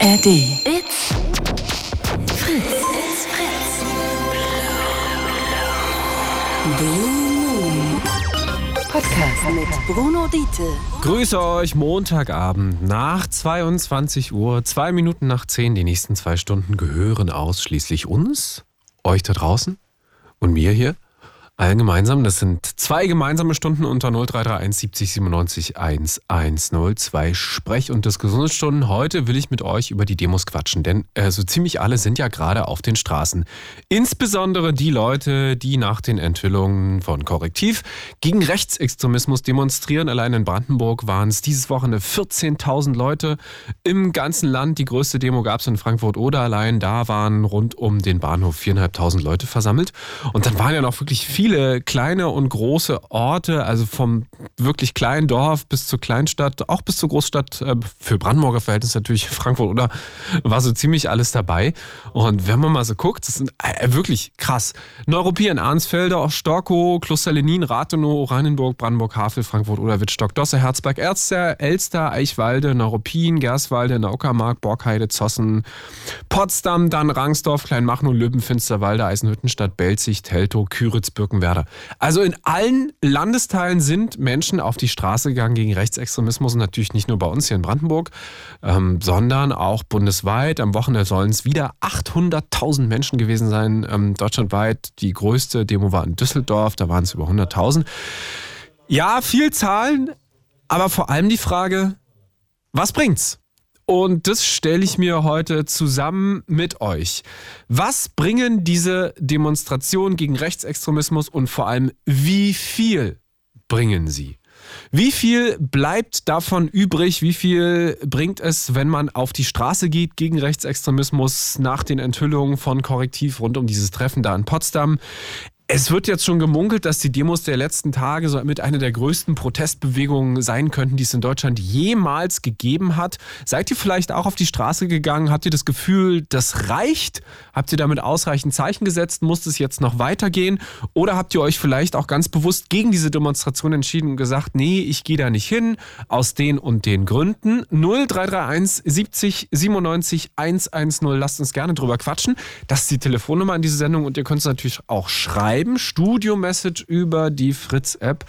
ARD. It's Fritz. It's Fritz. Blue Moon Podcast mit Bruno Diete. Grüße euch Montagabend nach 22 Uhr, zwei Minuten nach 10. Die nächsten zwei Stunden gehören ausschließlich uns, euch da draußen und mir hier. Allen gemeinsam. Das sind zwei gemeinsame Stunden unter 0331 70 97 1102 Sprech- und Diskussionsstunden. Heute will ich mit euch über die Demos quatschen, denn äh, so ziemlich alle sind ja gerade auf den Straßen. Insbesondere die Leute, die nach den Enthüllungen von Korrektiv gegen Rechtsextremismus demonstrieren. Allein in Brandenburg waren es dieses Wochenende 14.000 Leute im ganzen Land. Die größte Demo gab es in Frankfurt oder allein. Da waren rund um den Bahnhof 4.500 Leute versammelt. Und dann waren ja noch wirklich viele viele kleine und große Orte, also vom wirklich kleinen Dorf bis zur Kleinstadt, auch bis zur Großstadt, äh, für Brandenburger Verhältnisse natürlich Frankfurt oder war so ziemlich alles dabei. Und wenn man mal so guckt, das sind äh, wirklich krass. Neuruppien, Arnsfelder, Storkow, Kloster Lenin, Rathenow, Oranienburg, Brandenburg, Havel, Frankfurt oder Wittstock, Dosse, Herzberg, Erzter, Elster, Eichwalde, Neuruppin, Gerswalde, Naukermark, Borgheide, Zossen, Potsdam, dann Rangsdorf, Kleinmachnow, Löben, Finsterwalde, Eisenhüttenstadt, Belzig, Teltow, Küritz, Birken, Birkenwerder. Also in allen Landesteilen sind Menschen auf die Straße gegangen gegen Rechtsextremismus und natürlich nicht nur bei uns hier in Brandenburg, ähm, sondern auch bundesweit. Am Wochenende sollen es wieder 800.000 Menschen gewesen sein. Ähm, deutschlandweit die größte Demo war in Düsseldorf, da waren es über 100.000. Ja, viel Zahlen, aber vor allem die Frage, was bringt's? Und das stelle ich mir heute zusammen mit euch. Was bringen diese Demonstrationen gegen Rechtsextremismus und vor allem, wie viel bringen sie? Wie viel bleibt davon übrig? Wie viel bringt es, wenn man auf die Straße geht gegen Rechtsextremismus nach den Enthüllungen von Korrektiv rund um dieses Treffen da in Potsdam? Es wird jetzt schon gemunkelt, dass die Demos der letzten Tage so mit einer der größten Protestbewegungen sein könnten, die es in Deutschland jemals gegeben hat. Seid ihr vielleicht auch auf die Straße gegangen? Habt ihr das Gefühl, das reicht? Habt ihr damit ausreichend Zeichen gesetzt? Muss es jetzt noch weitergehen? Oder habt ihr euch vielleicht auch ganz bewusst gegen diese Demonstration entschieden und gesagt, nee, ich gehe da nicht hin, aus den und den Gründen? 0331 70 97 110. Lasst uns gerne drüber quatschen. Das ist die Telefonnummer in dieser Sendung und ihr könnt es natürlich auch schreiben schreiben. Studio-Message über die Fritz-App.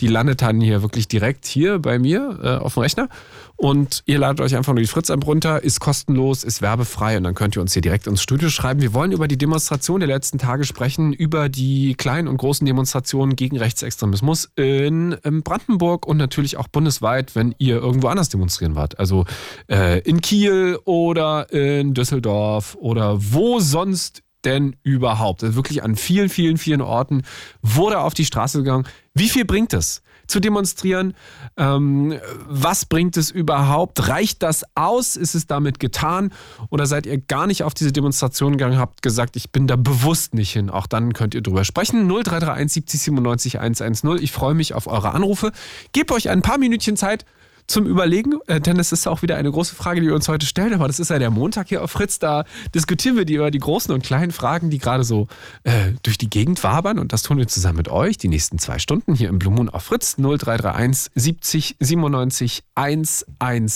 Die landet dann hier wirklich direkt hier bei mir äh, auf dem Rechner. Und ihr ladet euch einfach nur die Fritz-App runter, ist kostenlos, ist werbefrei und dann könnt ihr uns hier direkt ins Studio schreiben. Wir wollen über die Demonstration der letzten Tage sprechen, über die kleinen und großen Demonstrationen gegen Rechtsextremismus in, in Brandenburg und natürlich auch bundesweit, wenn ihr irgendwo anders demonstrieren wart. Also äh, in Kiel oder in Düsseldorf oder wo sonst denn überhaupt? Also wirklich an vielen, vielen, vielen Orten wurde auf die Straße gegangen. Wie viel bringt es? zu demonstrieren. Ähm, was bringt es überhaupt? Reicht das aus? Ist es damit getan? Oder seid ihr gar nicht auf diese Demonstration gegangen, habt gesagt, ich bin da bewusst nicht hin? Auch dann könnt ihr drüber sprechen. 0331 70 97 110. Ich freue mich auf eure Anrufe. Gebt euch ein paar Minütchen Zeit zum Überlegen, äh, denn es ist auch wieder eine große Frage, die wir uns heute stellen, aber das ist ja der Montag hier auf Fritz, da diskutieren wir die über die großen und kleinen Fragen, die gerade so äh, durch die Gegend wabern und das tun wir zusammen mit euch die nächsten zwei Stunden hier im Blue Moon auf Fritz 0331 70 97 110.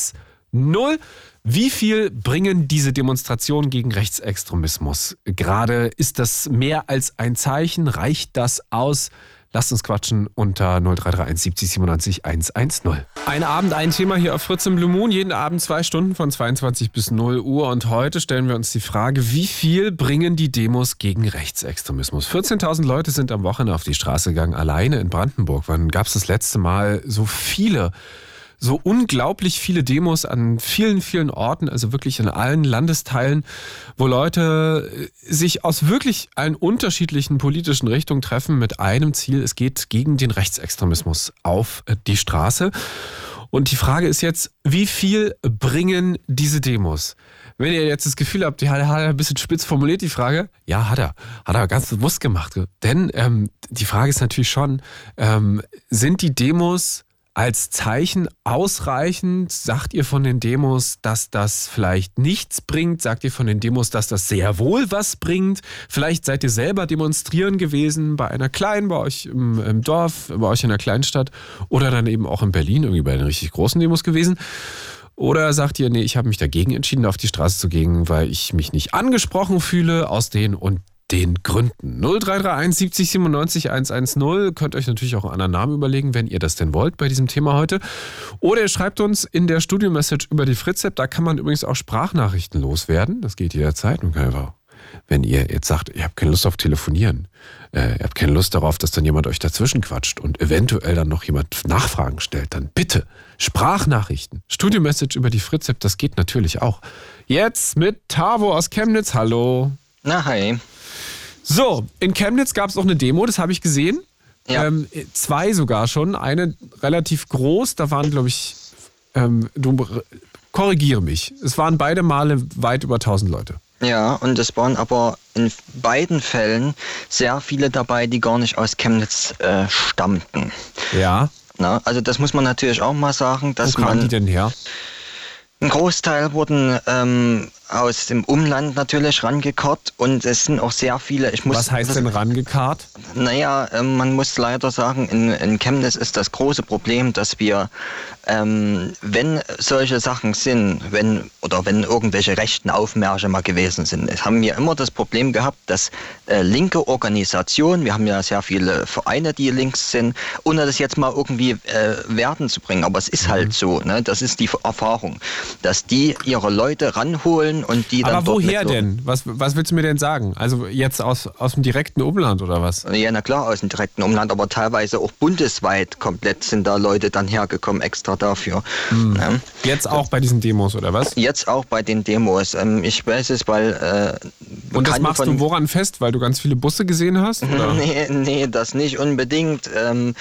Wie viel bringen diese Demonstrationen gegen Rechtsextremismus? Gerade ist das mehr als ein Zeichen? Reicht das aus? Lasst uns quatschen unter 0331 70 97 110. Ein Abend, ein Thema hier auf Fritz im Blue Moon. Jeden Abend zwei Stunden von 22 bis 0 Uhr. Und heute stellen wir uns die Frage, wie viel bringen die Demos gegen Rechtsextremismus? 14.000 Leute sind am Wochenende auf die Straße gegangen, alleine in Brandenburg. Wann gab es das letzte Mal so viele? So unglaublich viele Demos an vielen, vielen Orten, also wirklich in allen Landesteilen, wo Leute äh, sich aus wirklich allen unterschiedlichen politischen Richtungen treffen mit einem Ziel. Es geht gegen den Rechtsextremismus auf äh, die Straße. Und die Frage ist jetzt, wie viel bringen diese Demos? Wenn ihr jetzt das Gefühl habt, ja, hat er ein bisschen spitz formuliert, die Frage, ja, hat er. Hat er ganz bewusst gemacht. Denn ähm, die Frage ist natürlich schon, ähm, sind die Demos als Zeichen ausreichend? Sagt ihr von den Demos, dass das vielleicht nichts bringt? Sagt ihr von den Demos, dass das sehr wohl was bringt? Vielleicht seid ihr selber demonstrieren gewesen bei einer kleinen, bei euch im, im Dorf, bei euch in einer Kleinstadt oder dann eben auch in Berlin, irgendwie bei den richtig großen Demos gewesen. Oder sagt ihr, nee, ich habe mich dagegen entschieden, auf die Straße zu gehen, weil ich mich nicht angesprochen fühle aus den und den Gründen. 0331 70 97 110. Könnt euch natürlich auch einen anderen Namen überlegen, wenn ihr das denn wollt bei diesem Thema heute. Oder ihr schreibt uns in der Studio-Message über die Fritz-App. Da kann man übrigens auch Sprachnachrichten loswerden. Das geht jederzeit. Man einfach, wenn ihr jetzt sagt, ihr habt keine Lust auf Telefonieren, äh, ihr habt keine Lust darauf, dass dann jemand euch dazwischen quatscht und eventuell dann noch jemand Nachfragen stellt, dann bitte Sprachnachrichten. Studio-Message über die Fritz-App, das geht natürlich auch. Jetzt mit Tavo aus Chemnitz. Hallo. Na, hi. So, in Chemnitz gab es auch eine Demo, das habe ich gesehen. Ja. Ähm, zwei sogar schon. Eine relativ groß, da waren, glaube ich, ähm, du korrigiere mich. Es waren beide Male weit über 1000 Leute. Ja, und es waren aber in beiden Fällen sehr viele dabei, die gar nicht aus Chemnitz äh, stammten. Ja. Na, also das muss man natürlich auch mal sagen, dass Wo kamen man die denn her? ein Großteil wurden ähm, aus dem Umland natürlich rangekarrt und es sind auch sehr viele. Ich muss, Was heißt denn rangekarrt? Naja, ähm, man muss leider sagen, in, in Chemnitz ist das große Problem, dass wir, ähm, wenn solche Sachen sind, wenn oder wenn irgendwelche rechten Aufmärsche mal gewesen sind, haben wir immer das Problem gehabt, dass äh, linke Organisationen, wir haben ja sehr viele Vereine, die links sind, ohne das jetzt mal irgendwie äh, Werten zu bringen, aber es ist Mhm. halt so, ne? das ist die Erfahrung, dass die ihre Leute ranholen und die dann Aber woher denn? Was, was willst du mir denn sagen? Also jetzt aus, aus dem direkten Umland oder was? Ja, na klar, aus dem direkten Umland, aber teilweise auch bundesweit komplett sind da Leute dann hergekommen, extra dafür. Hm. Ja. Jetzt auch bei diesen Demos oder was? Jetzt auch bei den Demos. Ähm, ich weiß es, weil. Äh, Und das machst du woran fest? Weil du ganz viele Busse gesehen hast? Oder? Nee, nee, das nicht unbedingt. Ähm,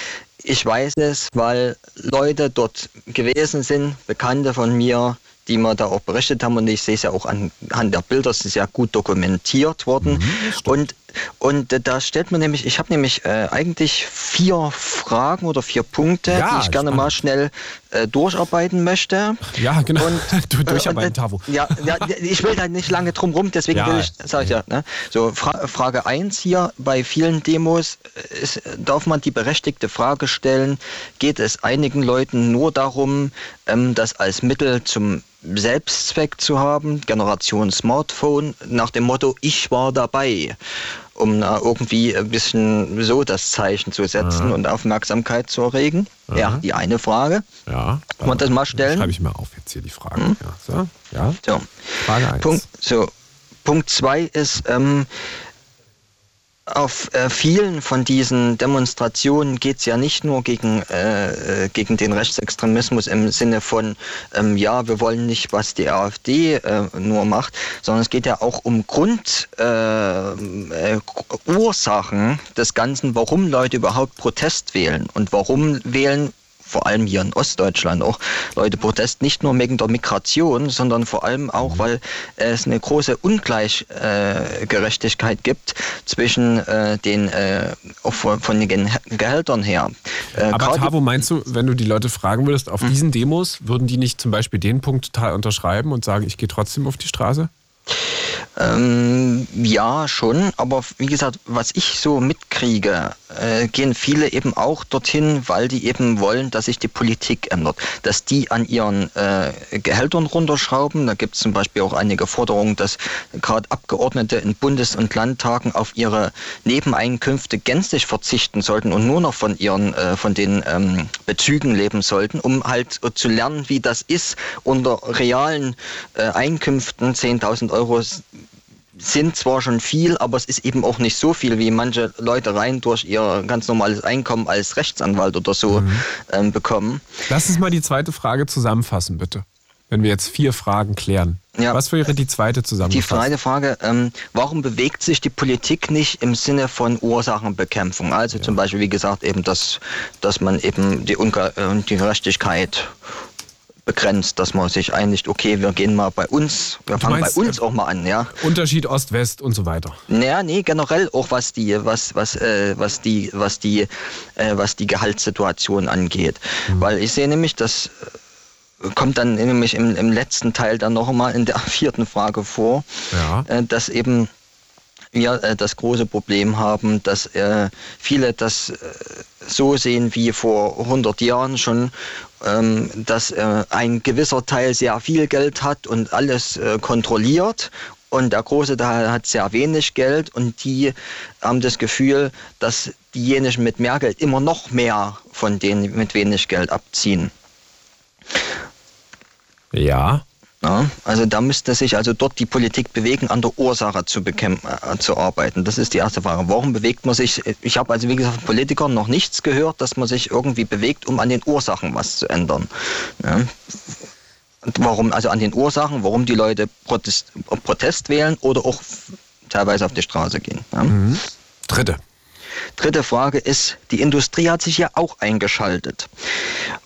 ich weiß es, weil Leute dort gewesen sind, Bekannte von mir, die mir da auch berichtet haben. Und ich sehe es ja auch anhand der Bilder, es ist ja gut dokumentiert worden. Mhm, und, und äh, da stellt man nämlich, ich habe nämlich äh, eigentlich vier Fragen oder vier Punkte, Ja, die ich gerne mal schnell äh, durcharbeiten möchte. Ja, genau. Und, du durcharbeiten, und, äh, Tavo. Ja, ja, ich will da nicht lange drum rum, deswegen Ja, will ich, sag ich ja, ne? So, Fra Frage 1 hier, bei vielen Demos äh, ist, darf man die berechtigte Frage stellen, geht es einigen Leuten nur darum, ähm, das als Mittel zum Selbstzweck zu haben, Generation Smartphone, nach dem Motto, ich war dabei, um da irgendwie ein bisschen so das Zeichen zu setzen Aha. und Aufmerksamkeit zu erregen? Ja, die eine Frage. Ja. Kann man das mal stellen? Schreibe ich mal auf jetzt hier die Fragen. Ja, so. ja. So. Frage 1. Punkt, so, Punkt zwei ist, ähm, auf äh, vielen von diesen Demonstrationen geht es ja nicht nur gegen, äh, äh, gegen den Rechtsextremismus im Sinne von, ähm, ja, wir wollen nicht, was die AfD äh, nur macht, sondern es geht ja auch um Grundursachen äh, äh, des Ganzen, warum Leute überhaupt Protest wählen und warum wählen vor allem hier in Ostdeutschland auch Leute Protest nicht nur wegen der Migration, sondern vor allem auch, weil es eine große Ungleichgerechtigkeit gibt zwischen äh, den äh, auch von, von den Gehältern her. Äh, Aber Tavo, meinst du, wenn du die Leute fragen würdest, auf diesen Demos, würden die nicht zum Beispiel den Punkt total unterschreiben und sagen, ich gehe trotzdem auf die Straße? Ähm, ja, schon, aber wie gesagt, was ich so mitkriege, äh, gehen viele eben auch dorthin, weil die eben wollen, dass sich die Politik ändert, dass die an ihren äh, Gehältern runterschrauben. Da gibt es zum Beispiel auch einige Forderungen, dass gerade Abgeordnete in Bundes- und Landtagen auf ihre Nebeneinkünfte gänzlich verzichten sollten und nur noch von ihren, äh, von den ähm, Bezügen leben sollten, um halt zu lernen, wie das ist, unter realen äh, Einkünften 10.000 Euro sind zwar schon viel, aber es ist eben auch nicht so viel, wie manche Leute rein durch ihr ganz normales Einkommen als Rechtsanwalt oder so ähm, bekommen. Lass uns mal die zweite Frage zusammenfassen, bitte. Wenn wir jetzt vier Fragen klären. Ja. Was wäre die zweite Die Zusammenfassung? zweite Frage, ähm, warum bewegt sich die Politik nicht im Sinne von Ursachenbekämpfung? Also zum Beispiel, wie gesagt, eben, dass, dass man eben die, Unge äh, die Gerechtigkeit begrenzt, dass man sich einigt, okay, wir gehen mal bei uns, wir fangen meinst, bei uns äh, auch mal an, ja. Unterschied Ost-West und so weiter. Naja, nee, generell auch was die, was, was, äh, was die, was die, äh, was die Gehaltssituation angeht. Weil ich sehe nämlich, das äh, kommt dann nämlich im, im letzten Teil dann noch mal in der vierten Frage vor, Ja. äh, dass eben wir äh, das große Problem haben, dass äh, viele das äh, so sehen wie vor 100 Jahren schon, ähm, dass äh, ein gewisser Teil sehr viel Geld hat und alles äh, kontrolliert und der große Teil hat sehr wenig Geld und die haben das Gefühl, dass diejenigen mit mehr Geld immer noch mehr von denen mit wenig Geld abziehen. Ja. Ja, also da müsste sich also dort die Politik bewegen, an der Ursache zu, bekämpfen, äh, zu arbeiten. Das ist die erste Frage. Warum bewegt man sich? Ich habe also wie gesagt von Politikern noch nichts gehört, dass man sich irgendwie bewegt, um an den Ursachen was zu ändern. Ja. Warum, also an den Ursachen, warum die Leute Protest, Protest wählen oder auch teilweise auf die Straße gehen. Ja. Mhm. Dritte. Dritte Frage ist, die Industrie hat sich ja auch eingeschaltet.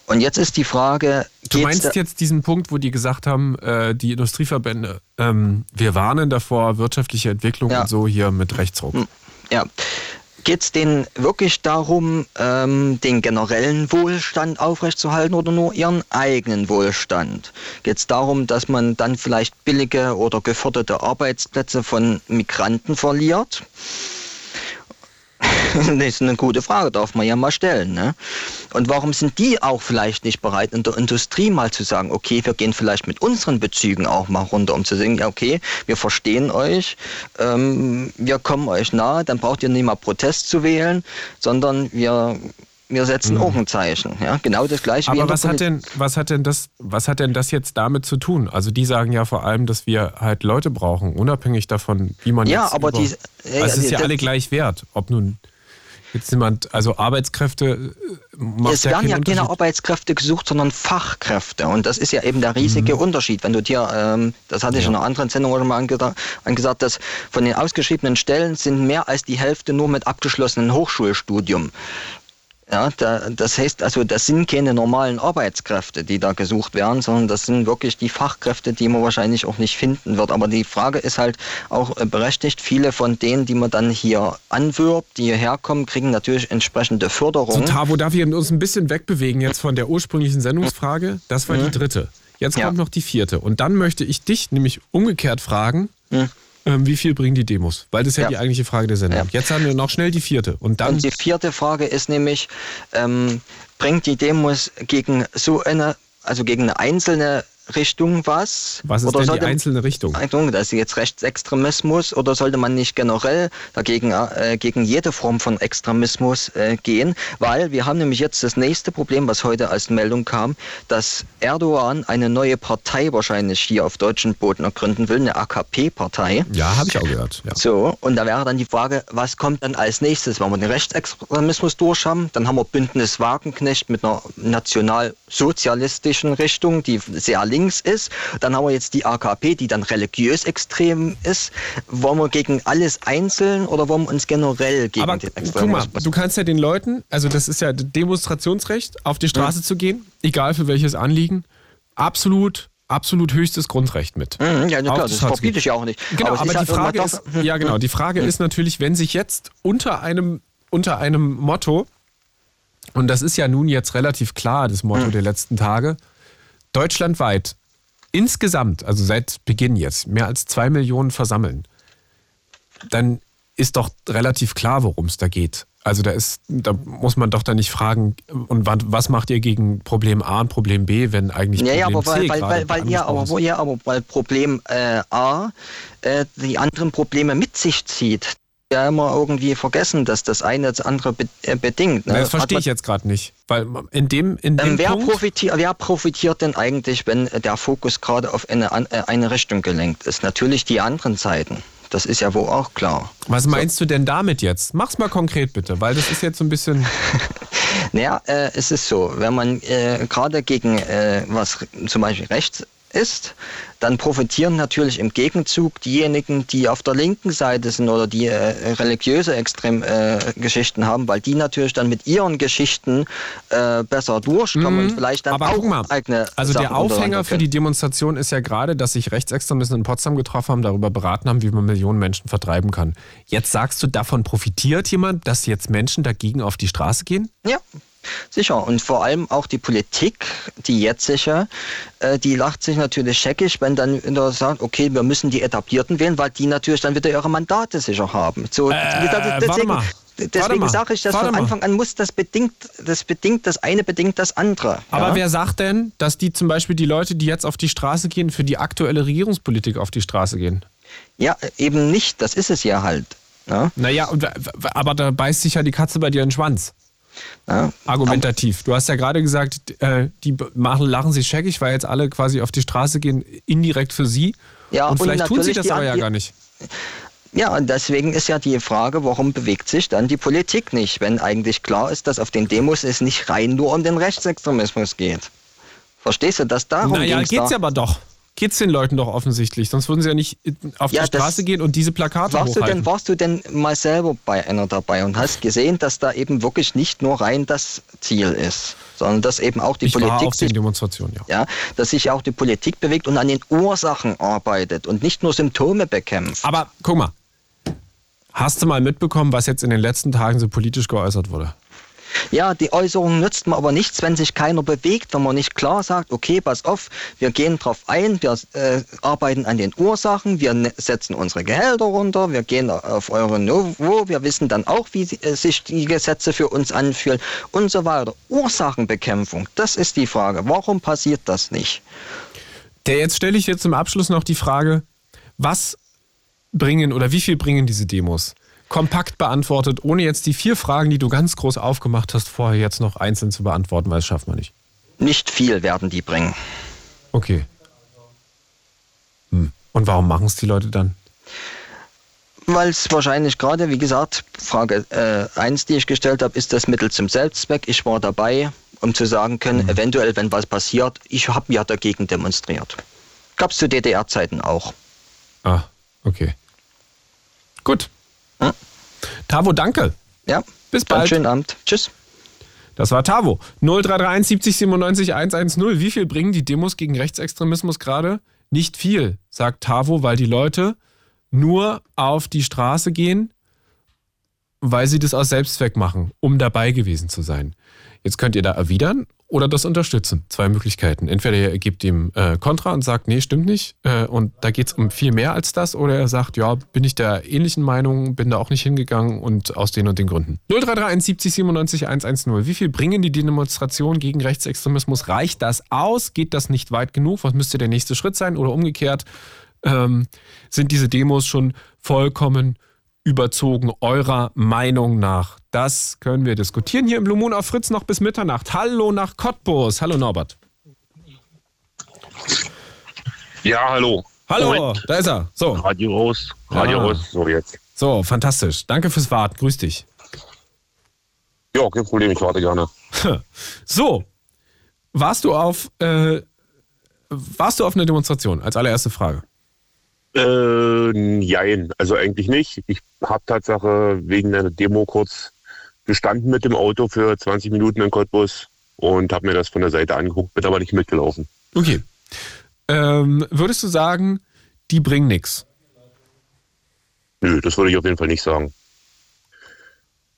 Und jetzt ist die Frage. Du meinst jetzt diesen Punkt, wo die gesagt haben, äh, die Industrieverbände, ähm, wir warnen davor, wirtschaftliche Entwicklung ja. und so hier mit Rechtsruck. Hm, ja. Geht es denen wirklich darum, ähm, den generellen Wohlstand aufrechtzuerhalten oder nur ihren eigenen Wohlstand? Geht es darum, dass man dann vielleicht billige oder geförderte Arbeitsplätze von Migranten verliert? das ist eine gute Frage, darf man ja mal stellen. Ne? Und warum sind die auch vielleicht nicht bereit, in der Industrie mal zu sagen, okay, wir gehen vielleicht mit unseren Bezügen auch mal runter, um zu sagen, ja, okay, wir verstehen euch, ähm, wir kommen euch nahe, dann braucht ihr nicht mal Protest zu wählen, sondern wir wir setzen mhm. auch ein Zeichen. Ja, genau das gleiche Aber wie was hat denn, was hat denn das, was hat denn das jetzt damit zu tun? Also die sagen ja vor allem, dass wir halt Leute brauchen, unabhängig davon, wie man ja, jetzt aber über, die, also es ist ja alle gleich wert, ob nun Jetzt jemand, also Arbeitskräfte äh, macht Es werden ja keine Arbeitskräfte gesucht, sondern Fachkräfte. Und das ist ja eben der riesige mhm. Unterschied. Wenn du dir, ähm, das hatte ich ja. in einer anderen Sendung schon mal angesagt, dass von den ausgeschriebenen Stellen sind mehr als die Hälfte nur mit abgeschlossenem Hochschulstudium. Ja, da, das heißt also, das sind keine normalen Arbeitskräfte, die da gesucht werden, sondern das sind wirklich die Fachkräfte, die man wahrscheinlich auch nicht finden wird. Aber die Frage ist halt auch äh, berechtigt. Viele von denen, die man dann hier anwirbt, die hierher kommen, kriegen natürlich entsprechende Förderung. So, Tavo, darf ich uns ein bisschen wegbewegen jetzt von der ursprünglichen Sendungsfrage? Das war mhm. die dritte. Jetzt kommt ja. noch die vierte. Und dann möchte ich dich nämlich umgekehrt fragen. Mhm ähm, wie viel bringen die Demos? Weil das ist ja, ja. die eigentliche Frage der Sendung. Ja. Jetzt haben wir noch schnell die vierte. Und dann. Und die vierte Frage ist nämlich, ähm, bringt die Demos gegen so eine, also gegen eine einzelne Richtung was? Was ist oder denn sollte, die einzelne Richtung? Das ist jetzt Rechtsextremismus oder sollte man nicht generell dagegen äh, gegen jede Form von Extremismus äh, gehen? Weil wir haben nämlich jetzt das nächste Problem, was heute als Meldung kam, dass Erdogan eine neue Partei wahrscheinlich hier auf deutschen Boden ergründen will, eine AKP-Partei. Ja, habe ich auch gehört. Ja. So, und da wäre dann die Frage, was kommt dann als nächstes? Wenn wir den Rechtsextremismus durch haben, dann haben wir Bündnis Wagenknecht mit einer nationalsozialistischen Richtung, die sehr links ist. Dann haben wir jetzt die AKP, die dann religiös extrem ist. Wollen wir gegen alles einzeln oder wollen wir uns generell gegen Aber, den Extremismus? Guck mal, du kannst ja den Leuten, also das ist ja Demonstrationsrecht, auf die Straße mhm. zu gehen, egal für welches Anliegen, absolut absolut höchstes Grundrecht mit. Mhm, ja, klar, das verbiete ich ja auch nicht. Genau, aber, aber die halt Frage ist, ja genau, die Frage mhm. ist natürlich, wenn sich jetzt unter einem unter einem Motto und das ist ja nun jetzt relativ klar, das Motto mhm. der letzten Tage, deutschlandweit insgesamt, also seit Beginn jetzt, mehr als zwei Millionen versammeln, dann ist doch relativ klar, worum es da geht. Also da ist, da muss man doch dann nicht fragen, und was macht ihr gegen Problem A und Problem B, wenn eigentlich Problem ja, aber weil, C weil, weil, weil ja, aber, wo, ja, aber weil Problem äh, A äh, die anderen Probleme mit sich zieht ja immer irgendwie vergessen, dass das eine das andere äh, bedingt. Ne? Das verstehe ich jetzt gerade nicht. Weil in dem, in dem ähm, wer, Punkt profitiert, wer profitiert denn eigentlich, wenn der Fokus gerade auf eine, äh, eine Richtung gelenkt ist? Natürlich die anderen Seiten. Das ist ja wohl auch klar. Was meinst so. du denn damit jetzt? Mach's mal konkret bitte, weil das ist jetzt so ein bisschen. naja, äh, es ist so, wenn man äh, gerade gegen äh, was zum Beispiel rechts ist, dann profitieren natürlich im Gegenzug diejenigen, die auf der linken Seite sind oder die äh, religiöse Extremgeschichten äh, haben, weil die natürlich dann mit ihren Geschichten äh, besser durchkommen mhm. und vielleicht dann Aber auch mal, eigene Also Sachen der Aufhänger für die Demonstration ist ja gerade, dass sich Rechtsextremisten in Potsdam getroffen haben, darüber beraten haben, wie man Millionen Menschen vertreiben kann. Jetzt sagst du, davon profitiert jemand, dass jetzt Menschen dagegen auf die Straße gehen? Ja, Sicher, und vor allem auch die Politik, die jetzige, äh, die lacht sich natürlich scheckig, wenn dann wieder sagt, okay, wir müssen die Etablierten wählen, weil die natürlich dann wieder ihre Mandate sicher haben. So, Äh, deswegen deswegen sage ich, dass von. Anfang an muss das bedingt, das bedingt, das eine bedingt das andere. Aber ja? wer sagt denn, dass die zum Beispiel die Leute, die jetzt auf die Straße gehen, für die aktuelle Regierungspolitik auf die Straße gehen? ja, eben nicht, das ist es ja halt. Ja? Naja, w- w- aber da beißt sich ja die Katze bei dir in den Schwanz. Ja? Argumentativ. Du hast ja gerade gesagt, äh, die machen, lachen sich scheckig, weil jetzt alle quasi auf die Straße gehen, indirekt für sie. Ja, und und vielleicht tun sie das aber ja gar nicht. Ja, und deswegen ist ja die Frage, warum bewegt sich dann die Politik nicht, wenn eigentlich klar ist, dass auf den Demos es nicht rein nur um den Rechtsextremismus geht. Verstehst du, dass darum Naja, ging's geht's da? ja aber doch. Geht's den Leuten doch offensichtlich. Sonst würden sie ja nicht auf Ja, die Straße gehen und diese Plakate Warst du, hochhalten. denn, warst du denn mal selber bei einer dabei und hast gesehen, dass da eben wirklich nicht nur rein das Ziel ist, sondern dass eben auch die ich war Politik auf den sich, Demonstrationen, ja. ja, dass sich auch die Politik bewegt und an den Ursachen arbeitet und nicht nur Symptome bekämpft. Aber guck mal, hast du mal mitbekommen, was jetzt in den letzten Tagen so politisch geäußert wurde? Ja, die Äußerung nützt mir aber nichts, wenn sich keiner bewegt, wenn man nicht klar sagt, okay, pass auf, wir gehen drauf ein, wir äh, arbeiten an den Ursachen, wir ne setzen unsere Gehälter runter, wir gehen auf eure Niveau, wir wissen dann auch, wie äh, sich die Gesetze für uns anfühlen und so weiter. Ursachenbekämpfung, das ist die Frage. Warum passiert das nicht? Der, jetzt stelle ich jetzt zum Abschluss noch die Frage, was bringen oder wie viel bringen diese Demos? Kompakt beantwortet, ohne jetzt die vier Fragen, die du ganz groß aufgemacht hast, vorher jetzt noch einzeln zu beantworten, weil das schafft man nicht. Nicht viel werden die bringen. Okay. Hm. Und warum machen es die Leute dann? Weil es wahrscheinlich gerade, wie gesagt, Frage 1, die ich gestellt habe, ist das Mittel zum Selbstzweck. Ich war dabei, um zu sagen können, eventuell, wenn was passiert, ich habe ja dagegen demonstriert. Gab es zu DDR-Zeiten auch. Ah, okay. Gut. Hm? Tavo, danke. Ja, Bis bald. schönen Abend. Tschüss. Das war Tavo. 0331 70 97 110. Wie viel bringen die Demos gegen Rechtsextremismus gerade? Nicht viel, sagt Tavo, weil die Leute nur auf die Straße gehen, weil sie das aus Selbstzweck machen, um dabei gewesen zu sein. Jetzt könnt ihr da erwidern oder das unterstützen. Zwei Möglichkeiten. Entweder ihr gebt ihm äh, Kontra und sagt, nee, stimmt nicht. Äh, und da geht es um viel mehr als das. Oder er sagt, ja, bin ich der ähnlichen Meinung, bin da auch nicht hingegangen und aus den und den Gründen. 0331 70 97 110. Wie viel bringen die Demonstrationen gegen Rechtsextremismus? Reicht das aus? Geht das nicht weit genug? Was müsste der nächste Schritt sein? Oder umgekehrt, ähm, sind diese Demos schon vollkommen überzogen eurer Meinung nach? Das können wir diskutieren hier im Blue Moon auf Fritz noch bis Mitternacht. Hallo nach Cottbus. Hallo Norbert. Ja, hallo. Hallo, Moment. da ist er. So, Radio aus. Radio Ah. aus. So, jetzt. so, fantastisch. Danke fürs Warten. Grüß dich. Ja, kein Problem, ich warte gerne. So, warst du auf, äh, warst du auf einer Demonstration? Als allererste Frage. Äh, jein. Also eigentlich nicht. Ich habe Tatsache wegen einer Demo kurz gestanden mit dem Auto für 20 Minuten in Cottbus und habe mir das von der Seite angeguckt, bin aber nicht mitgelaufen. Okay. Ähm, würdest du sagen, die bringen nichts? Nö, das würde ich auf jeden Fall nicht sagen.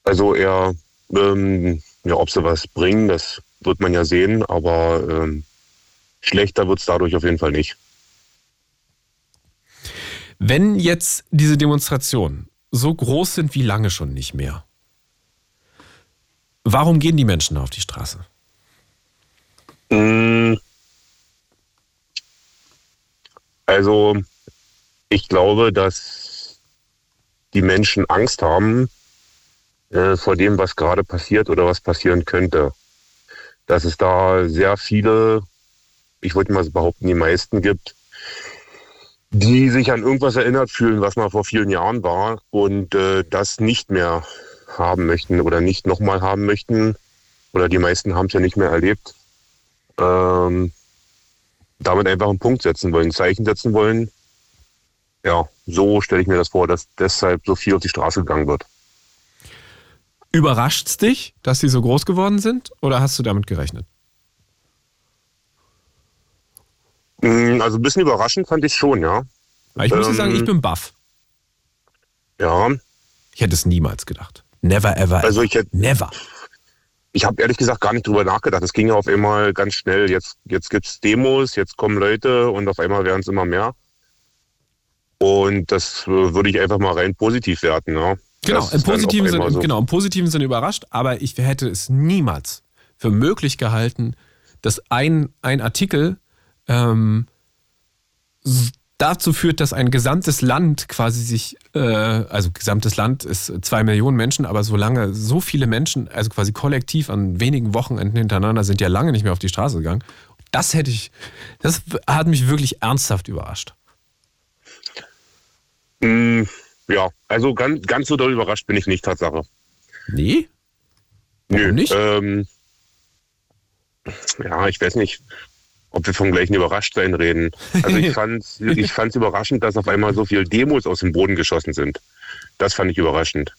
Also eher, ähm, ja, ob sie was bringen, das wird man ja sehen, aber ähm, schlechter wird es dadurch auf jeden Fall nicht. Wenn jetzt diese Demonstrationen so groß sind wie lange schon nicht mehr, warum gehen die Menschen auf die Straße? Mm. Also, ich glaube, dass die Menschen Angst haben äh, vor dem, was gerade passiert oder was passieren könnte. Dass es da sehr viele, ich wollte mal behaupten, die meisten gibt, die sich an irgendwas erinnert fühlen, was mal vor vielen Jahren war und äh, das nicht mehr haben möchten oder nicht nochmal haben möchten. Oder die meisten haben es ja nicht mehr erlebt ähm, damit einfach einen Punkt setzen wollen, ein Zeichen setzen wollen. Ja, so stelle ich mir das vor, dass deshalb so viel auf die Straße gegangen wird. Überrascht's dich, dass sie so groß geworden sind oder hast du damit gerechnet? Mm, Also ein bisschen überraschend fand ich schon, ja. Weil ich muss Ähm. sagen, ich bin baff. Ja, Ich hätte es niemals gedacht. Never ever. also ich hätte, Never. ich habe ehrlich gesagt gar nicht drüber nachgedacht. Es ging ja auf einmal ganz schnell. Jetzt, jetzt gibt es Demos, jetzt kommen Leute und auf einmal werden es immer mehr. Und das äh, würde ich einfach mal rein positiv werten. Ja. Genau, im positiven, Sinne, so. genau, im positiven Sinne überrascht, aber ich hätte es niemals für möglich gehalten, dass ein, ein Artikel ähm, dazu führt, dass ein gesamtes Land quasi sich, äh, also gesamtes Land ist zwei Millionen Menschen, aber solange so viele Menschen, also quasi kollektiv an wenigen Wochenenden hintereinander sind ja lange nicht mehr auf die Straße gegangen. Das hätte ich, das hat mich wirklich ernsthaft überrascht. Mm, ja, also ganz, ganz so doll überrascht bin ich nicht, Tatsache. Nee? Warum Nö, nicht? Ähm, ja, ich weiß nicht ob wir vom gleichen Überraschtsein reden. Also ich fand es ich fand's überraschend, dass auf einmal so viele Demos aus dem Boden geschossen sind. Das fand ich überraschend.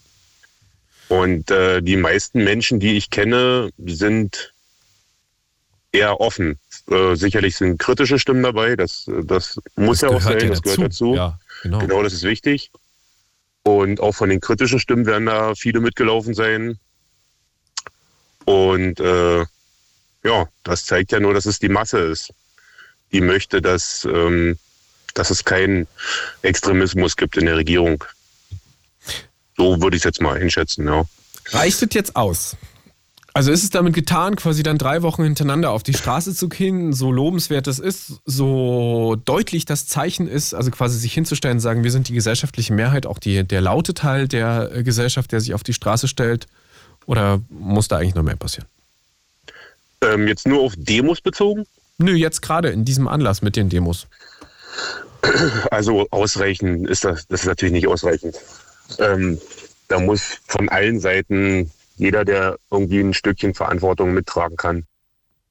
Und äh, die meisten Menschen, die ich kenne, sind eher offen. Äh, sicherlich sind kritische Stimmen dabei, das, das muss das ja auch sein, ja das gehört dazu. Ja, genau. genau, das ist wichtig. Und auch von den kritischen Stimmen werden da viele mitgelaufen sein. Und äh, ja, das zeigt ja nur, dass es die Masse ist, die möchte, dass, ähm, dass es keinen Extremismus gibt in der Regierung. So würde ich es jetzt mal einschätzen, ja. Reicht es jetzt aus? Also ist es damit getan, quasi dann drei Wochen hintereinander auf die Straße zu gehen, so lobenswert es ist, so deutlich das Zeichen ist, also quasi sich hinzustellen sagen, wir sind die gesellschaftliche Mehrheit, auch die, der laute Teil der Gesellschaft, der sich auf die Straße stellt? Oder muss da eigentlich noch mehr passieren? Ähm, jetzt nur auf Demos bezogen? Nö, jetzt gerade in diesem Anlass mit den Demos. Also ausreichend ist das, das ist natürlich nicht ausreichend. Ähm, da muss von allen Seiten jeder, der irgendwie ein Stückchen Verantwortung mittragen kann,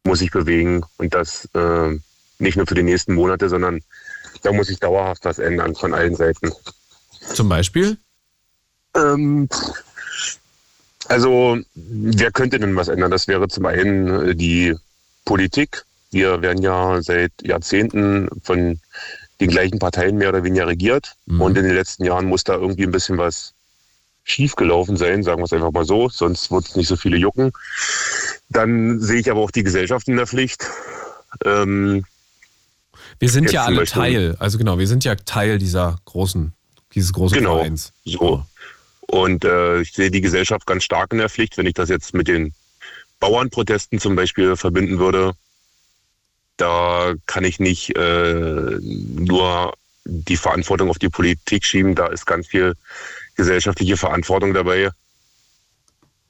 muss sich bewegen und das äh, nicht nur für die nächsten Monate, sondern da muss sich dauerhaft was ändern von allen Seiten. Zum Beispiel? Ähm, also, wer könnte denn was ändern? Das wäre zum einen äh, die Politik. Wir werden ja seit Jahrzehnten von den gleichen Parteien mehr oder weniger regiert. Mhm. Und in den letzten Jahren muss da irgendwie ein bisschen was schiefgelaufen sein, sagen wir es einfach mal so, sonst wird es nicht so viele jucken. Dann sehe ich aber auch die Gesellschaft in der Pflicht. Ähm, wir sind ja alle Teil, also genau, wir sind ja Teil dieser großen, dieses großen genau, Vereins. So. Und äh, ich sehe die Gesellschaft ganz stark in der Pflicht, wenn ich das jetzt mit den Bauernprotesten zum Beispiel verbinden würde. Da kann ich nicht äh, nur die Verantwortung auf die Politik schieben. Da ist ganz viel gesellschaftliche Verantwortung dabei,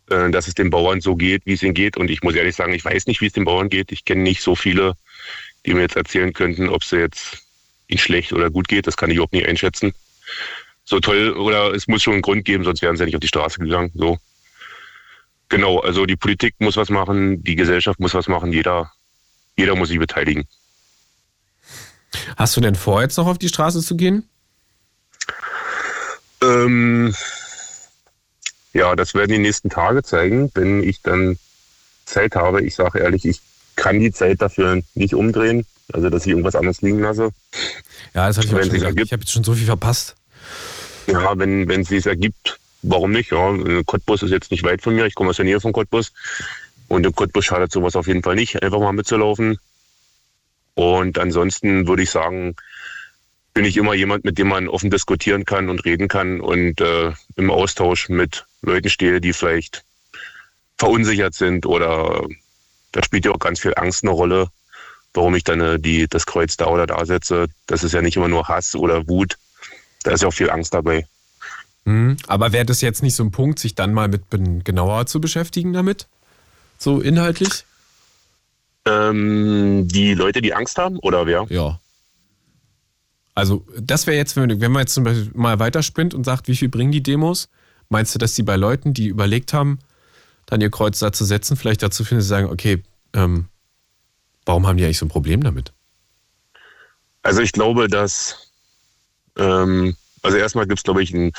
äh, dass es den Bauern so geht, wie es ihnen geht. Und ich muss ehrlich sagen, ich weiß nicht, wie es den Bauern geht. Ich kenne nicht so viele, die mir jetzt erzählen könnten, ob es jetzt ihnen schlecht oder gut geht. Das kann ich überhaupt nicht einschätzen so toll oder es muss schon einen Grund geben, sonst wären sie ja nicht auf die Straße gegangen. So. Genau, also die Politik muss was machen, die Gesellschaft muss was machen, jeder, jeder muss sich beteiligen. Hast du denn vor, jetzt noch auf die Straße zu gehen? Ähm, ja, das werden die nächsten Tage zeigen, wenn ich dann Zeit habe. Ich sage ehrlich, ich kann die Zeit dafür nicht umdrehen, also dass ich irgendwas anderes liegen lasse. Ja, das habe ich auch schon gesagt. Ich habe jetzt schon so viel verpasst. Ja, wenn wenn es sich ergibt, warum nicht? Ja, Cottbus ist jetzt nicht weit von mir. Ich komme aus der Nähe von Cottbus. Und im Cottbus schadet sowas auf jeden Fall nicht, einfach mal mitzulaufen. Und ansonsten würde ich sagen, bin ich immer jemand, mit dem man offen diskutieren kann und reden kann und äh, im Austausch mit Leuten stehe, die vielleicht verunsichert sind oder da spielt ja auch ganz viel Angst eine Rolle, warum ich dann äh, die, das Kreuz da oder da setze. Das ist ja nicht immer nur Hass oder Wut, da ist ja auch viel Angst dabei. Mhm. Aber wäre das jetzt nicht so ein Punkt, sich dann mal mit genauer zu beschäftigen damit? So inhaltlich? Ähm, die Leute, die Angst haben, oder wer? Ja. Also, das wäre jetzt, wenn man jetzt zum Beispiel mal weiterspinnt und sagt, wie viel bringen die Demos? Meinst du, dass die bei Leuten, die überlegt haben, dann ihr Kreuz da zu setzen, vielleicht dazu finden, sie sagen, okay, ähm, warum haben die eigentlich so ein Problem damit? Also ich glaube, dass ähm, also erstmal gibt es, glaube ich, ein,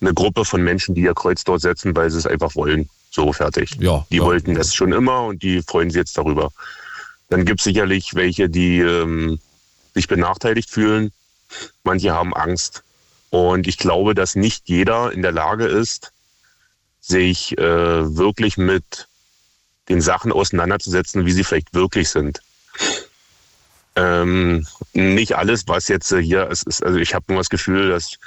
eine Gruppe von Menschen, die ihr Kreuz dort setzen, weil sie es einfach wollen. So fertig. Ja, die ja. wollten das schon immer und die freuen sich jetzt darüber. Dann gibt es sicherlich welche, die ähm, sich benachteiligt fühlen. Manche haben Angst. Und ich glaube, dass nicht jeder in der Lage ist, sich äh, wirklich mit den Sachen auseinanderzusetzen, wie sie vielleicht wirklich sind. Ähm, nicht alles, was jetzt äh, hier ist, ist also ich habe nur das Gefühl, dass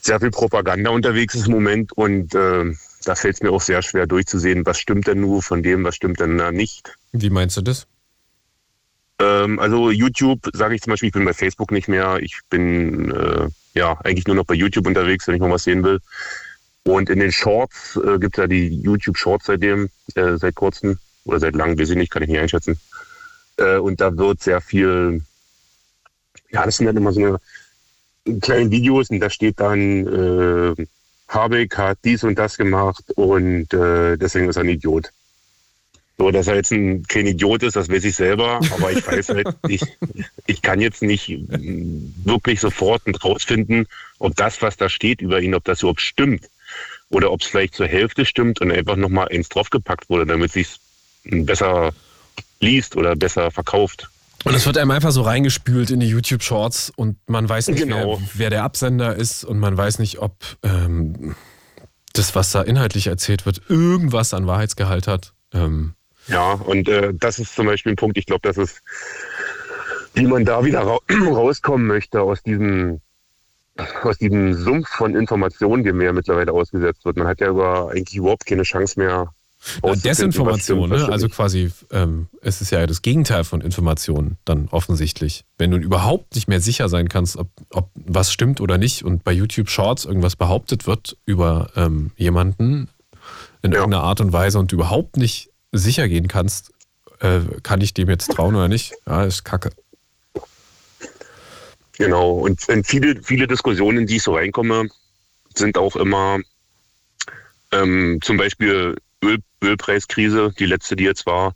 sehr viel Propaganda unterwegs ist im Moment und äh, da fällt es mir auch sehr schwer durchzusehen, was stimmt denn nur von dem, was stimmt denn da nicht. Wie meinst du das? Ähm, also YouTube, sage ich zum Beispiel, ich bin bei Facebook nicht mehr. Ich bin äh, ja eigentlich nur noch bei YouTube unterwegs, wenn ich mal was sehen will. Und in den Shorts äh, gibt es ja die YouTube Shorts seitdem, äh, seit kurzem oder seit langem, weiß ich nicht, kann ich nicht einschätzen. Äh, und da wird sehr viel, ja, das sind dann immer so eine kleinen Videos und da steht dann, äh, Habeck hat dies und das gemacht und äh, deswegen ist er ein Idiot. So, dass er jetzt ein, kein Idiot ist, das weiß ich selber, aber ich weiß halt, ich, ich kann jetzt nicht wirklich sofort rausfinden, ob das, was da steht über ihn, ob das überhaupt stimmt. Oder ob es vielleicht zur Hälfte stimmt und einfach nochmal eins draufgepackt wurde, damit es sich besser liest oder besser verkauft. Und es wird einem einfach so reingespült in die YouTube Shorts und man weiß nicht, genau. wer, wer, der Absender ist und man weiß nicht, ob ähm, das, was da inhaltlich erzählt wird, irgendwas an Wahrheitsgehalt hat. Ähm, ja, und äh, das ist zum Beispiel ein Punkt, ich glaube, das ist, wie man da wieder ra rauskommen möchte aus diesem, aus diesem Sumpf von Informationen, dem mir mittlerweile ausgesetzt wird. Man hat ja über eigentlich überhaupt keine Chance mehr. Desinformation, ne? also quasi, ähm, es ist ja das Gegenteil von Informationen dann offensichtlich. Wenn du überhaupt nicht mehr sicher sein kannst, ob, ob was stimmt oder nicht und bei YouTube Shorts irgendwas behauptet wird über ähm, jemanden in ja. irgendeiner Art und Weise und du überhaupt nicht sicher gehen kannst, äh, kann ich dem jetzt trauen oder nicht, ja, ist kacke. Genau, und, und viele, viele Diskussionen, in die ich so reinkomme, sind auch immer ähm, zum Beispiel Öl, Ölpreiskrise, die letzte, die jetzt war.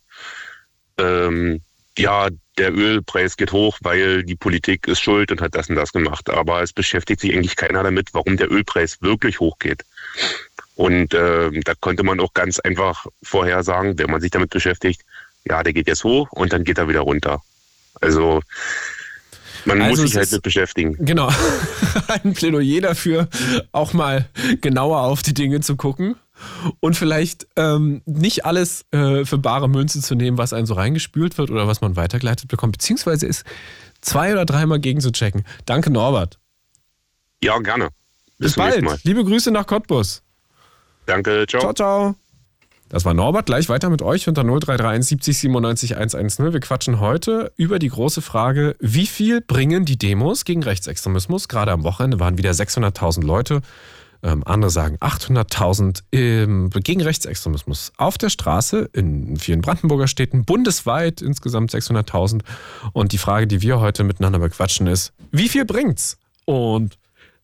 Ähm, ja, der Ölpreis geht hoch, weil die Politik ist schuld und hat das und das gemacht. Aber es beschäftigt sich eigentlich keiner damit, warum der Ölpreis wirklich hochgeht. Und äh, da konnte man auch ganz einfach vorhersagen, wenn man sich damit beschäftigt, ja, der geht jetzt hoch und dann geht er wieder runter. Also man also muss sich halt mit beschäftigen. Genau. Ein Plädoyer dafür, auch mal genauer auf die Dinge zu gucken und vielleicht ähm, nicht alles äh, für bare Münze zu nehmen, was einem so reingespült wird oder was man weitergeleitet bekommt, beziehungsweise ist zwei oder dreimal gegen zu checken. Danke, Norbert. Ja, gerne. Bis, Bis bald. Liebe Grüße nach Cottbus. Danke, ciao. Ciao, ciao. Das war Norbert. Gleich weiter mit euch unter 0331 70 97 110. Wir quatschen heute über die große Frage, wie viel bringen die Demos gegen Rechtsextremismus? Gerade am Wochenende waren wieder 600.000 Leute. Ähm, andere sagen 800.000 ähm, gegen Rechtsextremismus auf der Straße in vielen Brandenburger Städten, bundesweit insgesamt 600.000. Und die Frage, die wir heute miteinander bequatschen, ist, wie viel bringt's? Und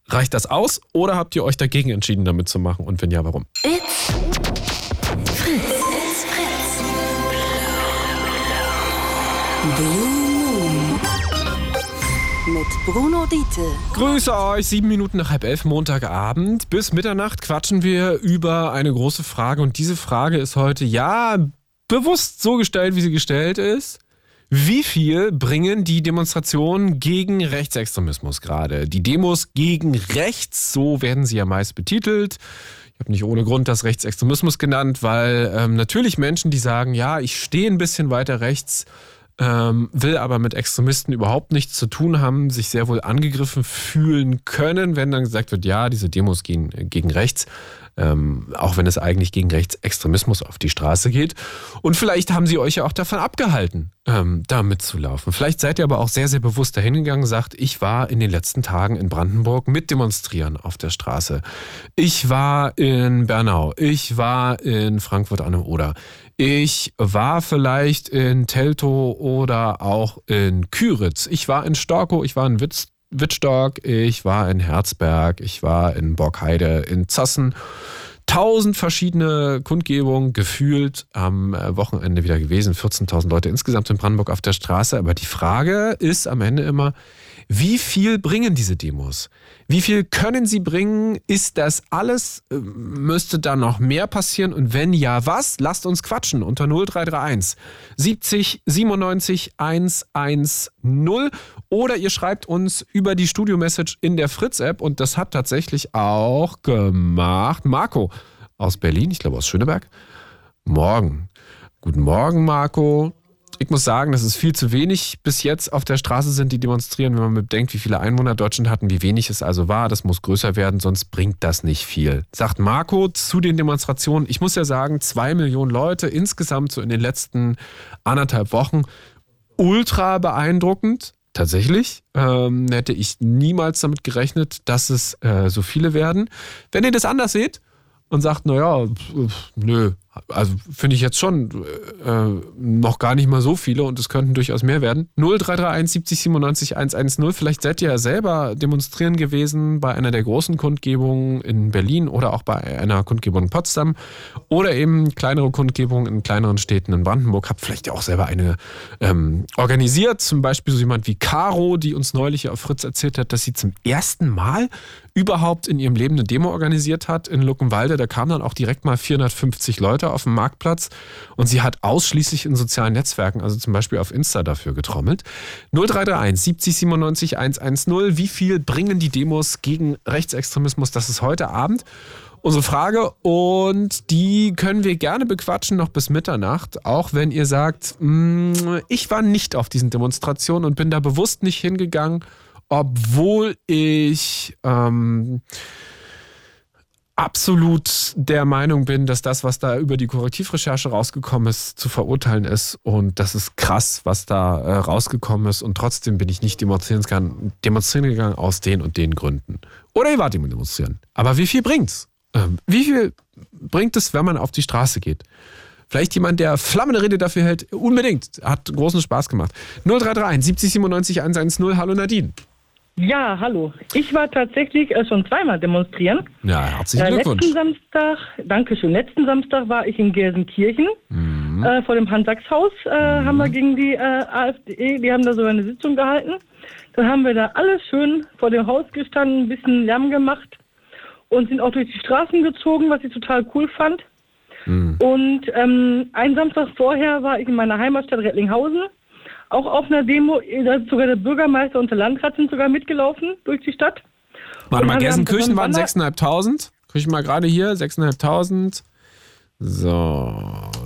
Reicht das aus oder habt ihr euch dagegen entschieden, damit zu machen? Und wenn ja, warum? It's Fritz. It's Fritz. Mit Bruno Diete. Grüße euch, sieben Minuten nach halb elf Montagabend. Bis Mitternacht quatschen wir über eine große Frage. Und diese Frage ist heute, ja, bewusst so gestellt, wie sie gestellt ist. Wie viel bringen die Demonstrationen gegen Rechtsextremismus gerade? Die Demos gegen rechts, so werden sie ja meist betitelt. Ich habe nicht ohne Grund das Rechtsextremismus genannt, weil ähm, natürlich Menschen, die sagen, ja, ich stehe ein bisschen weiter rechts, ähm, will aber mit Extremisten überhaupt nichts zu tun haben, sich sehr wohl angegriffen fühlen können, wenn dann gesagt wird, ja, diese Demos gehen gegen rechts ähm, auch wenn es eigentlich gegen Rechtsextremismus auf die Straße geht. Und vielleicht haben sie euch ja auch davon abgehalten, ähm, da mitzulaufen. Vielleicht seid ihr aber auch sehr, sehr bewusst dahingegangen, sagt, ich war in den letzten Tagen in Brandenburg mit Demonstrieren auf der Straße. Ich war in Bernau, ich war in Frankfurt an der Oder. Ich war vielleicht in Teltow oder auch in Küritz. Ich war in Storkow, ich war in Witz, Wittstock, ich war in Herzberg, ich war in Borgheide, in Zassen. Tausend verschiedene Kundgebungen gefühlt am äh, Wochenende wieder gewesen. 14.000 Leute insgesamt in Brandenburg auf der Straße. Aber die Frage ist am Ende immer, wie viel bringen diese Demos? Wie viel können sie bringen? Ist das alles? Äh, müsste da noch mehr passieren? Und wenn ja, was? Lasst uns quatschen unter 0331 70 97 110 oder ihr schreibt uns über die Studio-Message in der Fritz-App und das hat tatsächlich auch gemacht Marco aus Berlin, ich glaube aus Schöneberg. Morgen Guten Morgen, Marco. Ich muss sagen, dass es viel zu wenig bis jetzt auf der Straße sind, die demonstrieren, wenn man bedenkt, wie viele Einwohner Deutschland hatten, wie wenig es also war. Das muss größer werden, sonst bringt das nicht viel. Sagt Marco zu den Demonstrationen. Ich muss ja sagen, zwei Millionen Leute insgesamt so in den letzten anderthalb Wochen. Ultra beeindruckend. Tatsächlich ähm, hätte ich niemals damit gerechnet, dass es äh, so viele werden. Wenn ihr das anders seht und sagt, naja, nö, also finde ich jetzt schon äh, noch gar nicht mal so viele und es könnten durchaus mehr werden. 0331 70 97 110. Vielleicht seid ihr ja selber demonstrieren gewesen bei einer der großen Kundgebungen in Berlin oder auch bei einer Kundgebung in Potsdam oder eben kleinere Kundgebungen in kleineren Städten in Brandenburg. Habt vielleicht auch selber eine ähm, organisiert. Zum Beispiel so jemand wie Caro, die uns neulich auf Fritz erzählt hat, dass sie zum ersten Mal überhaupt in ihrem Leben eine Demo organisiert hat in Luckenwalde. Da kamen dann auch direkt mal 450 Leute auf dem Marktplatz und sie hat ausschließlich in sozialen Netzwerken, also zum Beispiel auf Insta dafür getrommelt. 0331 70 97 110. Wie viel bringen die Demos gegen Rechtsextremismus? Das ist heute Abend unsere Frage und die können wir gerne bequatschen noch bis Mitternacht, auch wenn ihr sagt, mm, ich war nicht auf diesen Demonstrationen und bin da bewusst nicht hingegangen obwohl ich ähm, absolut der Meinung bin, dass das, was da über die Korrektivrecherche rausgekommen ist, zu verurteilen ist. Und das ist krass, was da äh, rausgekommen ist. Und trotzdem bin ich nicht demonstrieren gegangen, demonstrieren gegangen aus den und den Gründen. Oder ihr wart demonstrieren. Aber wie viel bringt's? Ähm, wie viel bringt es, wenn man auf die Straße geht? Vielleicht jemand, der flammende Rede dafür hält. Unbedingt. Hat großen Spaß gemacht. 0331 70 97 110. Hallo Nadine. Ja, hallo. Ich war tatsächlich äh, schon zweimal demonstrieren. Ja, herzlichen Äh, Glückwunsch. letzten Samstag, danke schön, letzten Samstag war ich in Gelsenkirchen. Mhm. Äh, vor dem Hans-Sachs-Haus äh, haben wir gegen die äh, AfD, die haben da so eine Sitzung gehalten. Dann haben wir da alles schön vor dem Haus gestanden, ein bisschen Lärm gemacht und sind auch durch die Straßen gezogen, was ich total cool fand. Mhm. Und ähm, einen Samstag vorher war ich in meiner Heimatstadt Rettlinghausen, auch auf einer Demo. Da ist sogar der Bürgermeister und der Landrat sind sogar mitgelaufen durch die Stadt. Warte mal, Gelsenkirchen waren so einen 6.500. Guck ich mal gerade hier, 6.500. So,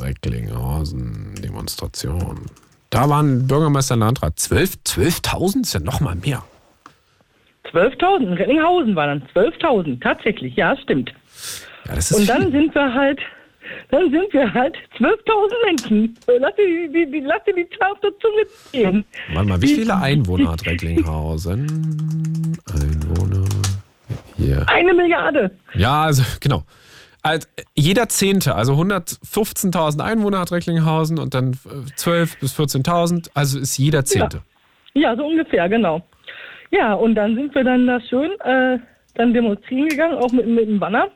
Recklinghausen, Demonstration. Da waren Bürgermeister und Landrat. 12 12.000 ist ja noch mal mehr. 12.000, in Rettlinghausen waren dann 12.000, tatsächlich, ja, stimmt. Ja, Und dann viel. sind wir halt, dann sind wir halt 12.000 Menschen. Lass dir die, die, lass dir die Zahl auf der Zunge ziehen. Warte mal, wie viele Einwohner hat Recklinghausen? Einwohner. Hier. Eine Milliarde. Ja, also genau. Als, jeder Zehnte, also 115.000 Einwohner hat Recklinghausen und dann äh, 12.000 bis 14.000, also ist jeder Zehnte. Ja, so ungefähr, genau. Ja, und dann sind wir dann da schön äh, dann demonstrieren gegangen, auch mit, mit dem Banner.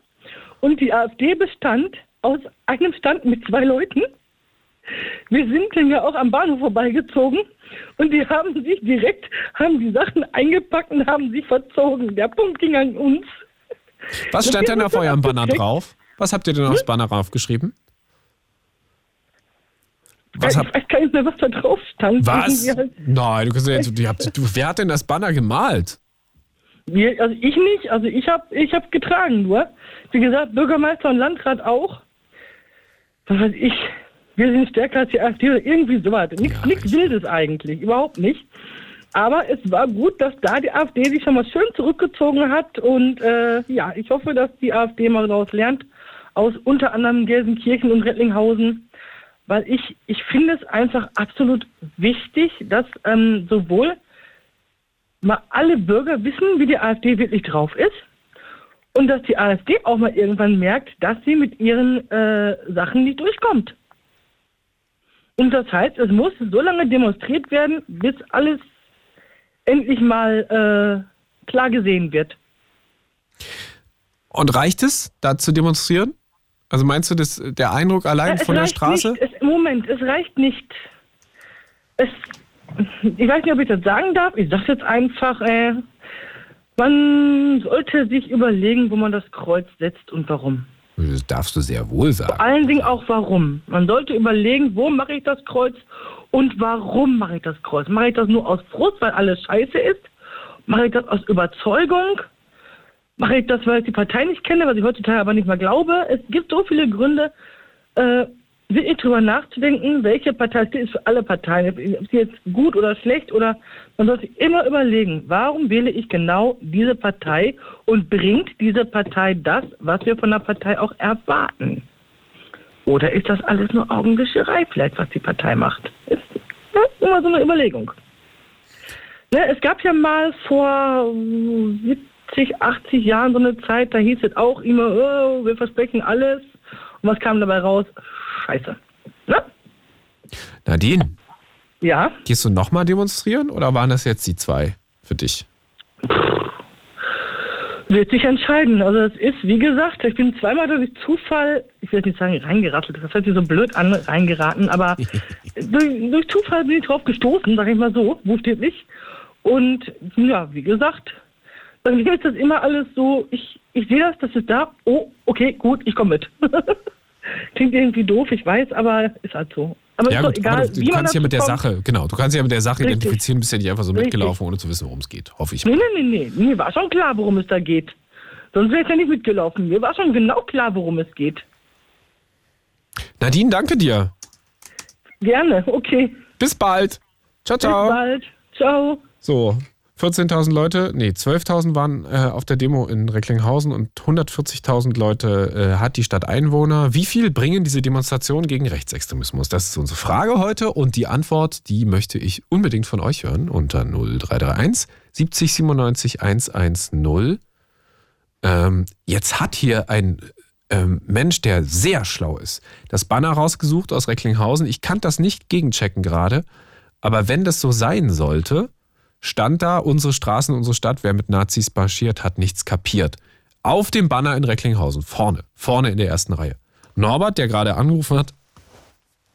Und die AfD bestand aus einem Stand mit zwei Leuten. Wir sind dann ja auch am Bahnhof vorbeigezogen und die haben sich direkt, haben die Sachen eingepackt und haben sich verzogen. Der Punkt ging an uns. Was stand denn auf eurem Banner drauf? Was habt ihr denn aufs Banner draufgeschrieben? Was ich weiß gar nicht mehr, was da drauf stand. Was? Halt, Nein, du kannst ja jetzt, du, habt, du, wer hat denn das Banner gemalt? wir, also ich nicht, also ich habe ich hab getragen nur. Wie gesagt, Bürgermeister und Landrat auch. Was weiß ich, wir sind stärker als die AfD oder irgendwie sowas. Nichts Ja, nichts ich- Wildes eigentlich, überhaupt nicht. Aber es war gut, dass da die AfD sich schon mal schön zurückgezogen hat. Und äh, ja, ich hoffe, dass die AfD mal daraus lernt, aus unter anderem Gelsenkirchen und Rettlinghausen. Weil ich, ich finde es einfach absolut wichtig, dass ähm, sowohl mal alle Bürger wissen, wie die AfD wirklich drauf ist. Und dass die AfD auch mal irgendwann merkt, dass sie mit ihren äh, Sachen nicht durchkommt. Und das heißt, es muss so lange demonstriert werden, bis alles endlich mal äh, klar gesehen wird. Und reicht es, da zu demonstrieren? Also meinst du, dass der Eindruck allein es von der Straße? Nicht, es, Moment, es reicht nicht. Es, ich weiß nicht, ob ich das sagen darf. Ich sage jetzt einfach, äh, man sollte sich überlegen, wo man das Kreuz setzt und warum. Das darfst du sehr wohl sagen. Vor allen Dingen auch warum. Man sollte überlegen, wo mache ich das Kreuz und warum mache ich das Kreuz. Mache ich das nur aus Frust, weil alles scheiße ist? Mache ich das aus Überzeugung? Mache ich das, weil ich die Partei nicht kenne, was ich heutzutage aber nicht mehr glaube? Es gibt so viele Gründe. Äh, wirklich drüber nachzudenken, welche Partei ist für alle Parteien. Ob sie jetzt gut oder schlecht oder man sollte sich immer überlegen, warum wähle ich genau diese Partei und bringt diese Partei das, was wir von der Partei auch erwarten? Oder ist das alles nur Augenwischerei vielleicht, was die Partei macht? Ist ja, immer so eine Überlegung. Ne, es gab ja mal vor 70, 80 Jahren so eine Zeit, da hieß es auch immer, oh, wir versprechen alles. Und was kam dabei raus? Scheiße. Ne? Nadine, Ja, gehst du nochmal demonstrieren oder waren das jetzt die zwei für dich? wird sich entscheiden. Also es ist, wie gesagt, ich bin zweimal durch Zufall, ich will jetzt nicht sagen reingerasselt, das hört sich so blöd an, reingeraten, aber durch, durch Zufall bin ich drauf gestoßen, sag ich mal so, buchstäblich. Und ja, wie gesagt, bei mir ist das immer alles so, ich, ich sehe das, das ist da, oh, okay, gut, ich komme mit. Klingt irgendwie doof, ich weiß, aber ist halt so. Aber Ja ist doch gut, egal, du, du kannst ja mit der kommt. Sache, genau, du kannst ja mit der Sache Richtig. identifizieren, bist ja nicht einfach so Richtig. mitgelaufen, ohne zu wissen, worum es geht, hoffe ich. Nee, nee, nee, nee, mir war schon klar, worum es da geht. Sonst wäre ich ja nicht mitgelaufen. Mir war schon genau klar, worum es geht. Nadine, danke dir. Gerne, okay. Bis bald. Ciao, Bis ciao. bald. Ciao. So, 14.000 Leute, nee, 12.000 waren äh, auf der Demo in Recklinghausen und 140.000 Leute äh, hat die Stadt Einwohner. Wie viel bringen diese Demonstrationen gegen Rechtsextremismus? Das ist unsere Frage heute und die Antwort, die möchte ich unbedingt von euch hören unter 0331 70 97 110. Ähm, jetzt hat hier ein ähm, Mensch, der sehr schlau ist, das Banner rausgesucht aus Recklinghausen. Ich kann das nicht gegenchecken gerade, aber wenn das so sein sollte, stand da, unsere Straßen, unsere Stadt, wer mit Nazis marschiert, hat nichts kapiert. Auf dem Banner in Recklinghausen, vorne, vorne in der ersten Reihe. Norbert, der gerade angerufen hat,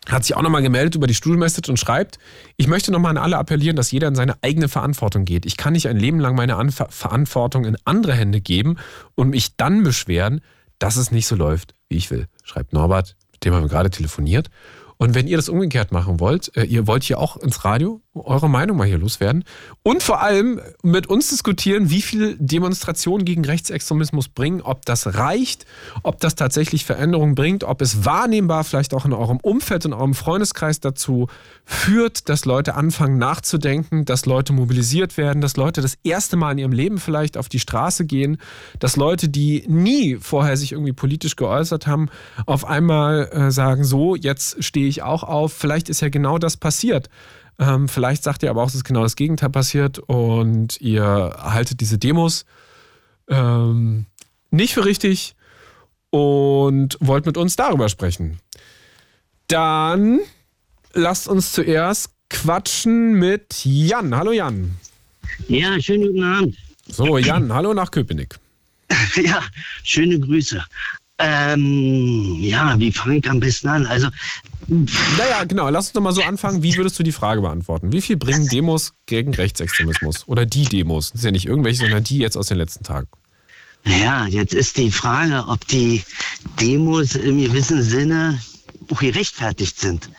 hat sich auch nochmal gemeldet über die Stuhlmessage und schreibt, ich möchte nochmal an alle appellieren, dass jeder in seine eigene Verantwortung geht. Ich kann nicht ein Leben lang meine Anver Verantwortung in andere Hände geben und mich dann beschweren, dass es nicht so läuft, wie ich will, schreibt Norbert, mit dem haben wir gerade telefoniert. Und wenn ihr das umgekehrt machen wollt, äh, ihr wollt hier auch ins Radio eure Meinung mal hier loswerden und vor allem mit uns diskutieren, wie viel Demonstrationen gegen Rechtsextremismus bringen, ob das reicht, ob das tatsächlich Veränderungen bringt, ob es wahrnehmbar vielleicht auch in eurem Umfeld, in eurem Freundeskreis dazu führt, dass Leute anfangen nachzudenken, dass Leute mobilisiert werden, dass Leute das erste Mal in ihrem Leben vielleicht auf die Straße gehen, dass Leute, die nie vorher sich irgendwie politisch geäußert haben, auf einmal äh, sagen, so, jetzt stehe ich auch auf. Vielleicht ist ja genau das passiert. Ähm, vielleicht sagt ihr aber auch, es ist genau das Gegenteil passiert und ihr haltet diese Demos ähm, nicht für richtig und wollt mit uns darüber sprechen. Dann lasst uns zuerst quatschen mit Jan. Hallo Jan. Ja, schönen guten Abend. So, Jan, hallo nach Köpenick. Ja, schöne Grüße. Ähm, ja, wie fange ich am besten an? Also, Naja, genau, lass uns doch mal so anfangen. Wie würdest du die Frage beantworten? Wie viel bringen Demos gegen Rechtsextremismus? Oder die Demos? Das sind ja nicht irgendwelche, sondern die jetzt aus den letzten Tagen. ja, jetzt ist die Frage, ob die Demos im gewissen Sinne auch gerechtfertigt sind.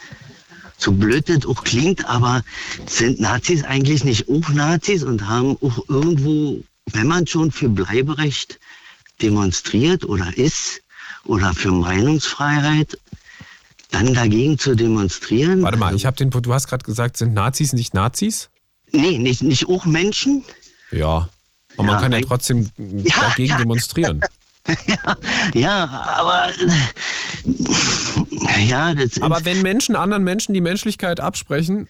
So blöd das auch klingt, aber sind Nazis eigentlich nicht auch Nazis und haben auch irgendwo, wenn man schon für Bleiberecht demonstriert oder ist oder für Meinungsfreiheit, dann dagegen zu demonstrieren? Warte mal, ich habe den, du hast gerade gesagt, sind Nazis nicht Nazis? Nee, nicht, nicht auch Menschen? Ja. Aber man Ja, kann ja trotzdem Ja, dagegen ja. demonstrieren. ja, ja, aber ja, das Aber wenn Menschen anderen Menschen die Menschlichkeit absprechen,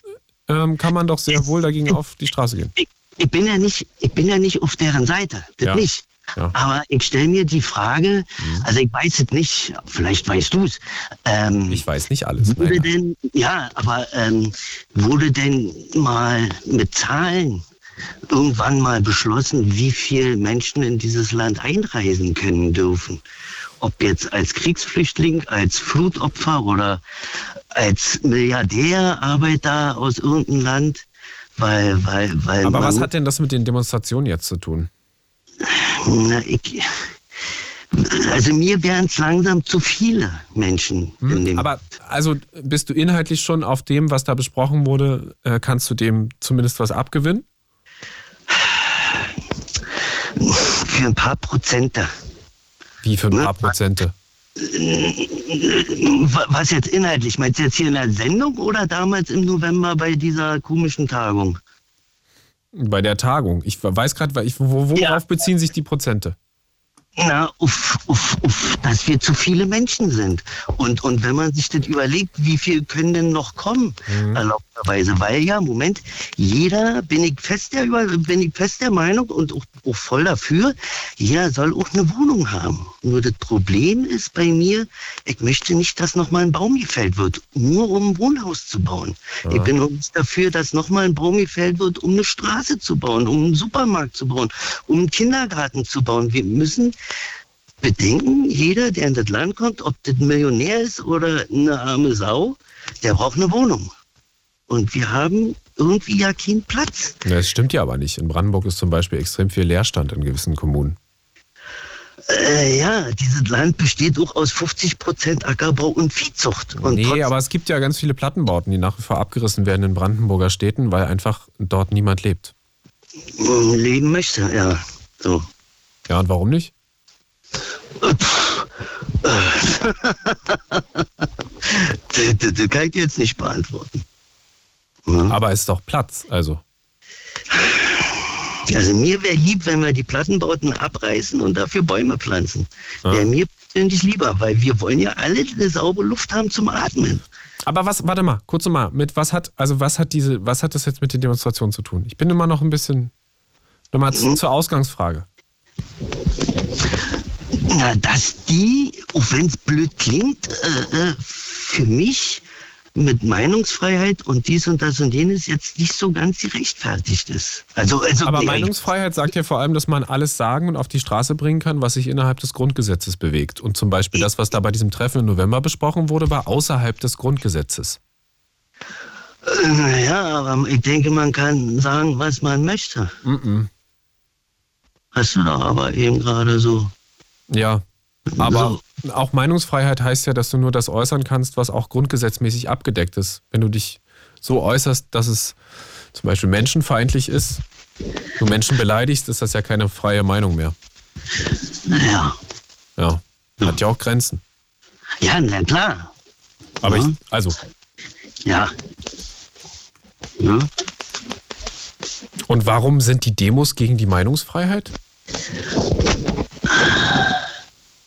ähm, kann man doch sehr wohl dagegen auf die Straße gehen. ich, ich bin ja nicht, ich bin ja nicht auf deren Seite, das nicht. Ja. Aber ich stelle mir die Frage, also ich weiß es nicht, vielleicht weißt du es. Ähm, Ich weiß nicht alles. wurde denn, ja, aber ähm, wurde denn mal mit Zahlen irgendwann mal beschlossen, wie viele Menschen in dieses Land einreisen können dürfen? Ob jetzt als Kriegsflüchtling, als Flutopfer oder als Milliardär, Arbeiter aus irgendeinem Land? Weil, weil, weil Aber was hat denn das mit den Demonstrationen jetzt zu tun? Na, ich, also mir wären es langsam zu viele Menschen in dem. Aber also bist du inhaltlich schon auf dem, was da besprochen wurde, äh, kannst du dem zumindest was abgewinnen? für ein paar Prozente. Wie für ein Ne? paar Prozente? Was jetzt inhaltlich? Meinst du jetzt hier in der Sendung oder damals im November bei dieser komischen Tagung? Bei der Tagung. Ich weiß gerade, worauf ja. beziehen sich die Prozente? Na, uff, uff, uff, dass wir zu viele Menschen sind. Und, und wenn man sich das überlegt, wie viel können denn noch kommen, mhm. erlaubterweise, weil ja, Moment, jeder, bin ich fest der, bin ich fest der Meinung und auch, auch voll dafür, jeder soll auch eine Wohnung haben. Nur das Problem ist bei mir, ich möchte nicht, dass nochmal ein Baum gefällt wird, nur um ein Wohnhaus zu bauen. Ja. Ich bin nicht dafür, dass nochmal ein Baum gefällt wird, um eine Straße zu bauen, um einen Supermarkt zu bauen, um einen Kindergarten zu bauen. Wir müssen bedenken, jeder, der in das Land kommt, ob das ein Millionär ist oder eine arme Sau, der braucht eine Wohnung. Und wir haben irgendwie ja keinen Platz. Das stimmt ja aber nicht. In Brandenburg ist zum Beispiel extrem viel Leerstand in gewissen Kommunen. Äh, ja, dieses Land besteht auch aus 50 Prozent Ackerbau und Viehzucht. Und nee, aber es gibt ja ganz viele Plattenbauten, die nach wie vor abgerissen werden in Brandenburger Städten, weil einfach dort niemand lebt. Leben möchte, ja. So. Ja, und warum nicht? Das, das kann ich jetzt nicht beantworten. Hm? Aber ist doch Platz, also. Also mir wäre lieb, wenn wir die Plattenbauten abreißen und dafür Bäume pflanzen. Ja. Wäre mir persönlich lieber, weil wir wollen ja alle eine saubere Luft haben zum Atmen. Aber was, warte mal, kurz mal, mit was hat, also was hat diese, was hat das jetzt mit den Demonstrationen zu tun? Ich bin immer noch ein bisschen, nochmal mhm. zur Ausgangsfrage. Na, dass die, auch wenn es blöd klingt, äh, äh, für mich mit Meinungsfreiheit und dies und das und jenes jetzt nicht so ganz gerechtfertigt ist. Also, also Aber Meinungsfreiheit sagt ja vor allem, dass man alles sagen und auf die Straße bringen kann, was sich innerhalb des Grundgesetzes bewegt. Und zum Beispiel das, was da bei diesem Treffen im November besprochen wurde, war außerhalb des Grundgesetzes. Äh, ja, aber ich denke, man kann sagen, was man möchte. Mm -mm. Hast du doch aber eben gerade so ja, aber so. auch Meinungsfreiheit heißt ja, dass du nur das äußern kannst, was auch grundgesetzmäßig abgedeckt ist. Wenn du dich so äußerst, dass es zum Beispiel menschenfeindlich ist, du Menschen beleidigst, ist das ja keine freie Meinung mehr. Naja. Ja, hat ja auch Grenzen. Ja, na klar. Aber ja. ich, also. Ja. ja. Und warum sind die Demos gegen die Meinungsfreiheit?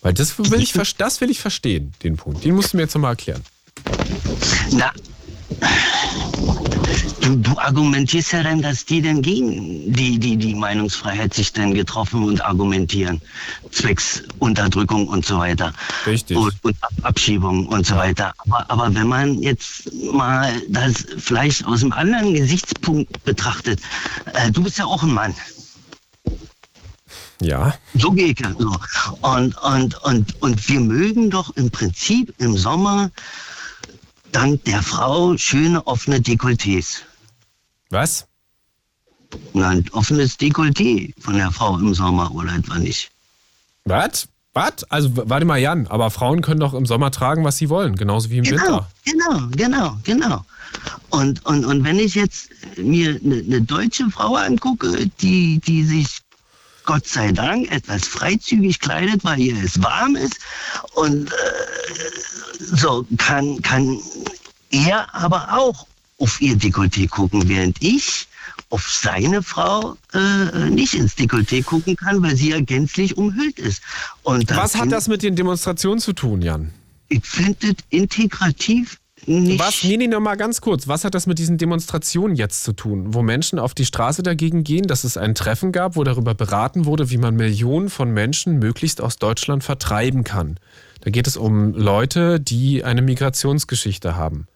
Weil das will ich, das will ich verstehen, den Punkt. Den musst du mir jetzt nochmal erklären. Na, du, du, argumentierst ja dann, dass die denn gegen die, die, die Meinungsfreiheit sich dann getroffen und argumentieren. Zwecks Unterdrückung und so weiter. Richtig. Und, und Abschiebung und so weiter. Aber, aber wenn man jetzt mal das vielleicht aus einem anderen Gesichtspunkt betrachtet, äh, du bist ja auch ein Mann. Ja. So geht es. So. Und, und, und, und wir mögen doch im Prinzip im Sommer dank der Frau schöne offene Dekolletés. Was? Na, ein offenes Dekolleté von der Frau im Sommer oder etwa nicht. Was? Was? Also, warte mal, Jan, aber Frauen können doch im Sommer tragen, was sie wollen, genauso wie im genau, Winter. Genau, genau, genau. Und, und, und wenn ich jetzt mir eine, eine deutsche Frau angucke, die, die sich Gott sei Dank etwas freizügig kleidet, weil hier es warm ist. Und äh, so kann, kann er aber auch auf ihr Dekolleté gucken, während ich auf seine Frau äh, nicht ins Dekolleté gucken kann, weil sie ja gänzlich umhüllt ist. Und Was hat das mit den Demonstrationen zu tun, Jan? Ich finde es integrativ nicht. Was? Nee, nee, noch mal ganz kurz. Was hat das mit diesen Demonstrationen jetzt zu tun, wo Menschen auf die Straße dagegen gehen, dass es ein Treffen gab, wo darüber beraten wurde, wie man Millionen von Menschen möglichst aus Deutschland vertreiben kann? Da geht es um Leute, die eine Migrationsgeschichte haben.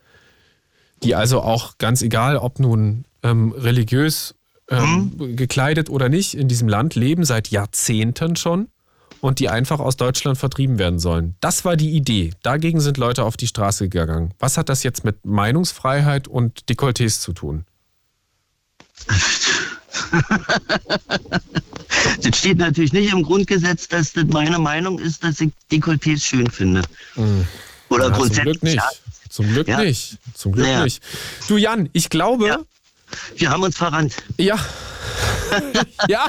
Die also auch ganz egal, ob nun ähm, religiös ähm, mhm. gekleidet oder nicht, in diesem Land leben, seit Jahrzehnten schon und die einfach aus Deutschland vertrieben werden sollen. Das war die Idee. Dagegen sind Leute auf die Straße gegangen. Was hat das jetzt mit Meinungsfreiheit und Dekolletés zu tun? das steht natürlich nicht im Grundgesetz, dass das meine Meinung ist, dass ich Dekolletés schön finde. Mhm. Oder ja, grundsätzlich. Zum Glück nicht. Zum Glück ja. nicht. Zum Glück ja. nicht. Du Jan, ich glaube. Wir haben uns verrannt. Ja, ja,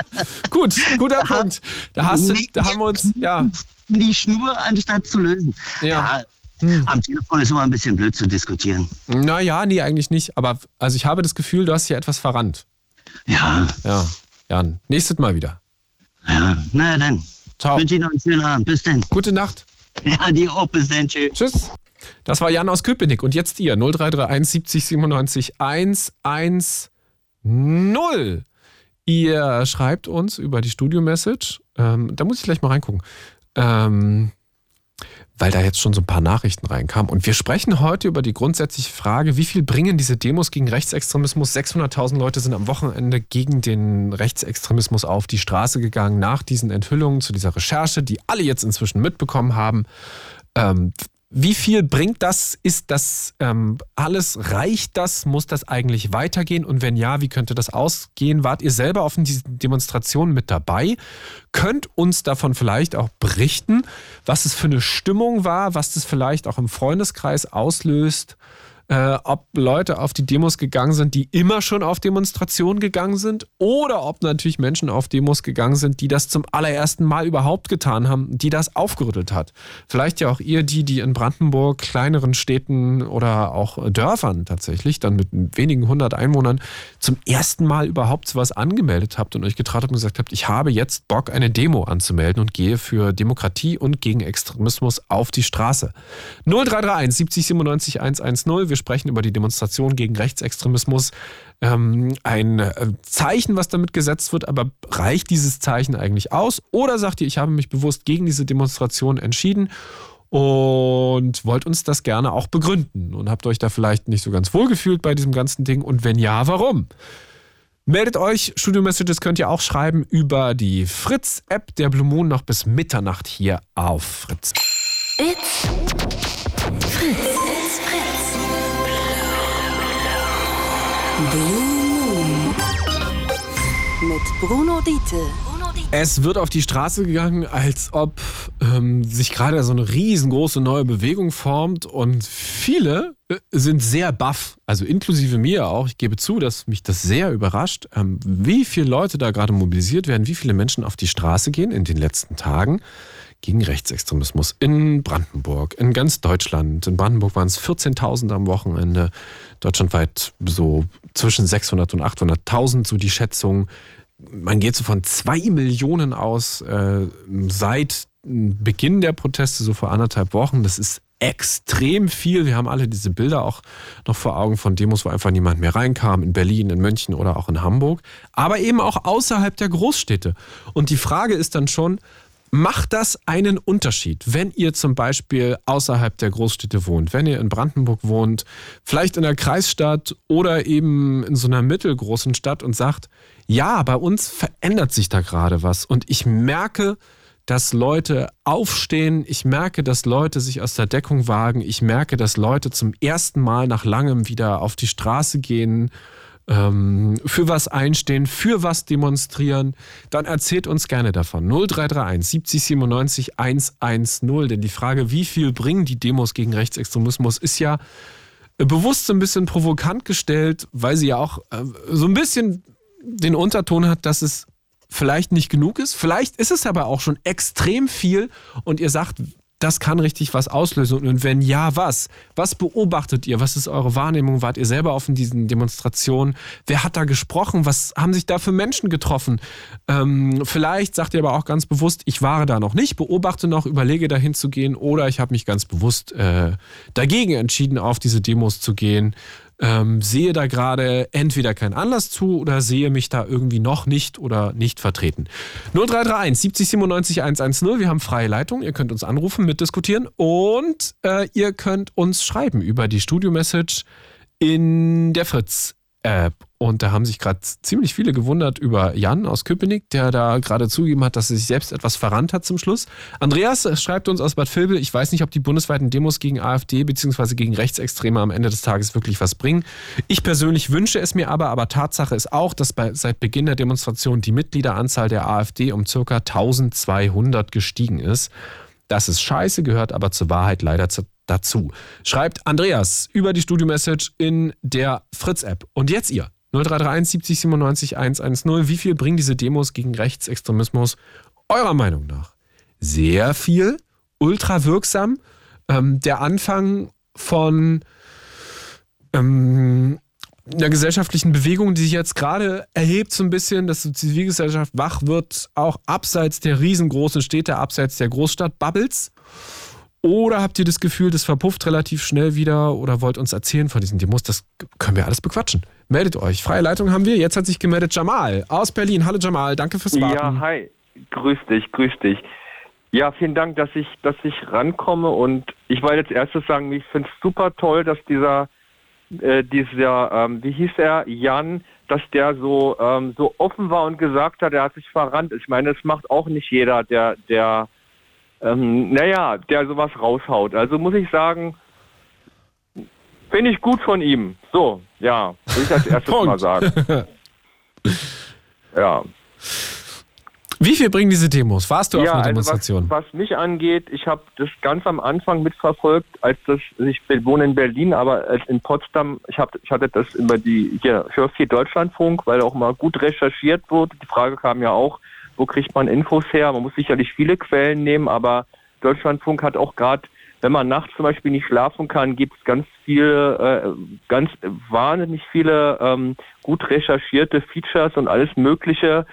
gut, guter Punkt. Da, hast du, da haben wir uns, ja, die Schnur, anstatt zu lösen. Ja. ja am Telefon ist immer ein bisschen blöd zu diskutieren. Naja, nee, eigentlich nicht. Aber also ich habe das Gefühl, du hast hier etwas verrannt. Ja. Ja. Jan, nächstes Mal wieder. Ja, na dann. Ciao. Wünsche Ihnen noch einen schönen Abend. Bis dann. Gute Nacht. Ja, dir auch. Bis dann. Tschüss. Tschüss. Das war Jan aus Köpenick. Und jetzt ihr 0331 70 97 110. Ihr schreibt uns über die Studio-Message. Ähm, da muss ich gleich mal reingucken. Ähm, weil da jetzt schon so ein paar Nachrichten reinkamen. Und wir sprechen heute über die grundsätzliche Frage, wie viel bringen diese Demos gegen Rechtsextremismus? 600.000 Leute sind am Wochenende gegen den Rechtsextremismus auf die Straße gegangen nach diesen Enthüllungen zu dieser Recherche, die alle jetzt inzwischen mitbekommen haben. Ähm, wie viel bringt das? Ist das ähm, alles? Reicht das? Muss das eigentlich weitergehen? Und wenn ja, wie könnte das ausgehen? Wart ihr selber auf diesen Demonstrationen mit dabei? Könnt uns davon vielleicht auch berichten, was es für eine Stimmung war, was das vielleicht auch im Freundeskreis auslöst? Äh, ob Leute auf die Demos gegangen sind, die immer schon auf Demonstrationen gegangen sind, oder ob natürlich Menschen auf Demos gegangen sind, die das zum allerersten Mal überhaupt getan haben, die das aufgerüttelt hat. Vielleicht ja auch ihr, die, die in Brandenburg, kleineren Städten oder auch Dörfern tatsächlich, dann mit wenigen hundert Einwohnern, zum ersten Mal überhaupt sowas angemeldet habt und euch getraut habt und gesagt habt, ich habe jetzt Bock, eine Demo anzumelden und gehe für Demokratie und gegen Extremismus auf die Straße. 0331 70 97 110 wir sprechen über die Demonstration gegen Rechtsextremismus. Ähm, ein äh, Zeichen, was damit gesetzt wird, aber reicht dieses Zeichen eigentlich aus? Oder sagt ihr, ich habe mich bewusst gegen diese Demonstration entschieden? und wollt uns das gerne auch begründen und habt euch da vielleicht nicht so ganz wohl gefühlt bei diesem ganzen Ding und wenn ja, warum? Meldet euch, Studio Messages könnt ihr auch schreiben über die Fritz-App der Blue Moon noch bis Mitternacht hier auf Fritz. It's Fritz. Mit Bruno Diete. Es wird auf die Straße gegangen, als ob ähm, sich gerade so eine riesengroße neue Bewegung formt und viele äh, sind sehr baff, also inklusive mir auch. Ich gebe zu, dass mich das sehr überrascht, ähm, wie viele Leute da gerade mobilisiert werden, wie viele Menschen auf die Straße gehen in den letzten Tagen gegen Rechtsextremismus in Brandenburg, in ganz Deutschland. In Brandenburg waren es 14.000 am Wochenende, deutschlandweit so zwischen 600 und 800.000, so die Schätzung. Man geht so von zwei Millionen aus äh, seit Beginn der Proteste, so vor anderthalb Wochen. Das ist extrem viel. Wir haben alle diese Bilder auch noch vor Augen von Demos, wo einfach niemand mehr reinkam, in Berlin, in München oder auch in Hamburg, aber eben auch außerhalb der Großstädte. Und die Frage ist dann schon, Macht das einen Unterschied, wenn ihr zum Beispiel außerhalb der Großstädte wohnt, wenn ihr in Brandenburg wohnt, vielleicht in der Kreisstadt oder eben in so einer mittelgroßen Stadt und sagt, ja, bei uns verändert sich da gerade was. Und ich merke, dass Leute aufstehen, ich merke, dass Leute sich aus der Deckung wagen, ich merke, dass Leute zum ersten Mal nach langem wieder auf die Straße gehen ähm, für was einstehen, für was demonstrieren, dann erzählt uns gerne davon. 0331 70 97 110. Denn die Frage, wie viel bringen die Demos gegen Rechtsextremismus, ist ja bewusst so ein bisschen provokant gestellt, weil sie ja auch äh, so ein bisschen den Unterton hat, dass es vielleicht nicht genug ist. Vielleicht ist es aber auch schon extrem viel und ihr sagt, das kann richtig was auslösen. Und wenn ja, was? Was beobachtet ihr? Was ist eure Wahrnehmung? Wart ihr selber auf diesen Demonstrationen? Wer hat da gesprochen? Was haben sich da für Menschen getroffen? Ähm, vielleicht sagt ihr aber auch ganz bewusst, ich war da noch nicht, beobachte noch, überlege dahin zu gehen oder ich habe mich ganz bewusst äh, dagegen entschieden, auf diese Demos zu gehen ähm, sehe da gerade entweder keinen Anlass zu oder sehe mich da irgendwie noch nicht oder nicht vertreten. 0331 70 97 110. Wir haben freie Leitung. Ihr könnt uns anrufen, mitdiskutieren und äh, ihr könnt uns schreiben über die Studio-Message in der Fritz App. Und da haben sich gerade ziemlich viele gewundert über Jan aus Köpenick, der da gerade zugegeben hat, dass er sich selbst etwas verrannt hat zum Schluss. Andreas schreibt uns aus Bad Vilbel, ich weiß nicht, ob die bundesweiten Demos gegen AfD bzw. gegen Rechtsextreme am Ende des Tages wirklich was bringen. Ich persönlich wünsche es mir aber, aber Tatsache ist auch, dass bei, seit Beginn der Demonstration die Mitgliederanzahl der AfD um ca. 1200 gestiegen ist. Das ist scheiße, gehört aber zur Wahrheit leider dazu. Schreibt Andreas über die Studio-Message in der Fritz-App. Und jetzt ihr. 0331 70 97 110. Wie viel bringen diese Demos gegen Rechtsextremismus eurer Meinung nach? sehr viel, ultra wirksam. Ähm, der Anfang von ähm, einer gesellschaftlichen Bewegung, die sich jetzt gerade erhebt, so ein bisschen, dass die Zivilgesellschaft wach wird, auch abseits der riesengroßen Städte, abseits der Großstadt-Bubbles. Oder habt ihr das Gefühl, das verpufft relativ schnell wieder oder wollt uns erzählen von diesen Demos? Das können wir alles bequatschen. Meldet euch. Freie Leitung haben wir. Jetzt hat sich gemeldet Jamal aus Berlin. Hallo Jamal, danke fürs Warten. Ja, hi. Grüß dich, grüß dich. Ja, vielen Dank, dass ich, dass ich rankomme und ich wollte jetzt erstes sagen, ich finde es super toll, dass dieser, äh, dieser, ähm, wie hieß er, Jan, dass der so, ähm, so offen war und gesagt hat, er hat sich verrannt. Ich meine, das macht auch nicht jeder, der, der, ähm, naja, der sowas raushaut. Also muss ich sagen, finde ich gut von ihm. So, ja, will ich als erstes mal sagen. ja. Wie viel bringen diese Demos? Warst du ja, auf einer also Demonstration? was, was mich angeht, ich habe das ganz am Anfang mitverfolgt, als das, ich wohne in Berlin, aber als in Potsdam, ich, hab, ich hatte das über die, hier, viel Deutschlandfunk, weil auch mal gut recherchiert wurde. Die Frage kam ja auch, wo kriegt man Infos her? Man muss sicherlich viele Quellen nehmen, aber Deutschlandfunk hat auch gerade, wenn man nachts zum Beispiel nicht schlafen kann, gibt es ganz viele, äh, ganz wahnsinnig viele ähm, gut recherchierte Features und alles Mögliche.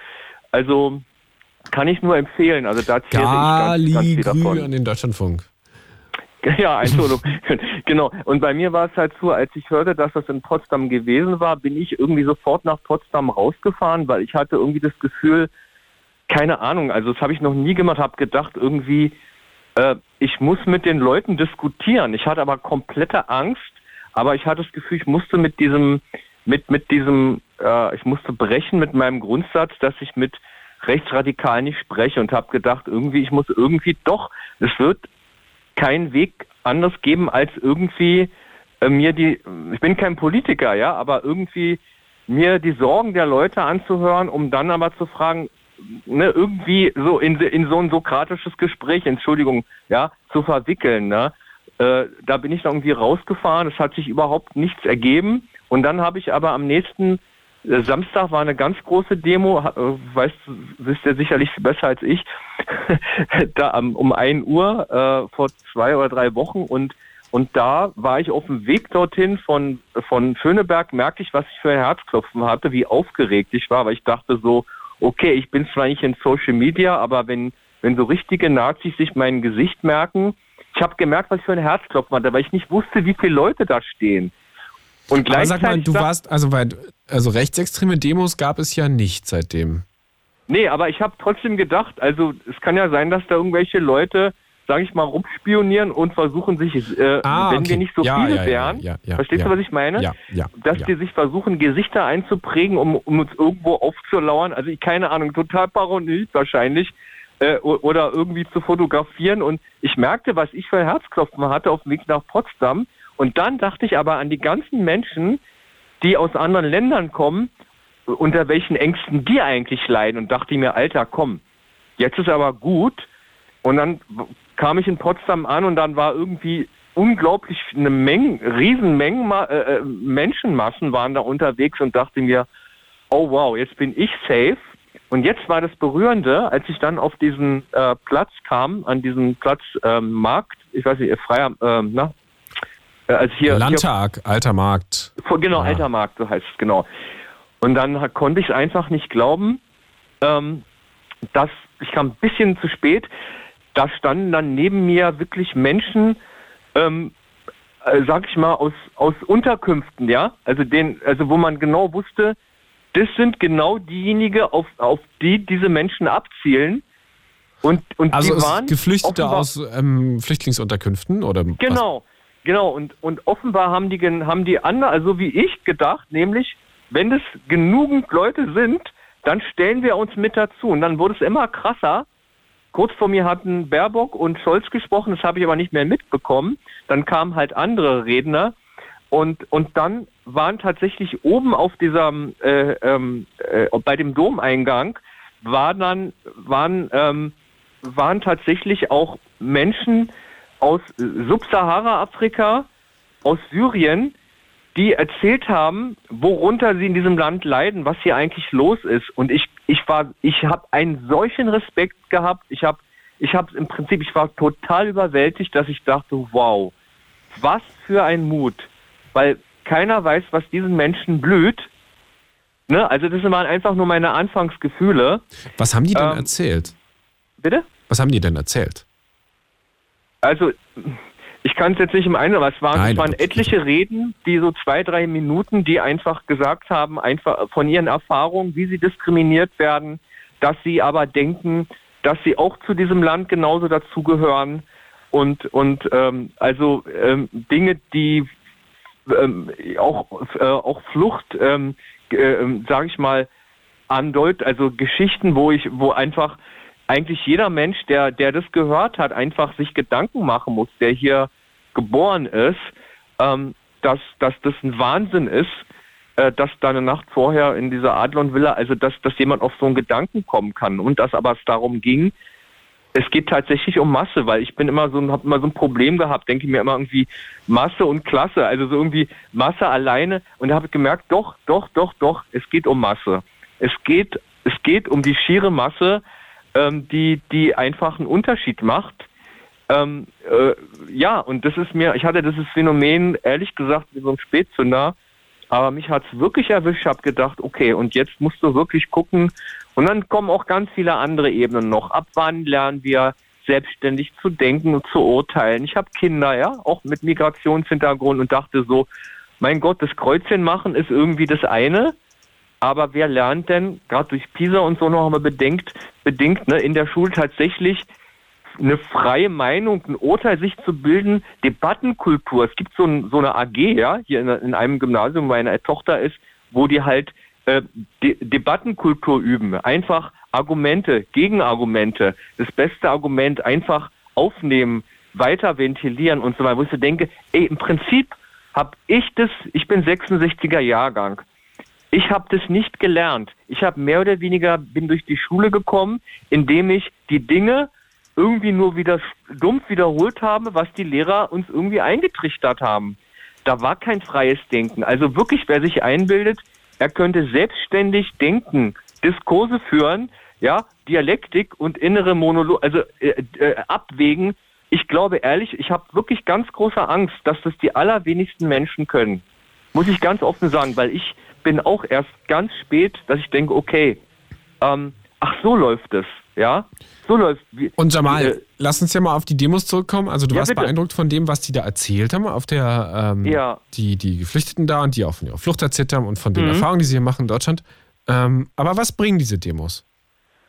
Also kann ich nur empfehlen. Also da zähle ich ganz, ganz viel davon. an den Deutschlandfunk. Ja, Entschuldigung. genau. Und bei mir war es halt so, als ich hörte, dass das in Potsdam gewesen war, bin ich irgendwie sofort nach Potsdam rausgefahren, weil ich hatte irgendwie das Gefühl, keine Ahnung, also das habe ich noch nie gemacht, habe gedacht irgendwie, äh, ich muss mit den Leuten diskutieren. Ich hatte aber komplette Angst, aber ich hatte das Gefühl, ich musste mit diesem, mit, mit diesem, äh, ich musste brechen mit meinem Grundsatz, dass ich mit rechtsradikal nicht spreche und habe gedacht, irgendwie, ich muss irgendwie doch, es wird keinen Weg anders geben, als irgendwie äh, mir die, ich bin kein Politiker, ja, aber irgendwie mir die Sorgen der Leute anzuhören, um dann aber zu fragen, ne, irgendwie so in, in so ein sokratisches Gespräch, Entschuldigung, ja, zu verwickeln, ne? Äh, da bin ich dann irgendwie rausgefahren, es hat sich überhaupt nichts ergeben und dann habe ich aber am nächsten äh, Samstag war eine ganz große Demo, äh, weißt, wisst ihr sicherlich besser als ich, da um 1 Uhr äh, vor zwei oder drei Wochen und und da war ich auf dem Weg dorthin von, von Schöneberg, merkte ich, was ich für ein Herzklopfen hatte, wie aufgeregt ich war, weil ich dachte so, okay, ich bin zwar nicht in Social Media, aber wenn, wenn so richtige Nazis sich mein Gesicht merken, ich habe gemerkt, was ich für ein Herzklopfen hatte, weil ich nicht wusste, wie viele Leute da stehen. Und Aber sag mal, du warst, also, bei, also rechtsextreme Demos gab es ja nicht seitdem. Nee, aber ich habe trotzdem gedacht, also es kann ja sein, dass da irgendwelche Leute, sage ich mal, rumspionieren und versuchen sich, äh, Ah, wenn okay. wir nicht so Ja, viele ja, wären, ja, verstehst du, was ich meine? Dass die sich versuchen, Gesichter einzuprägen, um, um uns irgendwo aufzulauern. Also ich keine Ahnung, total paranoid wahrscheinlich. Äh, oder irgendwie zu fotografieren. Und ich merkte, was ich für Herzklopfen hatte auf dem Weg nach Potsdam. Und dann dachte ich aber an die ganzen Menschen, die aus anderen Ländern kommen, unter welchen Ängsten die eigentlich leiden. Und dachte mir, Alter, komm, jetzt ist aber gut. Und dann kam ich in Potsdam an und dann war irgendwie unglaublich eine Menge, Riesenmengen, äh, äh, Menschenmassen waren da unterwegs und dachte mir, oh wow, jetzt bin ich safe. Und jetzt war das Berührende, als ich dann auf diesen äh, Platz kam, an diesen Platz ähm, Markt, ich weiß nicht, äh, freier, ähm, na, äh, also hier, hier Landtag, alter Markt. Genau, Ja. alter Markt, so heißt es, genau. Und dann konnte ich es einfach nicht glauben, ähm, dass ich kam ein bisschen zu spät. Da standen dann neben mir wirklich Menschen, ähm, äh, sag ich mal, aus, aus Unterkünften, ja, also den, also wo man genau wusste, das sind genau diejenigen, auf, auf die diese Menschen abzielen. Und, und Also die waren Geflüchtete aus ähm, Flüchtlingsunterkünften oder was? Genau, genau. Und, und offenbar haben die, haben die anderen, also wie ich gedacht, nämlich, wenn es genügend Leute sind, dann stellen wir uns mit dazu. Und dann wurde es immer krasser. Kurz vor mir hatten Baerbock und Scholz gesprochen, das habe ich aber nicht mehr mitbekommen. Dann kamen halt andere Redner. Und, und dann waren tatsächlich oben auf diesem, äh, ähm, äh, bei dem Domeingang, war dann, waren, ähm, waren tatsächlich auch Menschen aus Subsahara-Afrika, aus Syrien, die erzählt haben, worunter sie in diesem Land leiden, was hier eigentlich los ist. Und ich, ich war, ich habe einen solchen Respekt gehabt. Ich habe, ich habe im Prinzip, ich war total überwältigt, dass ich dachte, wow, was für ein Mut, weil keiner weiß, was diesen Menschen blüht. Ne? Also das waren einfach nur meine Anfangsgefühle. Was haben die denn Ähm, erzählt? Bitte? Was haben die denn erzählt? Also, ich kann es jetzt nicht im Einzelnen, aber es waren, Nein, es waren etliche Reden, die so zwei, drei Minuten, die einfach gesagt haben, einfach von ihren Erfahrungen, wie sie diskriminiert werden, dass sie aber denken, dass sie auch zu diesem Land genauso dazugehören. Und, und ähm, also ähm, Dinge, die ähm, auch, äh, auch Flucht, ähm, äh, sage ich mal, andeut, also Geschichten, wo ich, wo einfach eigentlich jeder Mensch, der, der das gehört hat, einfach sich Gedanken machen muss, der hier geboren ist, ähm, dass, dass das ein Wahnsinn ist, äh, dass da eine Nacht vorher in dieser Adlon-Villa, also dass, dass jemand auf so einen Gedanken kommen kann und dass aber es darum ging, es geht tatsächlich um Masse, weil ich bin immer so, habe immer so ein Problem gehabt, denke mir immer irgendwie Masse und Klasse, also so irgendwie Masse alleine und da habe ich gemerkt, doch, doch, doch, doch, es geht um Masse. Es geht, es geht um die schiere Masse, ähm, die, die einfach einen Unterschied macht. Ähm, äh, ja, und das ist mir, ich hatte dieses Phänomen, ehrlich gesagt, wie so ein Spätzünder, aber mich hat's wirklich erwischt. Ich habe gedacht, okay, und jetzt musst du wirklich gucken. Und dann kommen auch ganz viele andere Ebenen noch. Ab wann lernen wir selbstständig zu denken und zu urteilen? Ich habe Kinder, ja, auch mit Migrationshintergrund und dachte so, mein Gott, das Kreuzchen machen ist irgendwie das eine. Aber wer lernt denn, gerade durch PISA und so noch mal bedenkt, bedingt, ne, in der Schule tatsächlich eine freie Meinung, ein Urteil sich zu bilden, Debattenkultur. Es gibt so, ein, so eine AG, ja, hier in, in einem Gymnasium, wo meine Tochter ist, wo die halt äh, De Debattenkultur üben. Einfach Argumente, Gegenargumente, das beste Argument einfach aufnehmen, weiter ventilieren und so weiter. Wo ich so denke, ey, im Prinzip habe ich das, ich bin 66er Jahrgang. Ich habe das nicht gelernt. Ich habe mehr oder weniger bin durch die Schule gekommen, indem ich die Dinge irgendwie nur wieder dumpf wiederholt habe, was die Lehrer uns irgendwie eingetrichtert haben. Da war kein freies Denken. Also wirklich, wer sich einbildet, er könnte selbstständig denken, Diskurse führen, ja, Dialektik und innere Monolog, also äh, äh, abwägen. Ich glaube ehrlich, ich habe wirklich ganz große Angst, dass das die allerwenigsten Menschen können. Muss ich ganz offen sagen, weil ich bin auch erst ganz spät, dass ich denke, okay, ähm, ach so läuft es, ja, so läuft. Wie, Und Jamal, äh, lass uns ja mal auf die Demos zurückkommen. Also du Ja, warst bitte. beeindruckt von dem, was die da erzählt haben, auf der ähm, Ja. die, die Geflüchteten da und die auch von ihrer Flucht erzählt haben und von den Mhm. Erfahrungen, die sie hier machen in Deutschland. Ähm, aber was bringen diese Demos?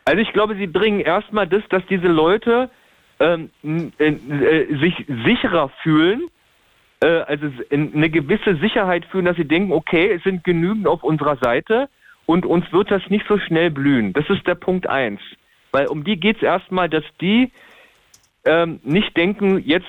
Also ich glaube, sie bringen erstmal das, dass diese Leute ähm, äh, äh, sich sicherer fühlen, also s- in- eine gewisse Sicherheit fühlen, dass sie denken, okay, es sind genügend auf unserer Seite und uns wird das nicht so schnell blühen. Das ist der Punkt eins. Weil um die geht es erstmal, dass die ähm, nicht denken, jetzt,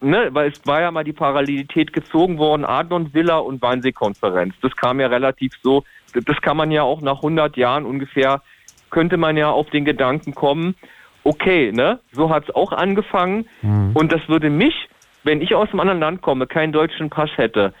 ne, weil es war ja mal die Parallelität gezogen worden, Adlon Villa und Wannsee-Konferenz. Das kam ja relativ so, das kann man ja auch nach 100 Jahren ungefähr, könnte man ja auf den Gedanken kommen, okay, ne, so hat es auch angefangen und das würde mich, wenn ich aus einem anderen Land komme, keinen deutschen Pass hätte,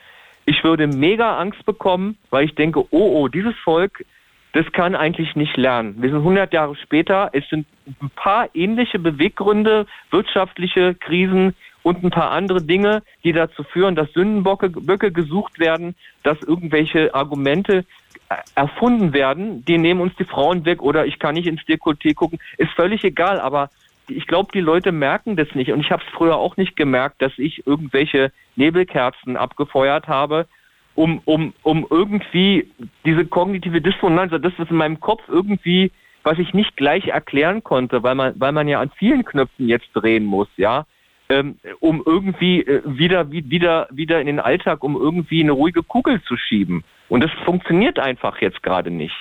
ich würde mega Angst bekommen, weil ich denke, oh, oh, dieses Volk, das kann eigentlich nicht lernen. Wir sind 100 Jahre später, es sind ein paar ähnliche Beweggründe, wirtschaftliche Krisen und ein paar andere Dinge, die dazu führen, dass Sündenböcke Böcke gesucht werden, dass irgendwelche Argumente erfunden werden, die nehmen uns die Frauen weg oder ich kann nicht ins Dekolleté gucken, ist völlig egal, aber ich glaube, die Leute merken das nicht und ich habe es früher auch nicht gemerkt, dass ich irgendwelche Nebelkerzen abgefeuert habe, um, um, um irgendwie diese kognitive Dissonanz, also das was in meinem Kopf irgendwie, was ich nicht gleich erklären konnte, weil man, weil man ja an vielen Knöpfen jetzt drehen muss, ja, ähm, um irgendwie äh, wieder, wie- wieder, wieder in den Alltag, um irgendwie eine ruhige Kugel zu schieben. Und das funktioniert einfach jetzt gerade nicht.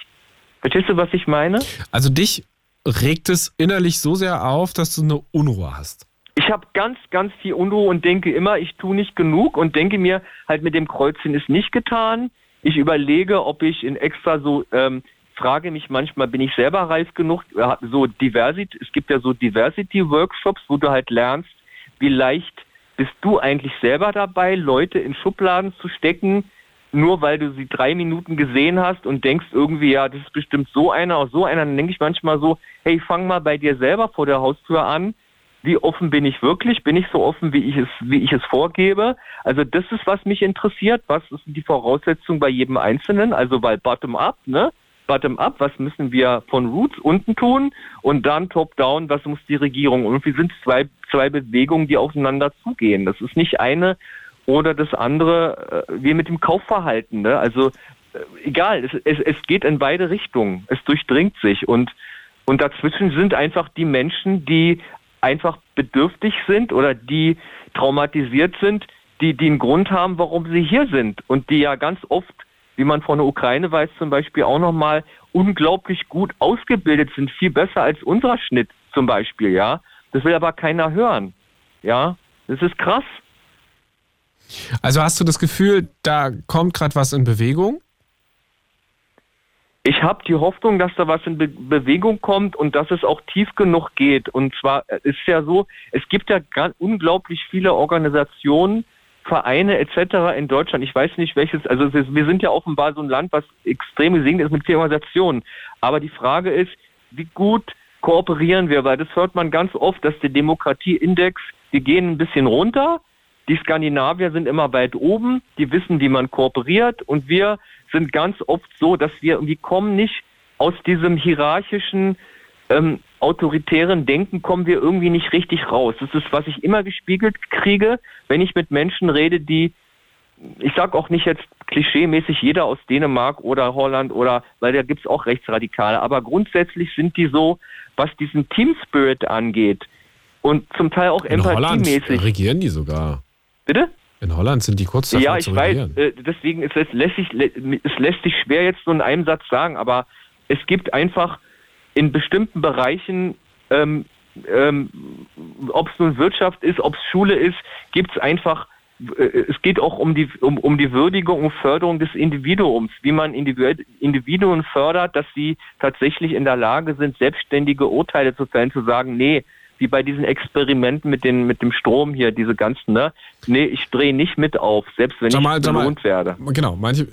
Verstehst du, was ich meine? Also dich regt es innerlich so sehr auf, dass du eine Unruhe hast. ich habe ganz, ganz viel Unruhe und denke immer, ich tue nicht genug und denke mir, halt mit dem Kreuzchen ist nicht getan. Ich überlege, ob ich in extra so, ähm, frage mich manchmal, bin ich selber reif genug? So Diversity, es gibt ja so Diversity-Workshops, wo du halt lernst, wie leicht bist du eigentlich selber dabei, Leute in Schubladen zu stecken, nur weil du sie drei Minuten gesehen hast und denkst irgendwie, ja, das ist bestimmt so einer oder so einer, dann denke ich manchmal so, hey, fang mal bei dir selber vor der Haustür an. Wie offen bin ich wirklich? Bin ich so offen, wie ich es, wie ich es vorgebe? Also das ist, was mich interessiert. Was ist die Voraussetzung bei jedem Einzelnen? Also weil bottom-up, ne? Bottom-up, was müssen wir von Roots unten tun? Und dann top-down, was muss die Regierung? Und wir sind zwei, zwei Bewegungen, die aufeinander zugehen. Das ist nicht eine oder das andere, äh, wie mit dem Kaufverhalten. Ne? Also äh, egal, es, es, es geht in beide Richtungen. Es durchdringt sich und und dazwischen sind einfach die Menschen, die einfach bedürftig sind oder die traumatisiert sind, die, die einen Grund haben, warum sie hier sind und die ja ganz oft, wie man von der Ukraine weiß zum Beispiel, auch nochmal unglaublich gut ausgebildet sind, viel besser als unser Schnitt zum Beispiel, ja. Das will aber keiner hören, ja. Das ist krass. Also hast du das Gefühl, da kommt gerade was in Bewegung? Ich habe die Hoffnung, dass da was in Be Bewegung kommt und dass es auch tief genug geht. Und zwar äh, ist ja so, es gibt ja unglaublich viele Organisationen, Vereine etc. in Deutschland. Ich weiß nicht welches, also wir sind ja offenbar so ein Land, was extrem gesegnet ist mit vielen Organisationen. Aber die Frage ist, wie gut kooperieren wir? Weil das hört man ganz oft, dass der Demokratieindex, die gehen ein bisschen runter die Skandinavier sind immer weit oben, die wissen, wie man kooperiert und wir sind ganz oft so, dass wir irgendwie kommen nicht aus diesem hierarchischen, ähm, autoritären Denken kommen wir irgendwie nicht richtig raus. Das ist, was ich immer gespiegelt kriege, wenn ich mit Menschen rede, die, ich sage auch nicht jetzt klischeemäßig jeder aus Dänemark oder Holland oder, weil da gibt es auch Rechtsradikale, aber grundsätzlich sind die so, was diesen Team Spirit angeht und zum Teil auch empathiemäßig. regieren die sogar. Bitte? In Holland sind die kurz davor Ja, ich weiß, äh, deswegen ist es lässt, sich, es lässt sich schwer jetzt so in einem Satz sagen, aber es gibt einfach in bestimmten Bereichen, ähm, ähm, ob es nun Wirtschaft ist, ob es Schule ist, gibt es einfach, äh, es geht auch um die, um, um die Würdigung und Förderung des Individuums, wie man Individuen fördert, dass sie tatsächlich in der Lage sind, selbstständige Urteile zu fällen, zu sagen, nee, wie bei diesen Experimenten mit, den, mit dem Strom hier, diese ganzen, ne? Nee, ich drehe nicht mit auf, selbst wenn sag ich belohnt werde. Genau, manche,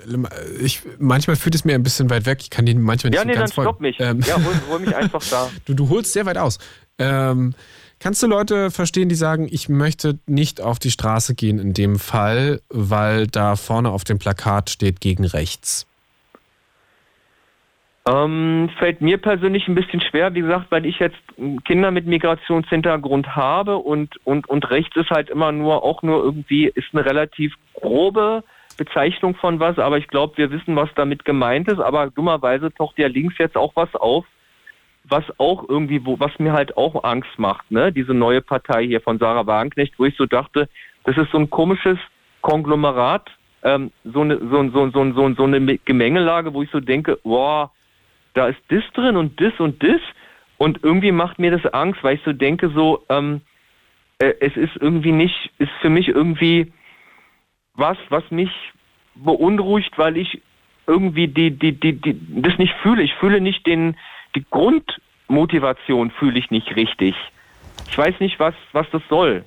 ich, manchmal fühlt es mir ein bisschen weit weg. Ich kann den manchmal nicht ja, nee, ganz dann stopp mich. Ähm, ja, hol, hol, mich einfach da. Du, du holst sehr weit aus. Ähm, kannst du Leute verstehen, die sagen, ich möchte nicht auf die Straße gehen in dem Fall, weil da vorne auf dem Plakat steht gegen rechts? Ähm, fällt mir persönlich ein bisschen schwer, wie gesagt, weil ich jetzt Kinder mit Migrationshintergrund habe und, und, und rechts ist halt immer nur, auch nur irgendwie, ist eine relativ grobe Bezeichnung von was, aber ich glaube, wir wissen, was damit gemeint ist, aber dummerweise taucht ja links jetzt auch was auf, was auch irgendwie, wo, was mir halt auch Angst macht, ne? Diese neue Partei hier von Sarah Wagenknecht, wo ich so dachte, das ist so ein komisches Konglomerat, ähm, so eine, so, so, so, so, so eine Gemengelage, wo ich so denke, boah, da ist das drin und das und das. Und irgendwie macht mir das Angst, weil ich so denke, so, ähm, äh, es ist irgendwie nicht, ist für mich irgendwie was, was mich beunruhigt, weil ich irgendwie die, die, die, die, das nicht fühle. Ich fühle nicht den, die Grundmotivation fühle ich nicht richtig. Ich weiß nicht, was, was das soll.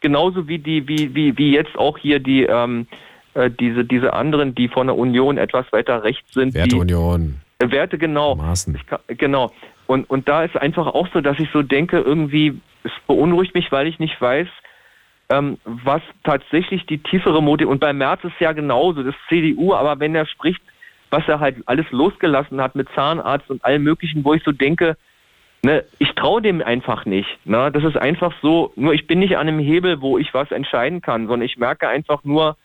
Genauso wie die, wie, wie, wie jetzt auch hier die, ähm, äh, diese, diese anderen, die von der Union etwas weiter rechts sind. Werteunion. Werte, genau. Kann, genau. Und, und da ist einfach auch so, dass ich so denke, irgendwie, es beunruhigt mich, weil ich nicht weiß, ähm, was tatsächlich die tiefere Motivation, und bei Merz ist ja genauso, das CDU, aber wenn er spricht, was er halt alles losgelassen hat mit Zahnarzt und allem möglichen, wo ich so denke, ne, ich traue dem einfach nicht. Ne? Das ist einfach so, nur ich bin nicht an einem Hebel, wo ich was entscheiden kann, sondern ich merke einfach nur,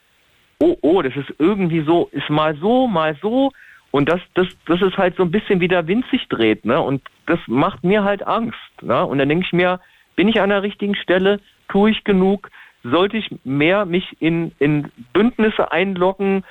oh, oh, das ist irgendwie so, ist mal so, mal so, und das, das, das ist halt so ein bisschen wie der Wind sich dreht, ne? Und das macht mir halt Angst. Ne? Und dann denke ich mir, bin ich an der richtigen Stelle? Tue ich genug? Sollte ich mehr mich in, in Bündnisse einloggen,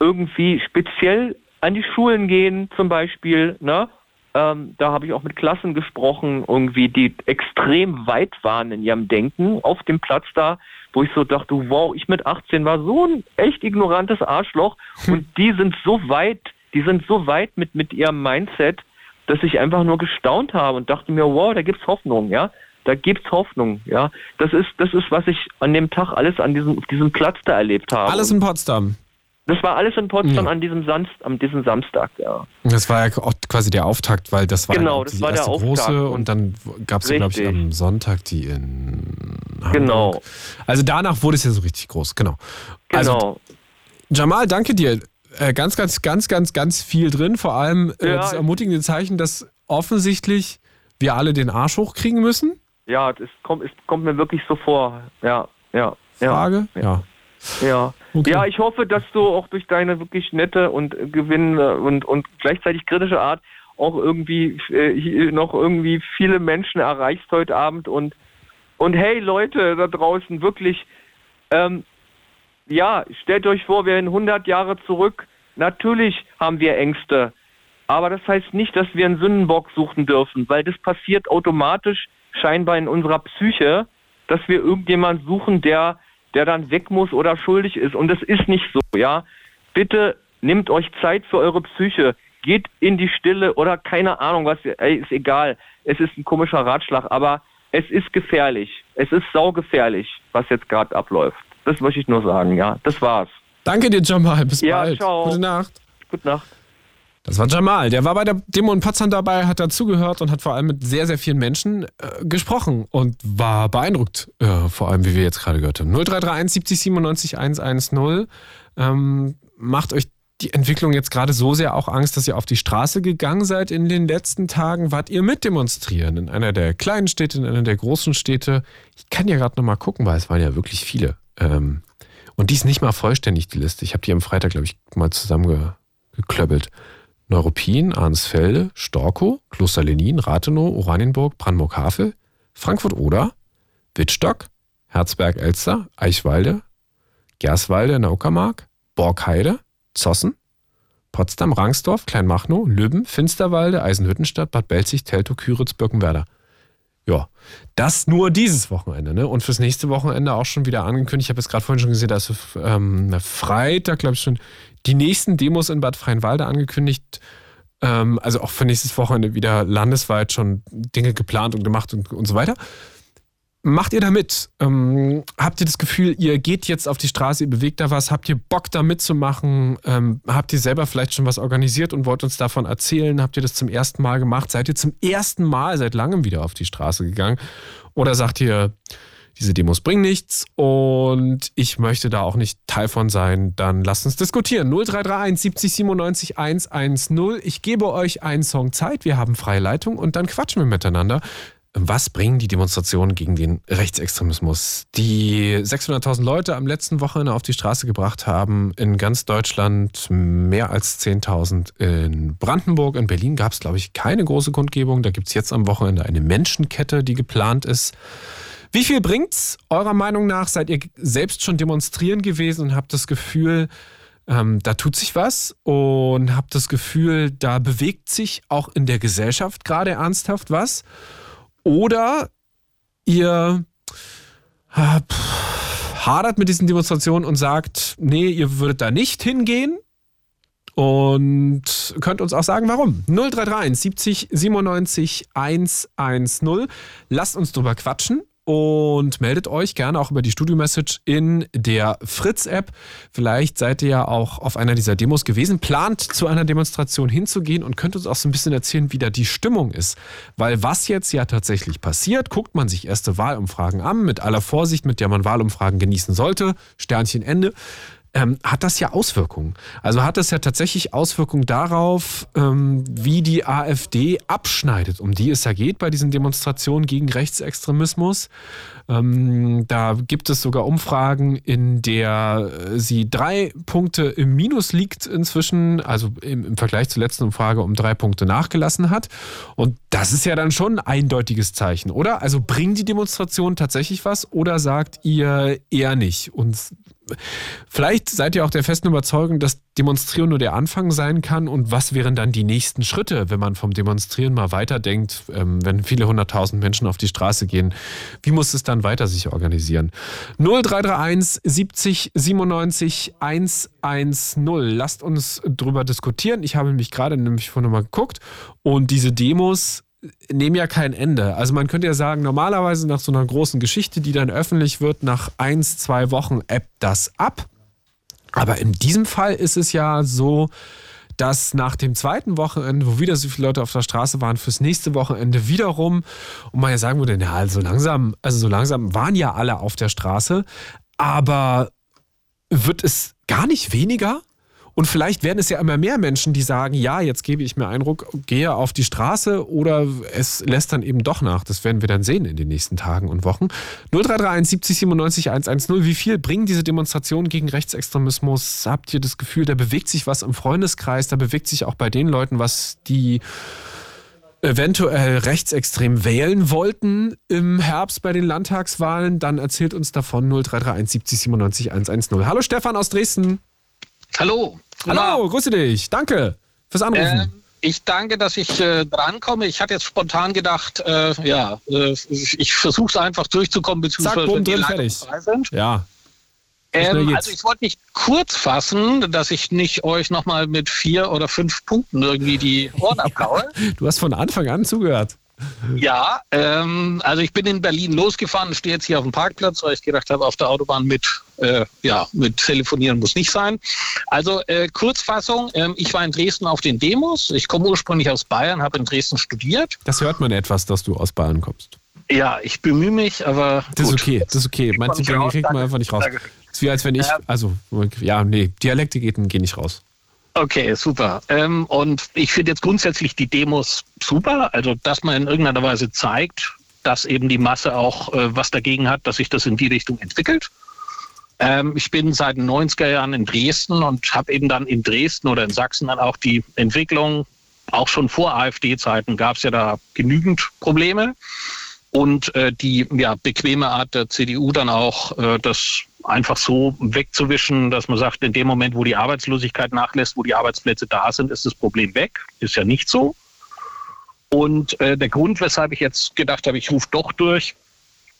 irgendwie speziell an die Schulen gehen zum Beispiel, ne? Ähm, da habe ich auch mit Klassen gesprochen, irgendwie, die extrem weit waren in ihrem Denken auf dem Platz da, wo ich so dachte, wow, ich mit 18 war so ein echt ignorantes Arschloch und die sind so weit die sind so weit mit, mit ihrem Mindset, dass ich einfach nur gestaunt habe und dachte mir, wow, da gibt's Hoffnung, ja. Da gibt's Hoffnung, ja. Das ist, das ist, was ich an dem Tag alles an diesem, diesem Platz da erlebt habe. Alles in Potsdam. Das war alles in Potsdam Ja. an diesem, Samst, an diesem Samstag, ja. Das war ja auch quasi der Auftakt, weil das war Genau, das die war der erste Auftakt große und- und dann gab es, glaube ich, am Sonntag die in Hamburg. Genau. Also danach wurde es ja so richtig groß, genau. Also Genau. Jamal, danke dir. Äh, ganz, ganz, ganz, ganz, ganz viel drin. Vor allem äh, Ja, das ermutigende Zeichen, dass offensichtlich wir alle den Arsch hochkriegen müssen. ja, das kommt, es kommt mir wirklich so vor. Ja, ja, ja. Frage? Ja. Ja. Okay. ja, ich hoffe, dass du auch durch deine wirklich nette und äh, gewinnende und, und gleichzeitig kritische Art auch irgendwie äh, noch irgendwie viele Menschen erreichst heute Abend und und hey Leute da draußen wirklich ähm, ja stellt euch vor wir in 100 Jahre zurück. Natürlich haben wir Ängste. Aber das heißt nicht dass wir einen Sündenbock suchen dürfen weil das passiert automatisch scheinbar in unserer Psyche dass wir irgendjemand suchen der der dann weg muss oder schuldig ist. Und das ist nicht so ja. Bitte nehmt euch Zeit für eure Psyche. Geht in die Stille oder keine Ahnung was. Ey, ist egal. Es ist ein komischer Ratschlag aber es ist gefährlich. Es ist saugefährlich was jetzt gerade abläuft das möchte ich nur sagen ja das war's Danke dir, Jamal. Bis Ja, bald. ciao. Gute Nacht. gute Nacht Das war Jamal. Der war bei der Demo in Potsdam dabei, hat dazugehört und hat vor allem mit sehr, sehr vielen Menschen äh, gesprochen und war beeindruckt, äh, vor allem wie wir jetzt gerade gehört haben. 0331 70 97 110. Ähm, macht euch die Entwicklung jetzt gerade so sehr auch Angst, dass ihr auf die Straße gegangen seid in den letzten Tagen? Wart ihr mitdemonstrieren in einer der kleinen Städte, in einer der großen Städte? Ich kann ja gerade nochmal gucken, weil es waren ja wirklich viele. Ähm, und die ist nicht mal vollständig, die Liste. Ich habe die am Freitag, glaube ich, mal zusammengeklöppelt. Neuruppin, Arnsfelde, Storkow, Kloster Lenin, Rathenow, Oranienburg, Brandenburg-Havel, Frankfurt-Oder, Wittstock, Herzberg-Elster, Eichwalde, Gerswalde in der Uckermark, Borgheide, Zossen, Potsdam, Rangsdorf, Kleinmachnow, Lübben, Finsterwalde, Eisenhüttenstadt, Bad Belzig, Teltow, Küritz, Birkenwerder. Ja, das nur dieses Wochenende, ne? Und fürs nächste Wochenende auch schon wieder angekündigt. Ich habe jetzt gerade vorhin schon gesehen, da ist ähm, Freitag, glaube ich, schon die nächsten Demos in Bad Freienwalde angekündigt. Ähm, also auch für nächstes Wochenende wieder landesweit schon Dinge geplant und gemacht und, und so weiter. Macht ihr da mit? Ähm, habt ihr das Gefühl, ihr geht jetzt auf die Straße, ihr bewegt da was? Habt ihr Bock da mitzumachen? Ähm, habt ihr selber vielleicht schon was organisiert und wollt uns davon erzählen? Habt ihr das zum ersten Mal gemacht? Seid ihr zum ersten Mal seit langem wieder auf die Straße gegangen? Oder sagt ihr, diese Demos bringen nichts und ich möchte da auch nicht Teil von sein? Dann lasst uns diskutieren. 0331 70 97 110. Ich gebe euch einen Song Zeit. Wir haben freie Leitung und dann quatschen wir miteinander. Was bringen die Demonstrationen gegen den Rechtsextremismus, die 600.000 Leute am letzten Wochenende auf die Straße gebracht haben? In ganz Deutschland mehr als 10.000. In Brandenburg, in Berlin gab es, glaube ich, keine große Kundgebung. Da gibt es jetzt am Wochenende eine Menschenkette, die geplant ist. Wie viel bringt's eurer Meinung nach? Seid ihr selbst schon demonstrieren gewesen und habt das Gefühl, ähm, da tut sich was und habt das Gefühl, da bewegt sich auch in der Gesellschaft gerade ernsthaft was? Oder ihr äh, hadert mit diesen Demonstrationen und sagt, nee, ihr würdet da nicht hingehen und könnt uns auch sagen, warum. 0331 70 97 110. Lasst uns drüber quatschen und meldet euch gerne auch über die Studio-Message in der Fritz-App. Vielleicht seid ihr ja auch auf einer dieser Demos gewesen, plant zu einer Demonstration hinzugehen und könnt uns auch so ein bisschen erzählen, wie da die Stimmung ist. Weil was jetzt ja tatsächlich passiert, guckt man sich erste Wahlumfragen an, mit aller Vorsicht, mit der man Wahlumfragen genießen sollte. Sternchen Ende ähm, hat das ja Auswirkungen. Also hat das ja tatsächlich Auswirkungen darauf, ähm, wie die AfD abschneidet, um die es ja geht bei diesen Demonstrationen gegen Rechtsextremismus. Ähm, da gibt es sogar Umfragen, in der äh, sie drei Punkte im Minus liegt inzwischen, also im, im Vergleich zur letzten Umfrage um drei Punkte nachgelassen hat. Und das ist ja dann schon ein eindeutiges Zeichen, oder? Also bringen die Demonstrationen tatsächlich was oder sagt ihr eher nicht? Und Vielleicht seid ihr auch der festen Überzeugung, dass Demonstrieren nur der Anfang sein kann. Und was wären dann die nächsten Schritte, wenn man vom Demonstrieren mal weiterdenkt, ähm, wenn viele hunderttausend Menschen auf die Straße gehen? Wie muss es dann weiter sich organisieren? 0331 70 97 110. Lasst uns drüber diskutieren. Ich habe mich gerade nämlich vorhin mal geguckt und diese Demos nehmen ja kein Ende. Also man könnte ja sagen, normalerweise nach so einer großen Geschichte, die dann öffentlich wird, nach eins, zwei Wochen ebbt das ab. Aber in diesem Fall ist es ja so, dass nach dem zweiten Wochenende, wo wieder so viele Leute auf der Straße waren, fürs nächste Wochenende wiederum, und man ja sagen würde, ja, also langsam, also so langsam waren ja alle auf der Straße, aber wird es gar nicht weniger? Und vielleicht werden es ja immer mehr Menschen, die sagen, ja, jetzt gebe ich mir Eindruck, gehe auf die Straße oder es lässt dann eben doch nach. Das werden wir dann sehen in den nächsten Tagen und Wochen. 0331 70 97 110. Wie viel bringen diese Demonstrationen gegen Rechtsextremismus? Habt ihr das Gefühl, da bewegt sich was im Freundeskreis, da bewegt sich auch bei den Leuten was, die eventuell rechtsextrem wählen wollten im Herbst bei den Landtagswahlen, dann erzählt uns davon 0331 70 97 110. Hallo Stefan aus Dresden. Hallo. Hallo, grüße dich. Danke fürs Anrufen. Ähm, ich danke, dass ich äh, drankomme. Ich hatte jetzt spontan gedacht, äh, ja, äh, ich versuche es einfach durchzukommen, beziehungsweise Zack, bumm, die drin, fertig. frei sind. Ja. Ähm, also ich wollte mich kurz fassen, dass ich nicht euch nochmal mit vier oder fünf Punkten irgendwie die Ohren abkaue. Du hast von Anfang an zugehört. Ja, ähm, also ich bin in Berlin losgefahren, stehe jetzt hier auf dem Parkplatz, weil ich gedacht habe, auf der Autobahn mit, äh, ja, mit telefonieren muss nicht sein. Also äh, Kurzfassung, ähm, ich war in Dresden auf den Demos. Ich komme ursprünglich aus Bayern, habe in Dresden studiert. Das hört man etwas, dass du aus Bayern kommst. Ja, ich bemühe mich, aber Das ist gut. okay, das ist okay. Manche Dinge kriegt man einfach nicht raus. Danke. Ist wie als wenn ich, also, ja, nee, Dialekte gehen, gehen nicht raus. Okay, super. Ähm, und ich finde jetzt grundsätzlich die Demos super. Also, dass man in irgendeiner Weise zeigt, dass eben die Masse auch äh, was dagegen hat, dass sich das in die Richtung entwickelt. Ähm, ich bin seit den 90er Jahren in Dresden und habe eben dann in Dresden oder in Sachsen dann auch die Entwicklung, auch schon vor AfD-Zeiten gab es ja da genügend Probleme. Und äh, die ja, bequeme Art der CDU dann auch, äh, das einfach so wegzuwischen, dass man sagt, in dem Moment, wo die Arbeitslosigkeit nachlässt, wo die Arbeitsplätze da sind, ist das Problem weg. Ist ja nicht so. Und äh, der Grund, weshalb ich jetzt gedacht habe, ich rufe doch durch,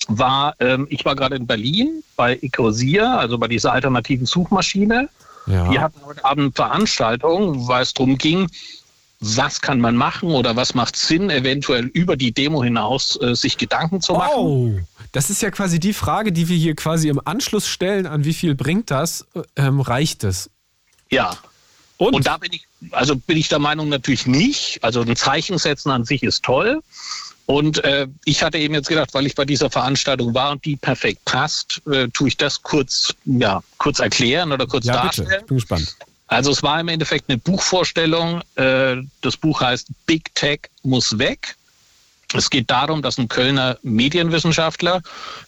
war, ähm, ich war gerade in Berlin bei Ecosia, also bei dieser alternativen Suchmaschine. Ja. Die hatten heute Abend eine Veranstaltung, weil es darum ging, was kann man machen oder was macht Sinn, eventuell über die Demo hinaus äh, sich Gedanken zu machen. Oh, das ist ja quasi die Frage, die wir hier quasi im Anschluss stellen, an wie viel bringt das, ähm, reicht es? Ja. Und? Und da bin ich, also bin ich der Meinung natürlich nicht. Also ein Zeichen setzen an sich ist toll. Und äh, ich hatte eben jetzt gedacht, weil ich bei dieser Veranstaltung war und die perfekt passt, äh, tue ich das kurz, ja, kurz erklären oder kurz ja, bitte, darstellen. bin gespannt. Also es war im Endeffekt eine Buchvorstellung. Äh, Das Buch heißt Big Tech muss weg. Es geht darum, dass ein Kölner Medienwissenschaftler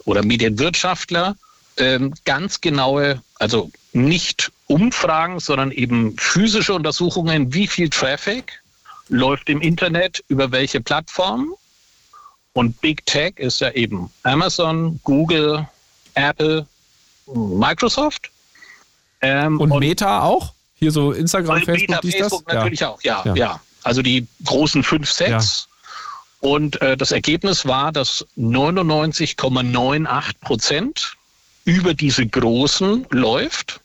oder Medienwirtschaftler ähm, ganz genaue, also nicht Umfragen, sondern eben physische Untersuchungen, wie viel Traffic läuft im Internet, über welche Plattformen. Und Big Tech ist ja eben Amazon, Google, Apple, Microsoft. Ähm, Und Meta auch? Hier so Instagram, und Facebook, Meta, dies, das? Facebook natürlich auch, ja, Ja. ja, Also die großen fünf, sechs. Und äh, das Ergebnis war, dass 99,98 Prozent über diese großen läuft.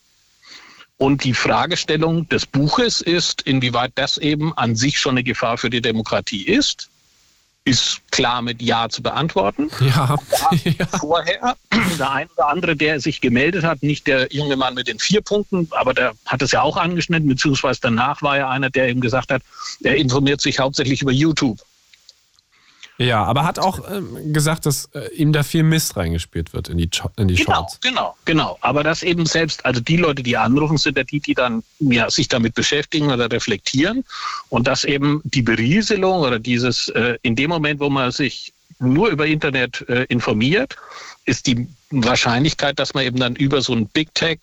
Und die Fragestellung des Buches ist, inwieweit das eben an sich schon eine Gefahr für die Demokratie ist, ist klar mit Ja zu beantworten. Ja. ja. Vorher, der ein oder andere, der sich gemeldet hat, nicht der junge Mann mit den vier Punkten, aber der hat es ja auch angeschnitten, beziehungsweise danach war ja einer, der eben gesagt hat, er informiert sich hauptsächlich über YouTube. Ja, aber hat auch ähm, gesagt, dass äh, ihm da viel Mist reingespielt wird in die, Cho- in die Genau, Shorts. genau, genau. Aber das eben selbst, also die Leute, die anrufen, sind ja die, die dann ja, sich damit beschäftigen oder reflektieren. Und dass eben die Berieselung oder dieses, äh, in dem Moment, wo man sich nur über Internet äh, informiert, ist die Wahrscheinlichkeit, dass man eben dann über so ein Big Tech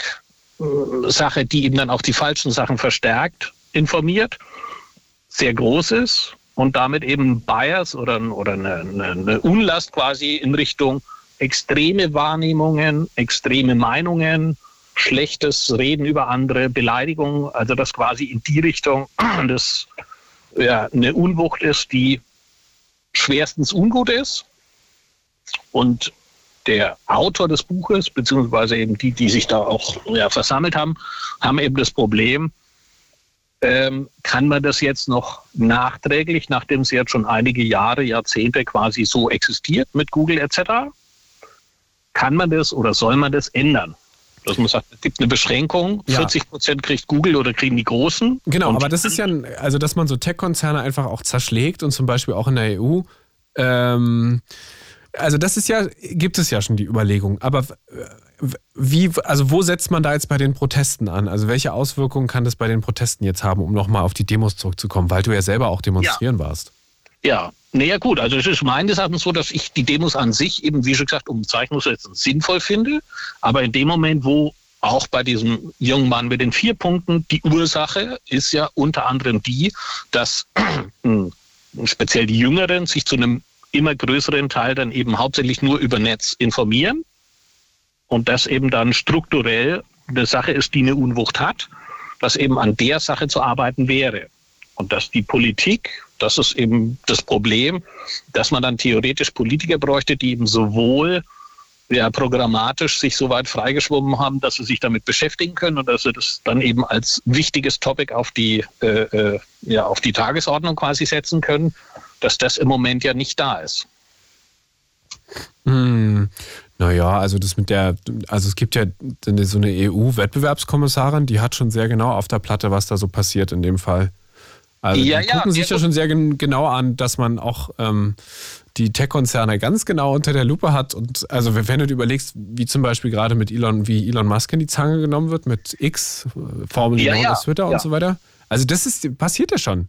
äh, Sache, die eben dann auch die falschen Sachen verstärkt, informiert, sehr groß ist und damit eben Bias oder, oder eine, eine, Unlast quasi in Richtung extreme Wahrnehmungen, extreme Meinungen, schlechtes Reden über andere, Beleidigung, also das quasi in die Richtung das ja, eine Unwucht ist, die schwerstens ungut ist. Und der Autor des Buches, beziehungsweise eben die, die sich da auch ja, versammelt haben, haben eben das Problem, ähm, kann man das jetzt noch nachträglich, nachdem es jetzt schon einige Jahre, Jahrzehnte quasi so existiert mit Google etc., kann man das oder soll man das ändern? Dass man sagt, es gibt eine Beschränkung, Ja. 40 Prozent kriegt Google oder kriegen die Großen. Genau, aber das ist ja, ein- also dass man so Tech-Konzerne einfach auch zerschlägt und zum Beispiel auch in der EU. Ähm, also das ist ja, gibt es ja schon die Überlegung. Aber äh, wie, also wo setzt man da jetzt bei den Protesten an? Also welche Auswirkungen kann das bei den Protesten jetzt haben, um nochmal auf die Demos zurückzukommen, weil du ja selber auch demonstrieren warst? Ja, naja gut, also es ist meines Erachtens so, dass ich die Demos an sich eben, wie schon gesagt, um Zeichen zu setzen, sinnvoll finde. Aber in dem Moment, wo auch bei diesem jungen Mann mit den vier Punkten, die Ursache ist ja unter anderem die, dass speziell die Jüngeren sich zu einem immer größeren Teil dann eben hauptsächlich nur über Netz informieren und das eben dann strukturell eine Sache ist, die eine Unwucht hat, dass eben an der Sache zu arbeiten wäre. Und dass die Politik, das ist eben das Problem, dass man dann theoretisch Politiker bräuchte, die eben sowohl ja, programmatisch sich so weit freigeschwommen haben, dass sie sich damit beschäftigen können und dass sie das dann eben als wichtiges Topic auf die, äh, äh, ja, auf die Tagesordnung quasi setzen können, dass das im Moment ja nicht da ist. Hm, naja, also das mit der, also es gibt ja so eine EU-Wettbewerbskommissarin, die hat schon sehr genau auf der Platte, was da so passiert in dem Fall. Also Ja, die ja, gucken sich ja, schon sehr gen genau an, dass man auch ähm, die Tech-Konzerne ganz genau unter der Lupe hat. Und also wenn du dir überlegst, wie zum Beispiel gerade mit Elon, wie Elon Musk in die Zange genommen wird, mit X, äh, formerly Ja, known ja, as Twitter und so weiter. Also das ist, passiert ja schon.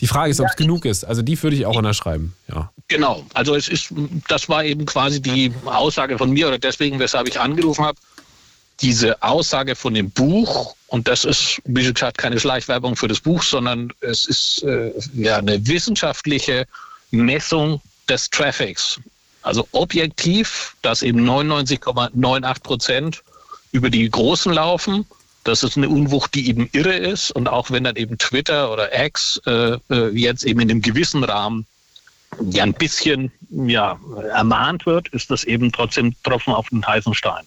Die Frage ist, ob es genug ist. Also die würde ich auch unterschreiben, ja. Genau, also es ist, das war eben quasi die Aussage von mir oder deswegen, weshalb ich angerufen habe. Diese Aussage von dem Buch, und das ist, wie gesagt, keine Schleichwerbung für das Buch, sondern es ist äh, ja eine wissenschaftliche Messung des Traffics. Also objektiv, dass eben 99,98 Prozent über die Großen laufen. Das ist eine Unwucht, die eben irre ist. Und auch wenn dann eben Twitter oder X äh, äh, jetzt eben in einem gewissen Rahmen ja ein bisschen ja, ermahnt wird, ist das eben trotzdem Tropfen auf den heißen Stein.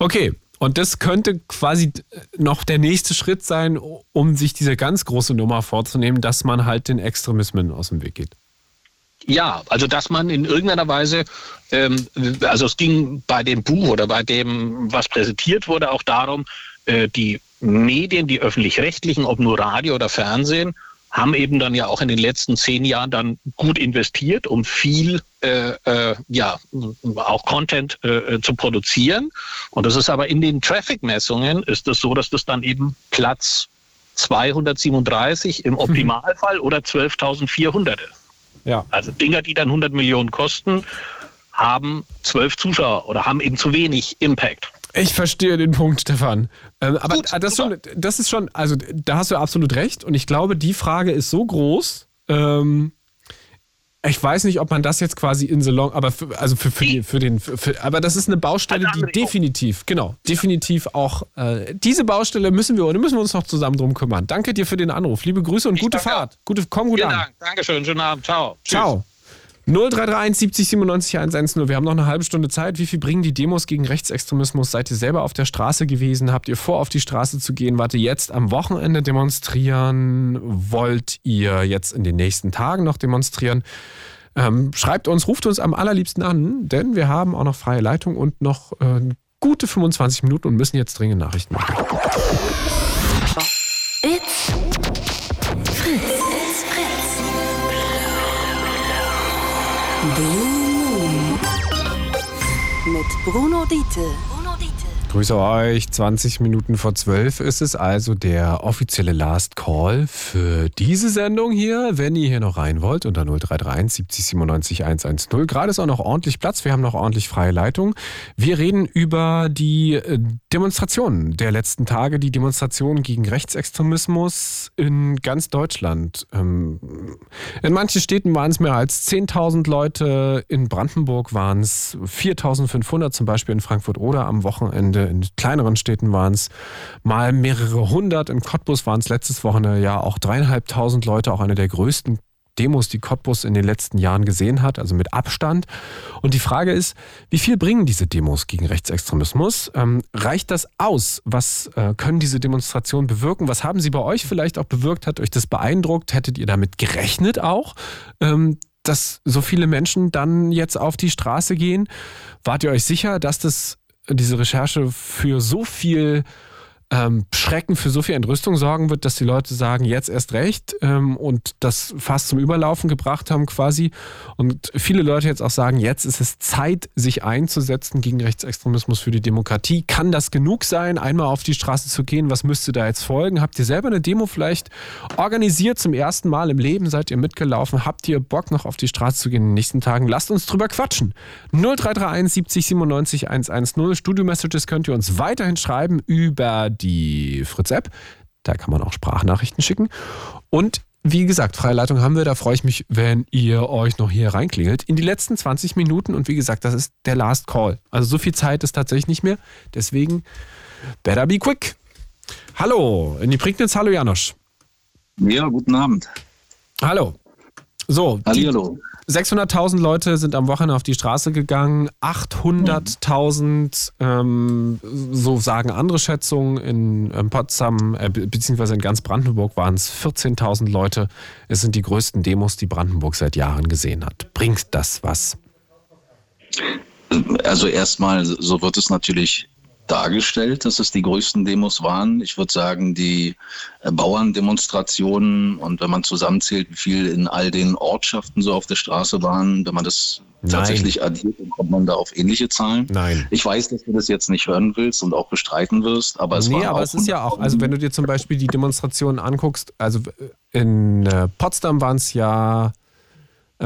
Okay, und das könnte quasi noch der nächste Schritt sein, um sich diese ganz große Nummer vorzunehmen, dass man halt den Extremismen aus dem Weg geht. Ja, also dass man in irgendeiner Weise, ähm, also es ging bei dem Buch oder bei dem, was präsentiert wurde, auch darum, äh, die Medien, die öffentlich-rechtlichen, ob nur Radio oder Fernsehen, haben eben dann ja auch in den letzten zehn Jahren dann gut investiert, um viel äh, äh, ja auch Content äh, zu produzieren. Und das ist aber in den Traffic-Messungen ist es so, dass das dann eben Platz 237 im Optimalfall oder 12.400 ist. Ja. Also Dinger, die dann 100 Millionen kosten, haben zwölf Zuschauer oder haben eben zu wenig Impact. Ich verstehe den Punkt, Stefan. Ähm, aber Gut, das, ist schon, das ist schon, also da hast du absolut recht. Und ich glaube, die Frage ist so groß. Ähm, ich weiß nicht, ob man das jetzt quasi in the long, aber für, also für, für, die, für den, für, aber das ist eine Baustelle, die definitiv, genau, definitiv auch, äh, diese Baustelle müssen wir, oder müssen wir uns noch zusammen drum kümmern. Danke dir für den Anruf. Liebe Grüße und gute danke Fahrt. Gute, komm gut Vielen an. Dank. Dankeschön. Schönen Abend. Ciao. Tschüss. Ciao. 0331 70 97 110. Wir haben noch eine halbe Stunde Zeit. Wie viel bringen die Demos gegen Rechtsextremismus? Seid ihr selber auf der Straße gewesen? Habt ihr vor, auf die Straße zu gehen? Wart ihr jetzt am Wochenende demonstrieren? Wollt ihr jetzt in den nächsten Tagen noch demonstrieren? Ähm, schreibt uns, ruft uns am allerliebsten an, denn wir haben auch noch freie Leitung und noch äh, gute 25 Minuten und müssen jetzt dringend Nachrichten machen. It's Blue Moon. Mit Bruno Diete. Grüße euch. 20 Minuten vor 12 ist es also der offizielle Last Call für diese Sendung hier. Wenn ihr hier noch rein wollt, unter 0331 70 97 110. Gerade ist auch noch ordentlich Platz. Wir haben noch ordentlich freie Leitung. Wir reden über die äh, Demonstrationen der letzten Tage, die Demonstrationen gegen Rechtsextremismus in ganz Deutschland. Ähm, In manchen Städten waren es mehr als 10.000 Leute. In Brandenburg waren es 4.500, zum Beispiel in Frankfurt-Oder am Wochenende. In kleineren Städten waren es mal mehrere hundert. In Cottbus waren es letztes Wochenende ja auch dreieinhalbtausend Leute, auch eine der größten Demos, die Cottbus in den letzten Jahren gesehen hat, also mit Abstand. Und die Frage ist, wie viel bringen diese Demos gegen Rechtsextremismus? Ähm, reicht das aus? Was äh, können diese Demonstrationen bewirken? Was haben sie bei euch vielleicht auch bewirkt? Hat euch das beeindruckt? Hättet ihr damit gerechnet auch? Ähm, dass so viele Menschen dann jetzt auf die Straße gehen? Wart ihr euch sicher, dass das diese Recherche für so viel ähm, Schrecken für so viel Entrüstung sorgen wird, dass die Leute sagen, jetzt erst recht ähm, und das fast zum Überlaufen gebracht haben quasi. Und viele Leute jetzt auch sagen, jetzt ist es Zeit, sich einzusetzen gegen Rechtsextremismus für die Demokratie. Kann das genug sein, einmal auf die Straße zu gehen? Was müsste da jetzt folgen? Habt ihr selber eine Demo vielleicht organisiert zum ersten Mal im Leben? Seid ihr mitgelaufen? Habt ihr Bock noch auf die Straße zu gehen in den nächsten Tagen? Lasst uns drüber quatschen. 0331 70 97 110. Studio-Messages könnt ihr uns weiterhin schreiben über die Fritz-App. Da kann man auch Sprachnachrichten schicken. Und wie gesagt, freie Leitung haben wir. Da freue ich mich, wenn ihr euch noch hier reinklingelt. In die letzten 20 Minuten. Und wie gesagt, das ist der Last Call. Also so viel Zeit ist tatsächlich nicht mehr. Deswegen, better be quick. Hallo, in die Prignitz. Hallo, Janosch. Ja, guten Abend. Hallo. So, die Hallihallo. 600.000 Leute sind am Wochenende auf die Straße gegangen. 800.000, ähm, so sagen andere Schätzungen. In ähm, Potsdam äh, be- beziehungsweise in ganz Brandenburg waren es 14.000 Leute. Es sind die größten Demos, die Brandenburg seit Jahren gesehen hat. Bringt das was? Also erstmal, so wird es natürlich dargestellt, dass es die größten Demos waren. Ich würde sagen, die äh, Bauerndemonstrationen und wenn man zusammenzählt, wie viel in all den Ortschaften so auf der Straße waren, wenn man das Nein. tatsächlich addiert, dann kommt man da auf ähnliche Zahlen. Nein. Ich weiß, dass du das jetzt nicht hören willst und auch bestreiten wirst, aber es nee, war aber auch es ist ja auch, also wenn du dir zum Beispiel die Demonstrationen anguckst, also in äh, Potsdam waren es ja äh,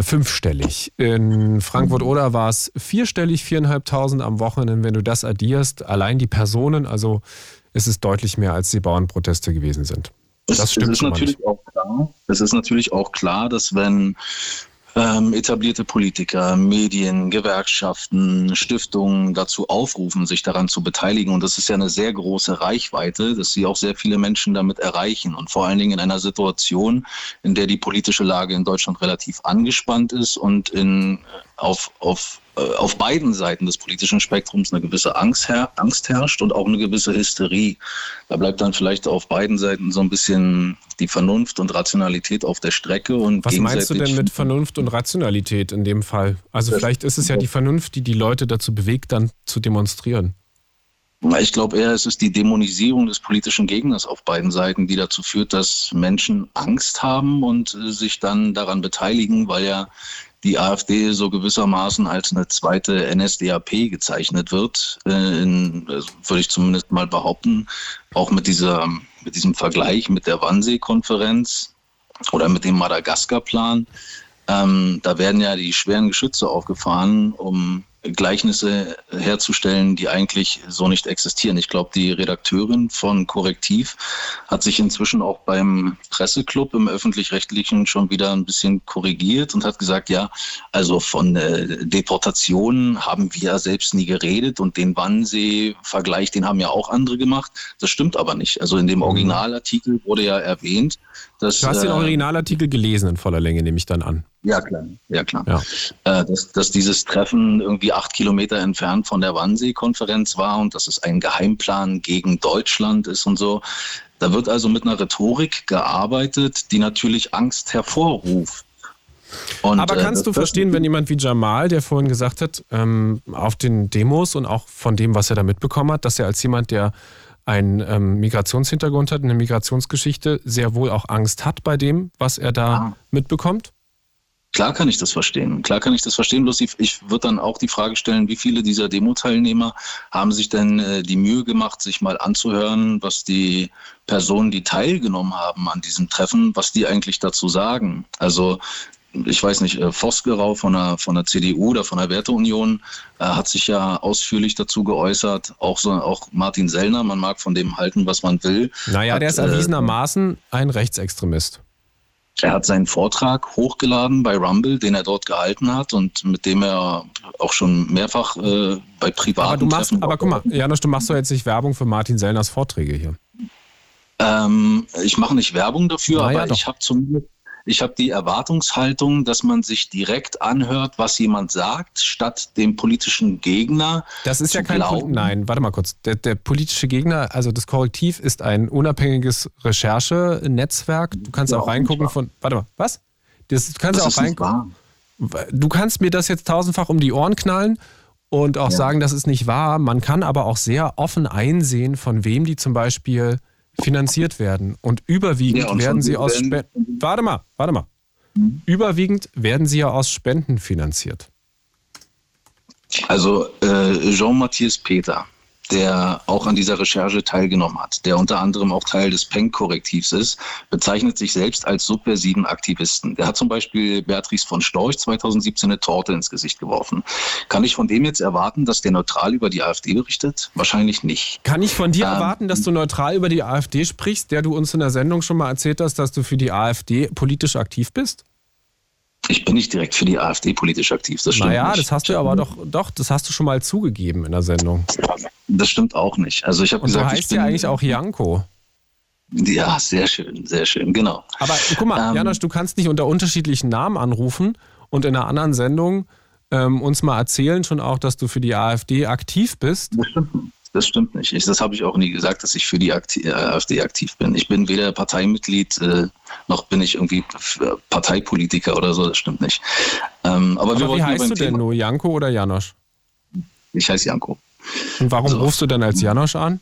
fünfstellig. In Frankfurt-Oder war es vierstellig, viereinhalbtausend am Wochenende. Wenn du das addierst, allein die Personen, also ist es deutlich mehr, als die Bauernproteste gewesen sind. Das stimmt es ist natürlich nicht. auch klar. Es ist natürlich auch klar, dass wenn ähm, etablierte Politiker, Medien, Gewerkschaften, Stiftungen dazu aufrufen, sich daran zu beteiligen. Und das ist ja eine sehr große Reichweite, dass sie auch sehr viele Menschen damit erreichen. Und vor allen Dingen in einer Situation, in der die politische Lage in Deutschland relativ angespannt ist und in, auf, auf, äh, auf beiden Seiten des politischen Spektrums eine gewisse Angst, her Angst herrscht und auch eine gewisse Hysterie. Da bleibt dann vielleicht auf beiden Seiten so ein bisschen die Vernunft und Rationalität auf der Strecke. Und Was meinst du denn mit Vernunft und Rationalität in dem Fall? Also vielleicht ist es ja die Vernunft, die die Leute dazu bewegt, dann zu demonstrieren. Ich glaube eher, es ist die Dämonisierung des politischen Gegners auf beiden Seiten, die dazu führt, dass Menschen Angst haben und äh, sich dann daran beteiligen, weil ja die AfD so gewissermaßen als eine zweite NSDAP gezeichnet wird, äh, in, äh, würde ich zumindest mal behaupten, auch mit dieser, mit diesem Vergleich mit der Wannsee-Konferenz oder mit dem Madagaskar-Plan. Ähm, da werden ja die schweren Geschütze aufgefahren, um Gleichnisse herzustellen, die eigentlich so nicht existieren. Ich glaube, die Redakteurin von Korrektiv hat sich inzwischen auch beim Presseclub im öffentlich-rechtlichen schon wieder ein bisschen korrigiert und hat gesagt, ja, also von äh, Deportationen haben wir ja selbst nie geredet und den Wannsee-Vergleich, den haben ja auch andere gemacht. Das stimmt aber nicht. Also in dem Originalartikel wurde ja erwähnt, dass Du hast den äh, Originalartikel gelesen in voller Länge, nehme ich dann an. ja, klar. Ja, klar. Ja. Äh, dass, dass dieses Treffen irgendwie acht Kilometer entfernt von der Wannsee-Konferenz war und dass es ein Geheimplan gegen Deutschland ist und so. Da wird also mit einer Rhetorik gearbeitet, die natürlich Angst hervorruft. Und, Aber äh, kannst du das- verstehen, wenn jemand wie Jamal, der vorhin gesagt hat, ähm, auf den Demos und auch von dem, was er da mitbekommen hat, dass er als jemand, der einen ähm, Migrationshintergrund hat, eine Migrationsgeschichte, sehr wohl auch Angst hat bei dem, was er da Ah. mitbekommt? Klar kann ich das verstehen. Klar kann ich das verstehen. Bloß ich, ich würde dann auch die Frage stellen, wie viele dieser Demo-Teilnehmer haben sich denn äh, die Mühe gemacht, sich mal anzuhören, was die Personen, die teilgenommen haben an diesem Treffen, was die eigentlich dazu sagen. Also ich weiß nicht, äh, Vosgerau von der, von der CDU oder von der Werteunion äh, hat sich ja ausführlich dazu geäußert. Auch, so, auch Martin Sellner, man mag von dem halten, was man will. Naja, hat, der ist äh, erwiesenermaßen ein Rechtsextremist. er hat seinen Vortrag hochgeladen bei Rumble, den er dort gehalten hat und mit dem er auch schon mehrfach äh, bei privaten Aber du machst, Treffen- aber guck mal, Janusz, du machst doch jetzt nicht Werbung für Martin Sellners Vorträge hier. Ähm, ich mache nicht Werbung dafür, Na ja, aber doch. ich habe zumindest ich habe die Erwartungshaltung, dass man sich direkt anhört, was jemand sagt, statt dem politischen Gegner. Das ist zu ja kein Pol glauben. Nein, warte mal kurz. Der, der politische Gegner, also das Korrektiv, ist ein unabhängiges Recherchenetzwerk. Du kannst Ja, auch reingucken von. Warte mal, was? Das, du kannst Das auch ist nicht reingucken. wahr. Du kannst mir das jetzt tausendfach um die Ohren knallen und auch Ja. sagen, das ist nicht wahr. Man kann aber auch sehr offen einsehen, von wem die zum Beispiel finanziert werden. Und überwiegend Ja, und werden sie aus Spenden. Warte mal, warte mal. Überwiegend werden sie ja aus Spenden finanziert. Also äh, Jean-Matthias Peter, der auch an dieser Recherche teilgenommen hat, der unter anderem auch Teil des PENK-Korrektivs ist, bezeichnet sich selbst als subversiven Aktivisten. Der hat zum Beispiel Beatrice von Storch 2017 eine Torte ins Gesicht geworfen. Kann ich von dem jetzt erwarten, dass der neutral über die AfD berichtet? Wahrscheinlich nicht. Kann ich von dir Ähm, erwarten, dass du neutral über die AfD sprichst, der du uns in der Sendung schon mal erzählt hast, dass du für die AfD politisch aktiv bist? Ich bin nicht direkt für die AfD politisch aktiv. Das stimmt Naja, nicht. das hast du aber doch, doch, das hast du schon mal zugegeben in der Sendung. Das stimmt auch nicht. Also ich habe gesagt, ich heißt bin, ja eigentlich auch Janko. Ja, sehr schön, sehr schön, genau. Aber guck mal, Ähm, Janosch, du kannst nicht unter unterschiedlichen Namen anrufen und in einer anderen Sendung ähm, uns mal erzählen, schon auch, dass du für die AfD aktiv bist. Das stimmt. Das stimmt nicht. Ich, das habe ich auch nie gesagt, dass ich für die Akti äh, AfD aktiv bin. Ich bin weder Parteimitglied äh, noch bin ich irgendwie äh, Parteipolitiker oder so. Das stimmt nicht. Ähm, aber, wir Aber wie wollten ja heißt du denn nur, Janko oder Janosch? Ich heiße Janko. Und warum Also- rufst du denn als Janosch an?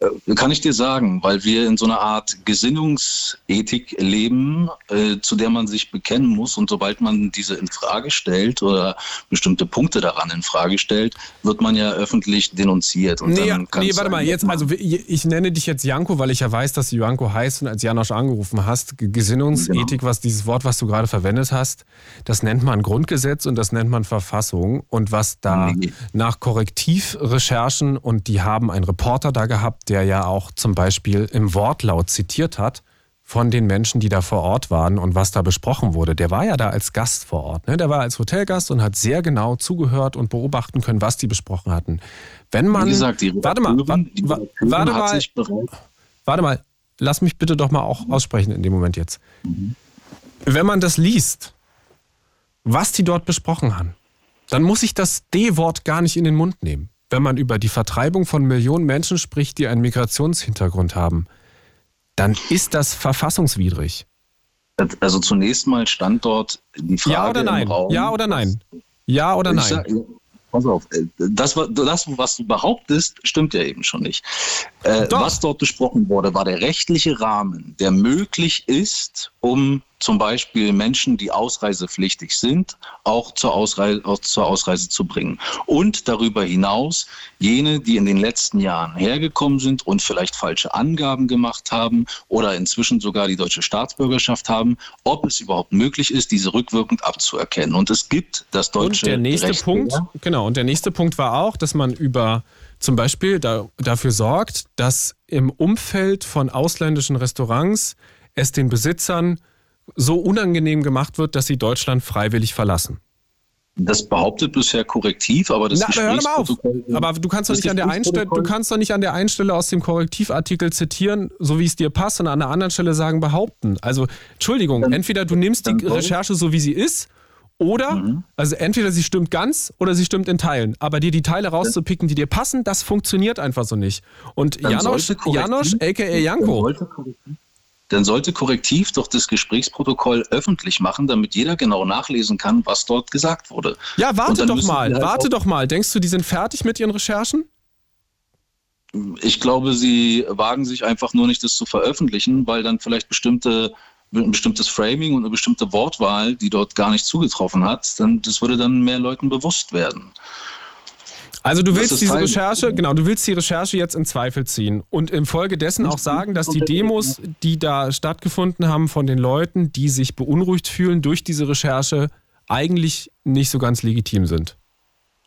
Äh, Kann ich dir sagen, weil wir in so einer Art Gesinnungsethik leben, äh, zu der man sich bekennen muss. Und sobald man diese in Frage stellt oder bestimmte Punkte daran in Frage stellt, wird man ja öffentlich denunziert. Und Nee, nee, warte mal, jetzt, also ich nenne dich jetzt Janko, weil ich ja weiß, dass du Janko heißt und als Janosch angerufen hast. Gesinnungsethik, was dieses Wort, was du gerade verwendet hast, das nennt man Grundgesetz und das nennt man Verfassung. Und was da Nee. nach Korrektivrecherchen, und die haben einen Reporter da gehabt, der ja auch zum Beispiel im Wortlaut zitiert hat von den Menschen, die da vor Ort waren und was da besprochen wurde. Der war ja da als Gast vor Ort. Ne? Der war als Hotelgast und hat sehr genau zugehört und beobachten können, was die besprochen hatten. Wenn man. Wie gesagt, die warte mal, warte hat mal, warte mal, lass mich bitte doch mal auch aussprechen in dem Moment jetzt. Wenn man das liest, was die dort besprochen haben, dann muss ich das D-Wort gar nicht in den Mund nehmen. Wenn man über die Vertreibung von Millionen Menschen spricht, die einen Migrationshintergrund haben, dann ist das verfassungswidrig. Also zunächst mal stand dort die Frage Ja oder nein? im Raum. Ja oder nein? Ja oder nein? sag- pass auf, äh, das, das, was du behauptest, stimmt ja eben schon nicht. Äh, was dort besprochen wurde, war der rechtliche Rahmen, der möglich ist, um zum Beispiel Menschen, die ausreisepflichtig sind, auch zur Ausreise, auch zur Ausreise zu bringen. Und darüber hinaus jene, die in den letzten Jahren hergekommen sind und vielleicht falsche Angaben gemacht haben oder inzwischen sogar die deutsche Staatsbürgerschaft haben, ob es überhaupt möglich ist, diese rückwirkend abzuerkennen. Und es gibt das deutsche Und der nächste Recht Punkt, her. genau, und der nächste Punkt war auch, dass man über zum Beispiel da, dafür sorgt, dass im Umfeld von ausländischen Restaurants es den Besitzern so unangenehm gemacht wird, dass sie Deutschland freiwillig verlassen. Das behauptet bisher korrektiv, aber das Na, auf. Gesprächsprotokoll- Aber du kannst doch nicht an der einen Stelle, du kannst doch nicht an der einen Stelle aus dem Korrektivartikel zitieren, so wie es dir passt, und an der anderen Stelle sagen behaupten. Also Entschuldigung, Dann- entweder du nimmst die Recherche so wie sie ist, oder Mhm. also entweder sie stimmt ganz oder sie stimmt in Teilen. Aber dir die Teile rauszupicken, die dir passen, das funktioniert einfach so nicht. Und Janosch, Janosch, aka Janko, Dann sollte korrektiv doch das Gesprächsprotokoll öffentlich machen, damit jeder genau nachlesen kann, was dort gesagt wurde. ja, warte doch mal, halt warte doch mal. Denkst du, die sind fertig mit ihren Recherchen? Ich glaube, sie wagen sich einfach nur nicht, das zu veröffentlichen, weil dann vielleicht bestimmte ein bestimmtes Framing und eine bestimmte Wortwahl, die dort gar nicht zugetroffen hat, dann das würde dann mehr Leuten bewusst werden. Also du willst diese Recherche, genau, du willst die Recherche jetzt in Zweifel ziehen und infolgedessen auch sagen, dass die Demos, die da stattgefunden haben von den Leuten, die sich beunruhigt fühlen durch diese Recherche, eigentlich nicht so ganz legitim sind.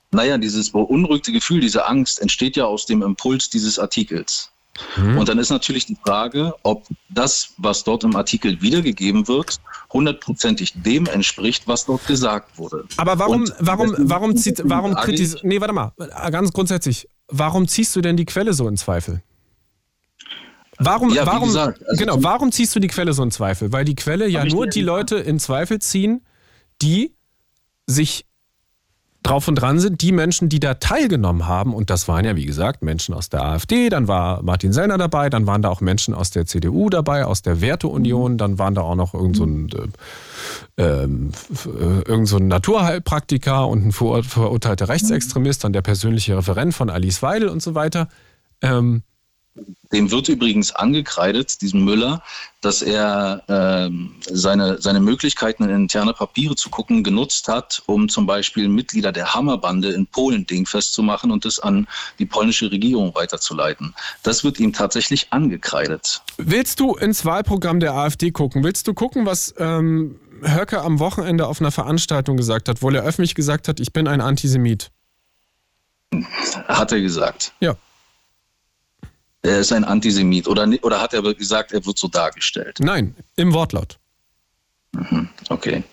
Naja, dieses beunruhigte Gefühl, diese Angst entsteht ja aus dem Impuls dieses Artikels. Mhm. Und dann ist natürlich die Frage, ob das, was dort im Artikel wiedergegeben wird, hundertprozentig dem entspricht, was dort gesagt wurde. Aber warum, Und warum, warum zieht, warum sage ich- kritis, nee, warte mal, ganz grundsätzlich, warum ziehst du denn die Quelle so in Zweifel? Warum, Ja, warum, gesagt, also genau, warum ziehst du die Quelle so in Zweifel? Weil die Quelle ja nur die. Leute in Zweifel ziehen, die sich drauf und dran sind, die Menschen, die da teilgenommen haben, und das waren ja, wie gesagt, Menschen aus der AfD, dann war Martin Sellner dabei, dann waren da auch Menschen aus der CDU dabei, aus der Werteunion, dann waren da auch noch irgend so äh, ähm, äh, irgend so Naturheilpraktiker und ein verur verurteilter Rechtsextremist, dann der persönliche Referent von Alice Weidel und so weiter. Ähm, dem wird übrigens angekreidet, diesem Müller, dass er ähm, seine, seine Möglichkeiten in interne Papiere zu gucken genutzt hat, um zum Beispiel Mitglieder der Hammerbande in Polen dingfest zu machen und das an die polnische Regierung weiterzuleiten. Das wird ihm tatsächlich angekreidet. Willst du ins Wahlprogramm der AfD gucken? Willst du gucken, was ähm, Höcke am Wochenende auf einer Veranstaltung gesagt hat, wo er öffentlich gesagt hat, ich bin ein Antisemit? Hat er gesagt. Ja er ist ein Antisemit. Oder, oder hat er gesagt, er wird so dargestellt? Nein, im Wortlaut. Mhm, okay.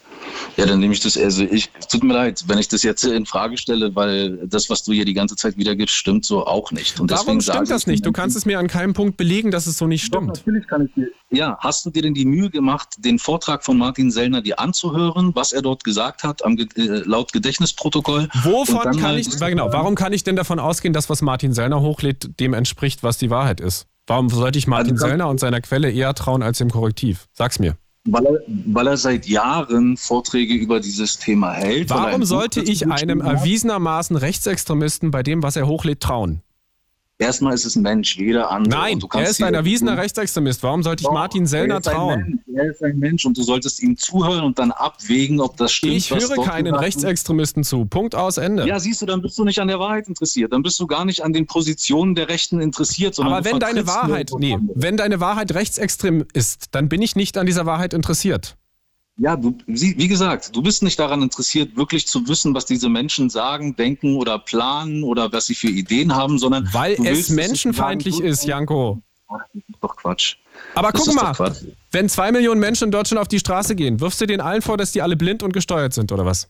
Ja, dann nehme ich das, also ich, tut mir leid, wenn ich das jetzt in Frage stelle, weil das, was du hier die ganze Zeit wiedergibst, stimmt so auch nicht. Und Warum stimmt das nicht? Du kannst es mir an keinem Punkt belegen, dass es so nicht stimmt. Doch, natürlich kann ich dir. Ja, hast du dir denn die Mühe gemacht, den Vortrag von Martin Sellner dir anzuhören, was er dort gesagt hat, am, äh, laut Gedächtnisprotokoll? Wovon kann ich, genau, warum kann ich denn davon ausgehen, dass was Martin Sellner hochlädt, dem entspricht, was die Wahrheit ist? Warum sollte ich Martin also, Sellner und seiner Quelle eher trauen als dem Korrektiv? Sag's mir. Weil er, weil er seit Jahren Vorträge über dieses Thema hält. Warum sollte ich einem erwiesenermaßen Rechtsextremisten bei dem, was er hochlädt, trauen? Erstmal ist es ein Mensch, jeder andere. Nein, er ist ein erwiesener Rechtsextremist. Warum sollte ich Doch, Martin Sellner trauen? er ist ein Mensch und du solltest ihm zuhören und dann abwägen, ob das stimmt. Ich höre keinen Rechtsextremisten zu. Punkt aus Ende. Ja, siehst du, dann bist du nicht an der Wahrheit interessiert. Dann bist du gar nicht an den Positionen der Rechten interessiert. Aber wenn deine Wahrheit, nee, wenn deine Wahrheit rechtsextrem ist, dann bin ich nicht an dieser Wahrheit interessiert. Ja, du, wie gesagt, du bist nicht daran interessiert, wirklich zu wissen, was diese Menschen sagen, denken oder planen oder was sie für Ideen haben, sondern. Weil es menschenfeindlich ist, Janko. Das ist doch Quatsch. Aber das guck mal, wenn zwei Millionen Menschen in Deutschland auf die Straße gehen, wirfst du denen allen vor, dass die alle blind und gesteuert sind, oder was?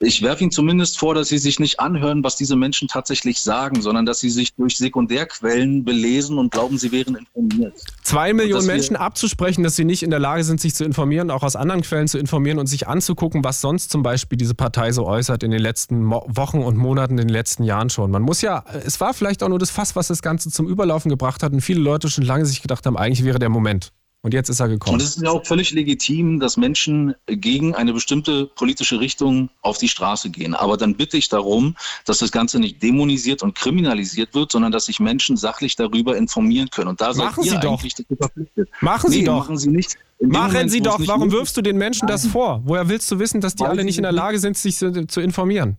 Ich werfe Ihnen zumindest vor, dass Sie sich nicht anhören, was diese Menschen tatsächlich sagen, sondern dass Sie sich durch Sekundärquellen belesen und glauben, Sie wären informiert. Zwei Millionen Menschen abzusprechen, dass sie nicht in der Lage sind, sich zu informieren, auch aus anderen Quellen zu informieren und sich anzugucken, was sonst zum Beispiel diese Partei so äußert in den letzten Wochen und Monaten, in den letzten Jahren schon. Man muss ja, es war vielleicht auch nur das Fass, was das Ganze zum Überlaufen gebracht hat und viele Leute schon lange sich gedacht haben, eigentlich wäre der Moment. Und jetzt ist er gekommen. Und es ist ja auch völlig legitim, dass Menschen gegen eine bestimmte politische Richtung auf die Straße gehen. Aber dann bitte ich darum, dass das Ganze nicht dämonisiert und kriminalisiert wird, sondern dass sich Menschen sachlich darüber informieren können. Und da machen Sie doch. verpflichtet. Machen Sie nee, doch. Machen Sie nicht. Machen Moment, Sie doch. Warum wirfst du den Menschen das vor? Woher willst du wissen, dass die weil alle nicht in der Lage sind, sich zu, informieren?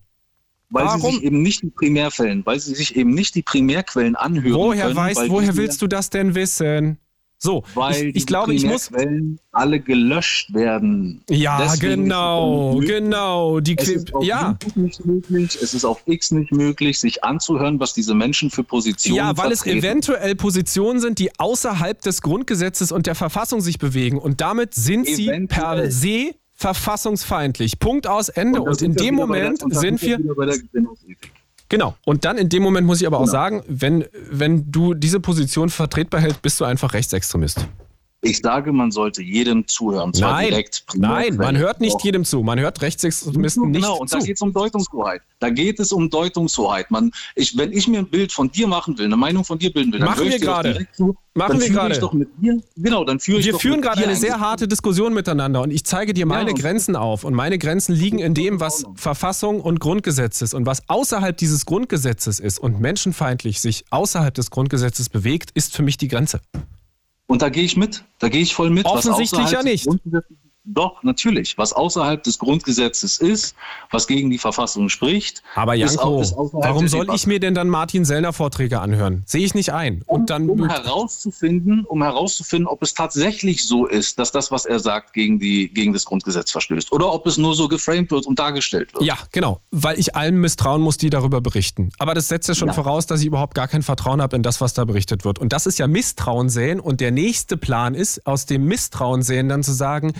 Weil Warum? sie sich eben nicht die Primärquellen, weil sie sich eben nicht die Primärquellen anhören. Woher können, weißt, woher willst du das denn wissen? So, weil ich, ich glaube, ich muss alle gelöscht werden. Ja, Deswegen genau, genau. Die es ist auf ja. nicht möglich, es ist auf X nicht möglich, sich anzuhören, was diese Menschen für Positionen Ja, weil vertreten. es eventuell Positionen sind, die außerhalb des Grundgesetzes und der Verfassung sich bewegen und damit sind eventuell. sie per se verfassungsfeindlich. Punkt aus Ende. Und, und in dem Moment sind wir Genau. Und dann in dem Moment muss ich aber auch genau. sagen, wenn, wenn du diese Position vertretbar hältst, bist du einfach Rechtsextremist. Ich sage, man sollte jedem zuhören. Nein, nein, man hört nicht jedem zu. Man hört Rechtsextremisten genau, nicht zu. Genau, und da geht es um Deutungshoheit. Da geht es um Deutungshoheit. Man, ich, wenn ich mir ein Bild von dir machen will, eine Meinung von dir bilden will, dann machen wir gerade. Machen wir gerade. doch mit dir. Genau, dann führe ich Wir führen gerade eine sehr harte Diskussion miteinander und ich zeige dir meine ja, Grenzen auf. Und meine Grenzen liegen in dem, was Verfassung und Grundgesetz ist. Und was außerhalb dieses Grundgesetzes ist und menschenfeindlich sich außerhalb des Grundgesetzes bewegt, ist für mich die Grenze. Und da gehe ich mit. Da gehe ich voll mit. Offensichtlich ja nicht. Doch, natürlich. Was außerhalb des Grundgesetzes ist, was gegen die Verfassung spricht. Aber Janko, ist, ist warum soll ich mir denn dann Martin Sellner Vorträge anhören? Sehe ich nicht ein. Und dann um, herauszufinden, um herauszufinden, ob es tatsächlich so ist, dass das, was er sagt, gegen, die, gegen das Grundgesetz verstößt. Oder ob es nur so geframed wird und dargestellt wird. Ja, genau. Weil ich allen misstrauen muss, die darüber berichten. Aber das setzt ja schon ja. voraus, dass ich überhaupt gar kein Vertrauen habe in das, was da berichtet wird. Und das ist ja Misstrauen sehen. Und der nächste Plan ist, aus dem Misstrauen sehen dann zu sagen,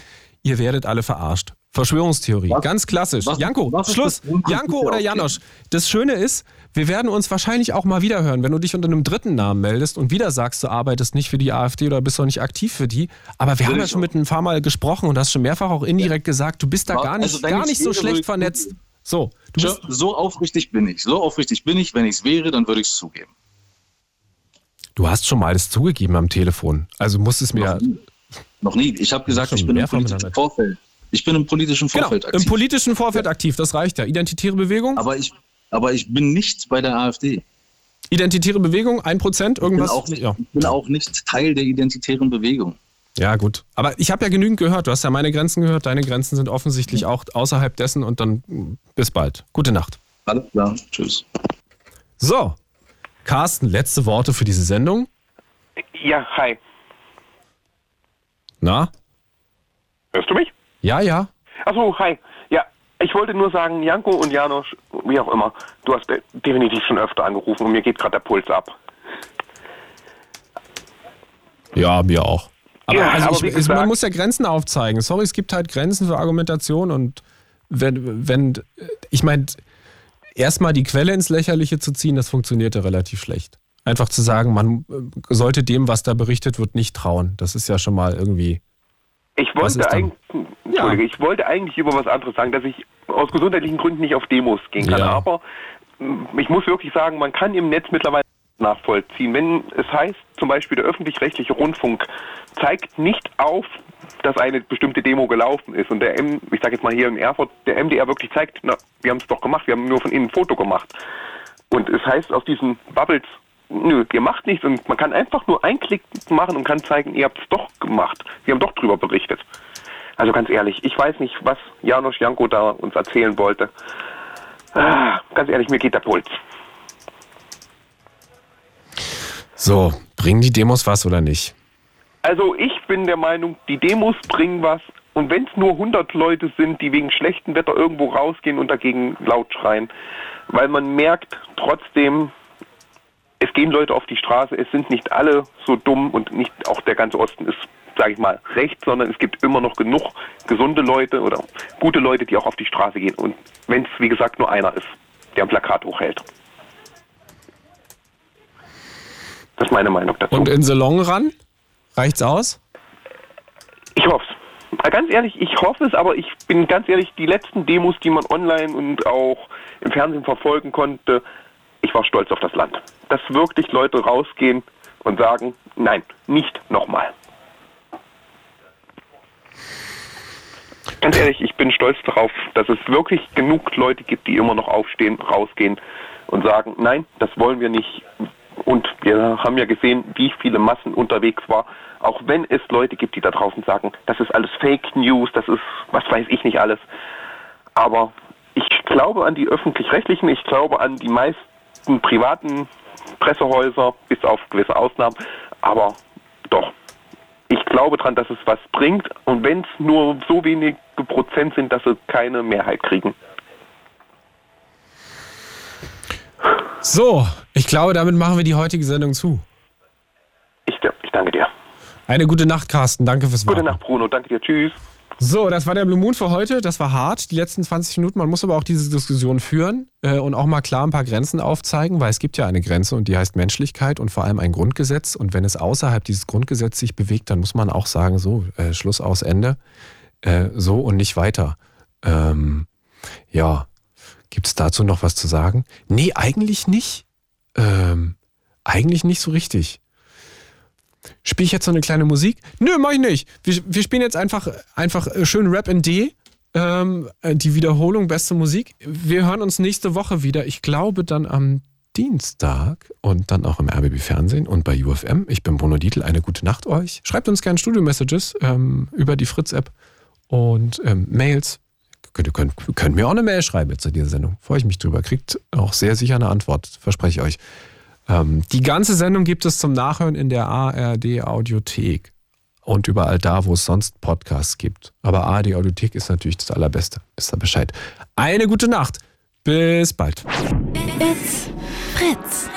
ihr werdet alle verarscht. Verschwörungstheorie, was? ganz klassisch. Was, Janko, was Schluss. Janko oder Janosch. Das Schöne ist, wir werden uns wahrscheinlich auch mal wieder hören, wenn du dich unter einem dritten Namen meldest und wieder sagst, du arbeitest nicht für die AfD oder bist auch nicht aktiv für die. Aber wir Will haben ja schon mit ein paar Mal gesprochen und hast schon mehrfach auch indirekt gesagt, du bist da gar nicht, also, gar nicht so schlecht vernetzt. So, So aufrichtig bin ich. So aufrichtig bin ich. Wenn ich es wäre, dann würde ich es zugeben. du hast schon mal alles zugegeben am Telefon. Also musst es mir. Noch nie. Ich habe gesagt, ich bin im politischen. Vorfeld. Ich bin im politischen Genau, Vorfeld im aktiv. politischen Vorfeld aktiv, das reicht ja. Identitäre Bewegung? aber, ich, aber ich bin nicht bei der AfD. Identitäre Bewegung, 1%, Ich bin, irgendwas? auch nicht, ja. ich bin auch nicht Teil der identitären Bewegung. ja, gut. Aber ich habe ja genügend gehört. Du hast ja meine Grenzen gehört. Deine Grenzen sind offensichtlich auch außerhalb dessen. Und dann bis bald. Gute Nacht. Alles klar. Tschüss. So, Carsten, letzte Worte für diese Sendung. Ja, hi. Na? Hörst du mich? Ja, ja. Achso, hi. Ja, ich wollte nur sagen, Janko und Janosch, wie auch immer, du hast definitiv schon öfter angerufen und mir geht gerade der Puls ab. Ja, mir auch. Aber, Ja, also aber ich, gesagt- man muss ja Grenzen aufzeigen. Sorry, es gibt halt Grenzen für Argumentation und wenn, wenn ich meine, erstmal die Quelle ins Lächerliche zu ziehen, das funktioniert ja relativ schlecht. Einfach zu sagen, man äh, sollte dem, was da berichtet wird, nicht trauen. Das ist ja schon mal irgendwie. Ich wollte, eigentlich, Entschuldige, ich wollte eigentlich über was anderes sagen, dass ich aus gesundheitlichen Gründen nicht auf Demos gehen kann. Ja. Aber mm, ich muss wirklich sagen, man kann im Netz mittlerweile nachvollziehen. Wenn es heißt, zum Beispiel der öffentlich-rechtliche Rundfunk zeigt nicht auf, dass eine bestimmte Demo gelaufen ist und der M, ich sage jetzt mal hier in Erfurt, der MDR wirklich zeigt, na, wir haben es doch gemacht, wir haben nur von Ihnen ein Foto gemacht. Und es heißt aus diesen Bubbles, nö, ihr macht nichts und man kann einfach nur einen Klick machen und kann zeigen, ihr habt es doch gemacht. Wir haben doch drüber berichtet. Also ganz ehrlich, ich weiß nicht, was Janusz Janko da uns erzählen wollte. Ah, ganz ehrlich, mir geht der Puls. So, bringen die Demos was oder nicht? Also ich bin der Meinung, die Demos bringen was. Und wenn es nur 100 Leute sind, die wegen schlechtem Wetter irgendwo rausgehen und dagegen laut schreien, weil man merkt trotzdem, es gehen Leute auf die Straße, es sind nicht alle so dumm und nicht auch der ganze Osten ist, sage ich mal, rechts, sondern es gibt immer noch genug gesunde Leute oder gute Leute, die auch auf die Straße gehen. Und wenn es, wie gesagt, nur einer ist, der ein Plakat hochhält. Das ist meine Meinung dazu. Und in Salon ran? Reicht's aus? Ich hoffe es. Ganz ehrlich, ich hoffe es, aber ich bin ganz ehrlich, die letzten Demos, die man online und auch im Fernsehen verfolgen konnte, ich war stolz auf das Land. Dass wirklich Leute rausgehen und sagen, nein, nicht nochmal. Ganz ehrlich, ich bin stolz darauf, dass es wirklich genug Leute gibt, die immer noch aufstehen, rausgehen und sagen, nein, das wollen wir nicht. Und wir haben ja gesehen, wie viele Massen unterwegs war. Auch wenn es Leute gibt, die da draußen sagen, das ist alles Fake News, das ist, was weiß ich nicht alles. Aber ich glaube an die öffentlich-rechtlichen, ich glaube an die meisten privaten Pressehäuser, bis auf gewisse Ausnahmen. Aber doch, ich glaube daran, dass es was bringt. Und wenn es nur so wenige Prozent sind, dass sie keine Mehrheit kriegen. So, ich glaube, damit machen wir die heutige Sendung zu. Ich, ich danke dir. Eine gute Nacht, Carsten. Danke fürs Gute Warten. Nacht, Bruno. Danke dir. Tschüss. So, das war der Blue Moon für heute. Das war hart, die letzten 20 Minuten. Man muss aber auch diese Diskussion führen äh, und auch mal klar ein paar Grenzen aufzeigen, weil es gibt ja eine Grenze und die heißt Menschlichkeit und vor allem ein Grundgesetz. Und wenn es außerhalb dieses Grundgesetzes sich bewegt, dann muss man auch sagen, so, äh, Schluss aus Ende. Äh, so und nicht weiter. Ähm, ja, gibt es dazu noch was zu sagen? Nee, eigentlich nicht. Ähm, eigentlich nicht so richtig. Spiele ich jetzt so eine kleine Musik? Nö, mach ich nicht. Wir, wir spielen jetzt einfach, einfach schön Rap in D. Ähm, äh, die Wiederholung, beste Musik. Wir hören uns nächste Woche wieder. Ich glaube dann am Dienstag und dann auch im RBB Fernsehen und bei UFM. Ich bin Bruno Dietl. Eine gute Nacht euch. Schreibt uns gerne Studio-Messages ähm, über die Fritz-App und ähm, Mails. Könnt, könnt, könnt mir auch eine Mail schreiben zu dieser Sendung. Freue ich mich drüber. Kriegt auch sehr sicher eine Antwort. Verspreche ich euch. Ähm, die ganze Sendung gibt es zum Nachhören in der ARD Audiothek und überall da, wo es sonst Podcasts gibt. Aber ARD Audiothek ist natürlich das Allerbeste. Wisst ihr Bescheid. Eine gute Nacht. Bis bald. It's Fritz.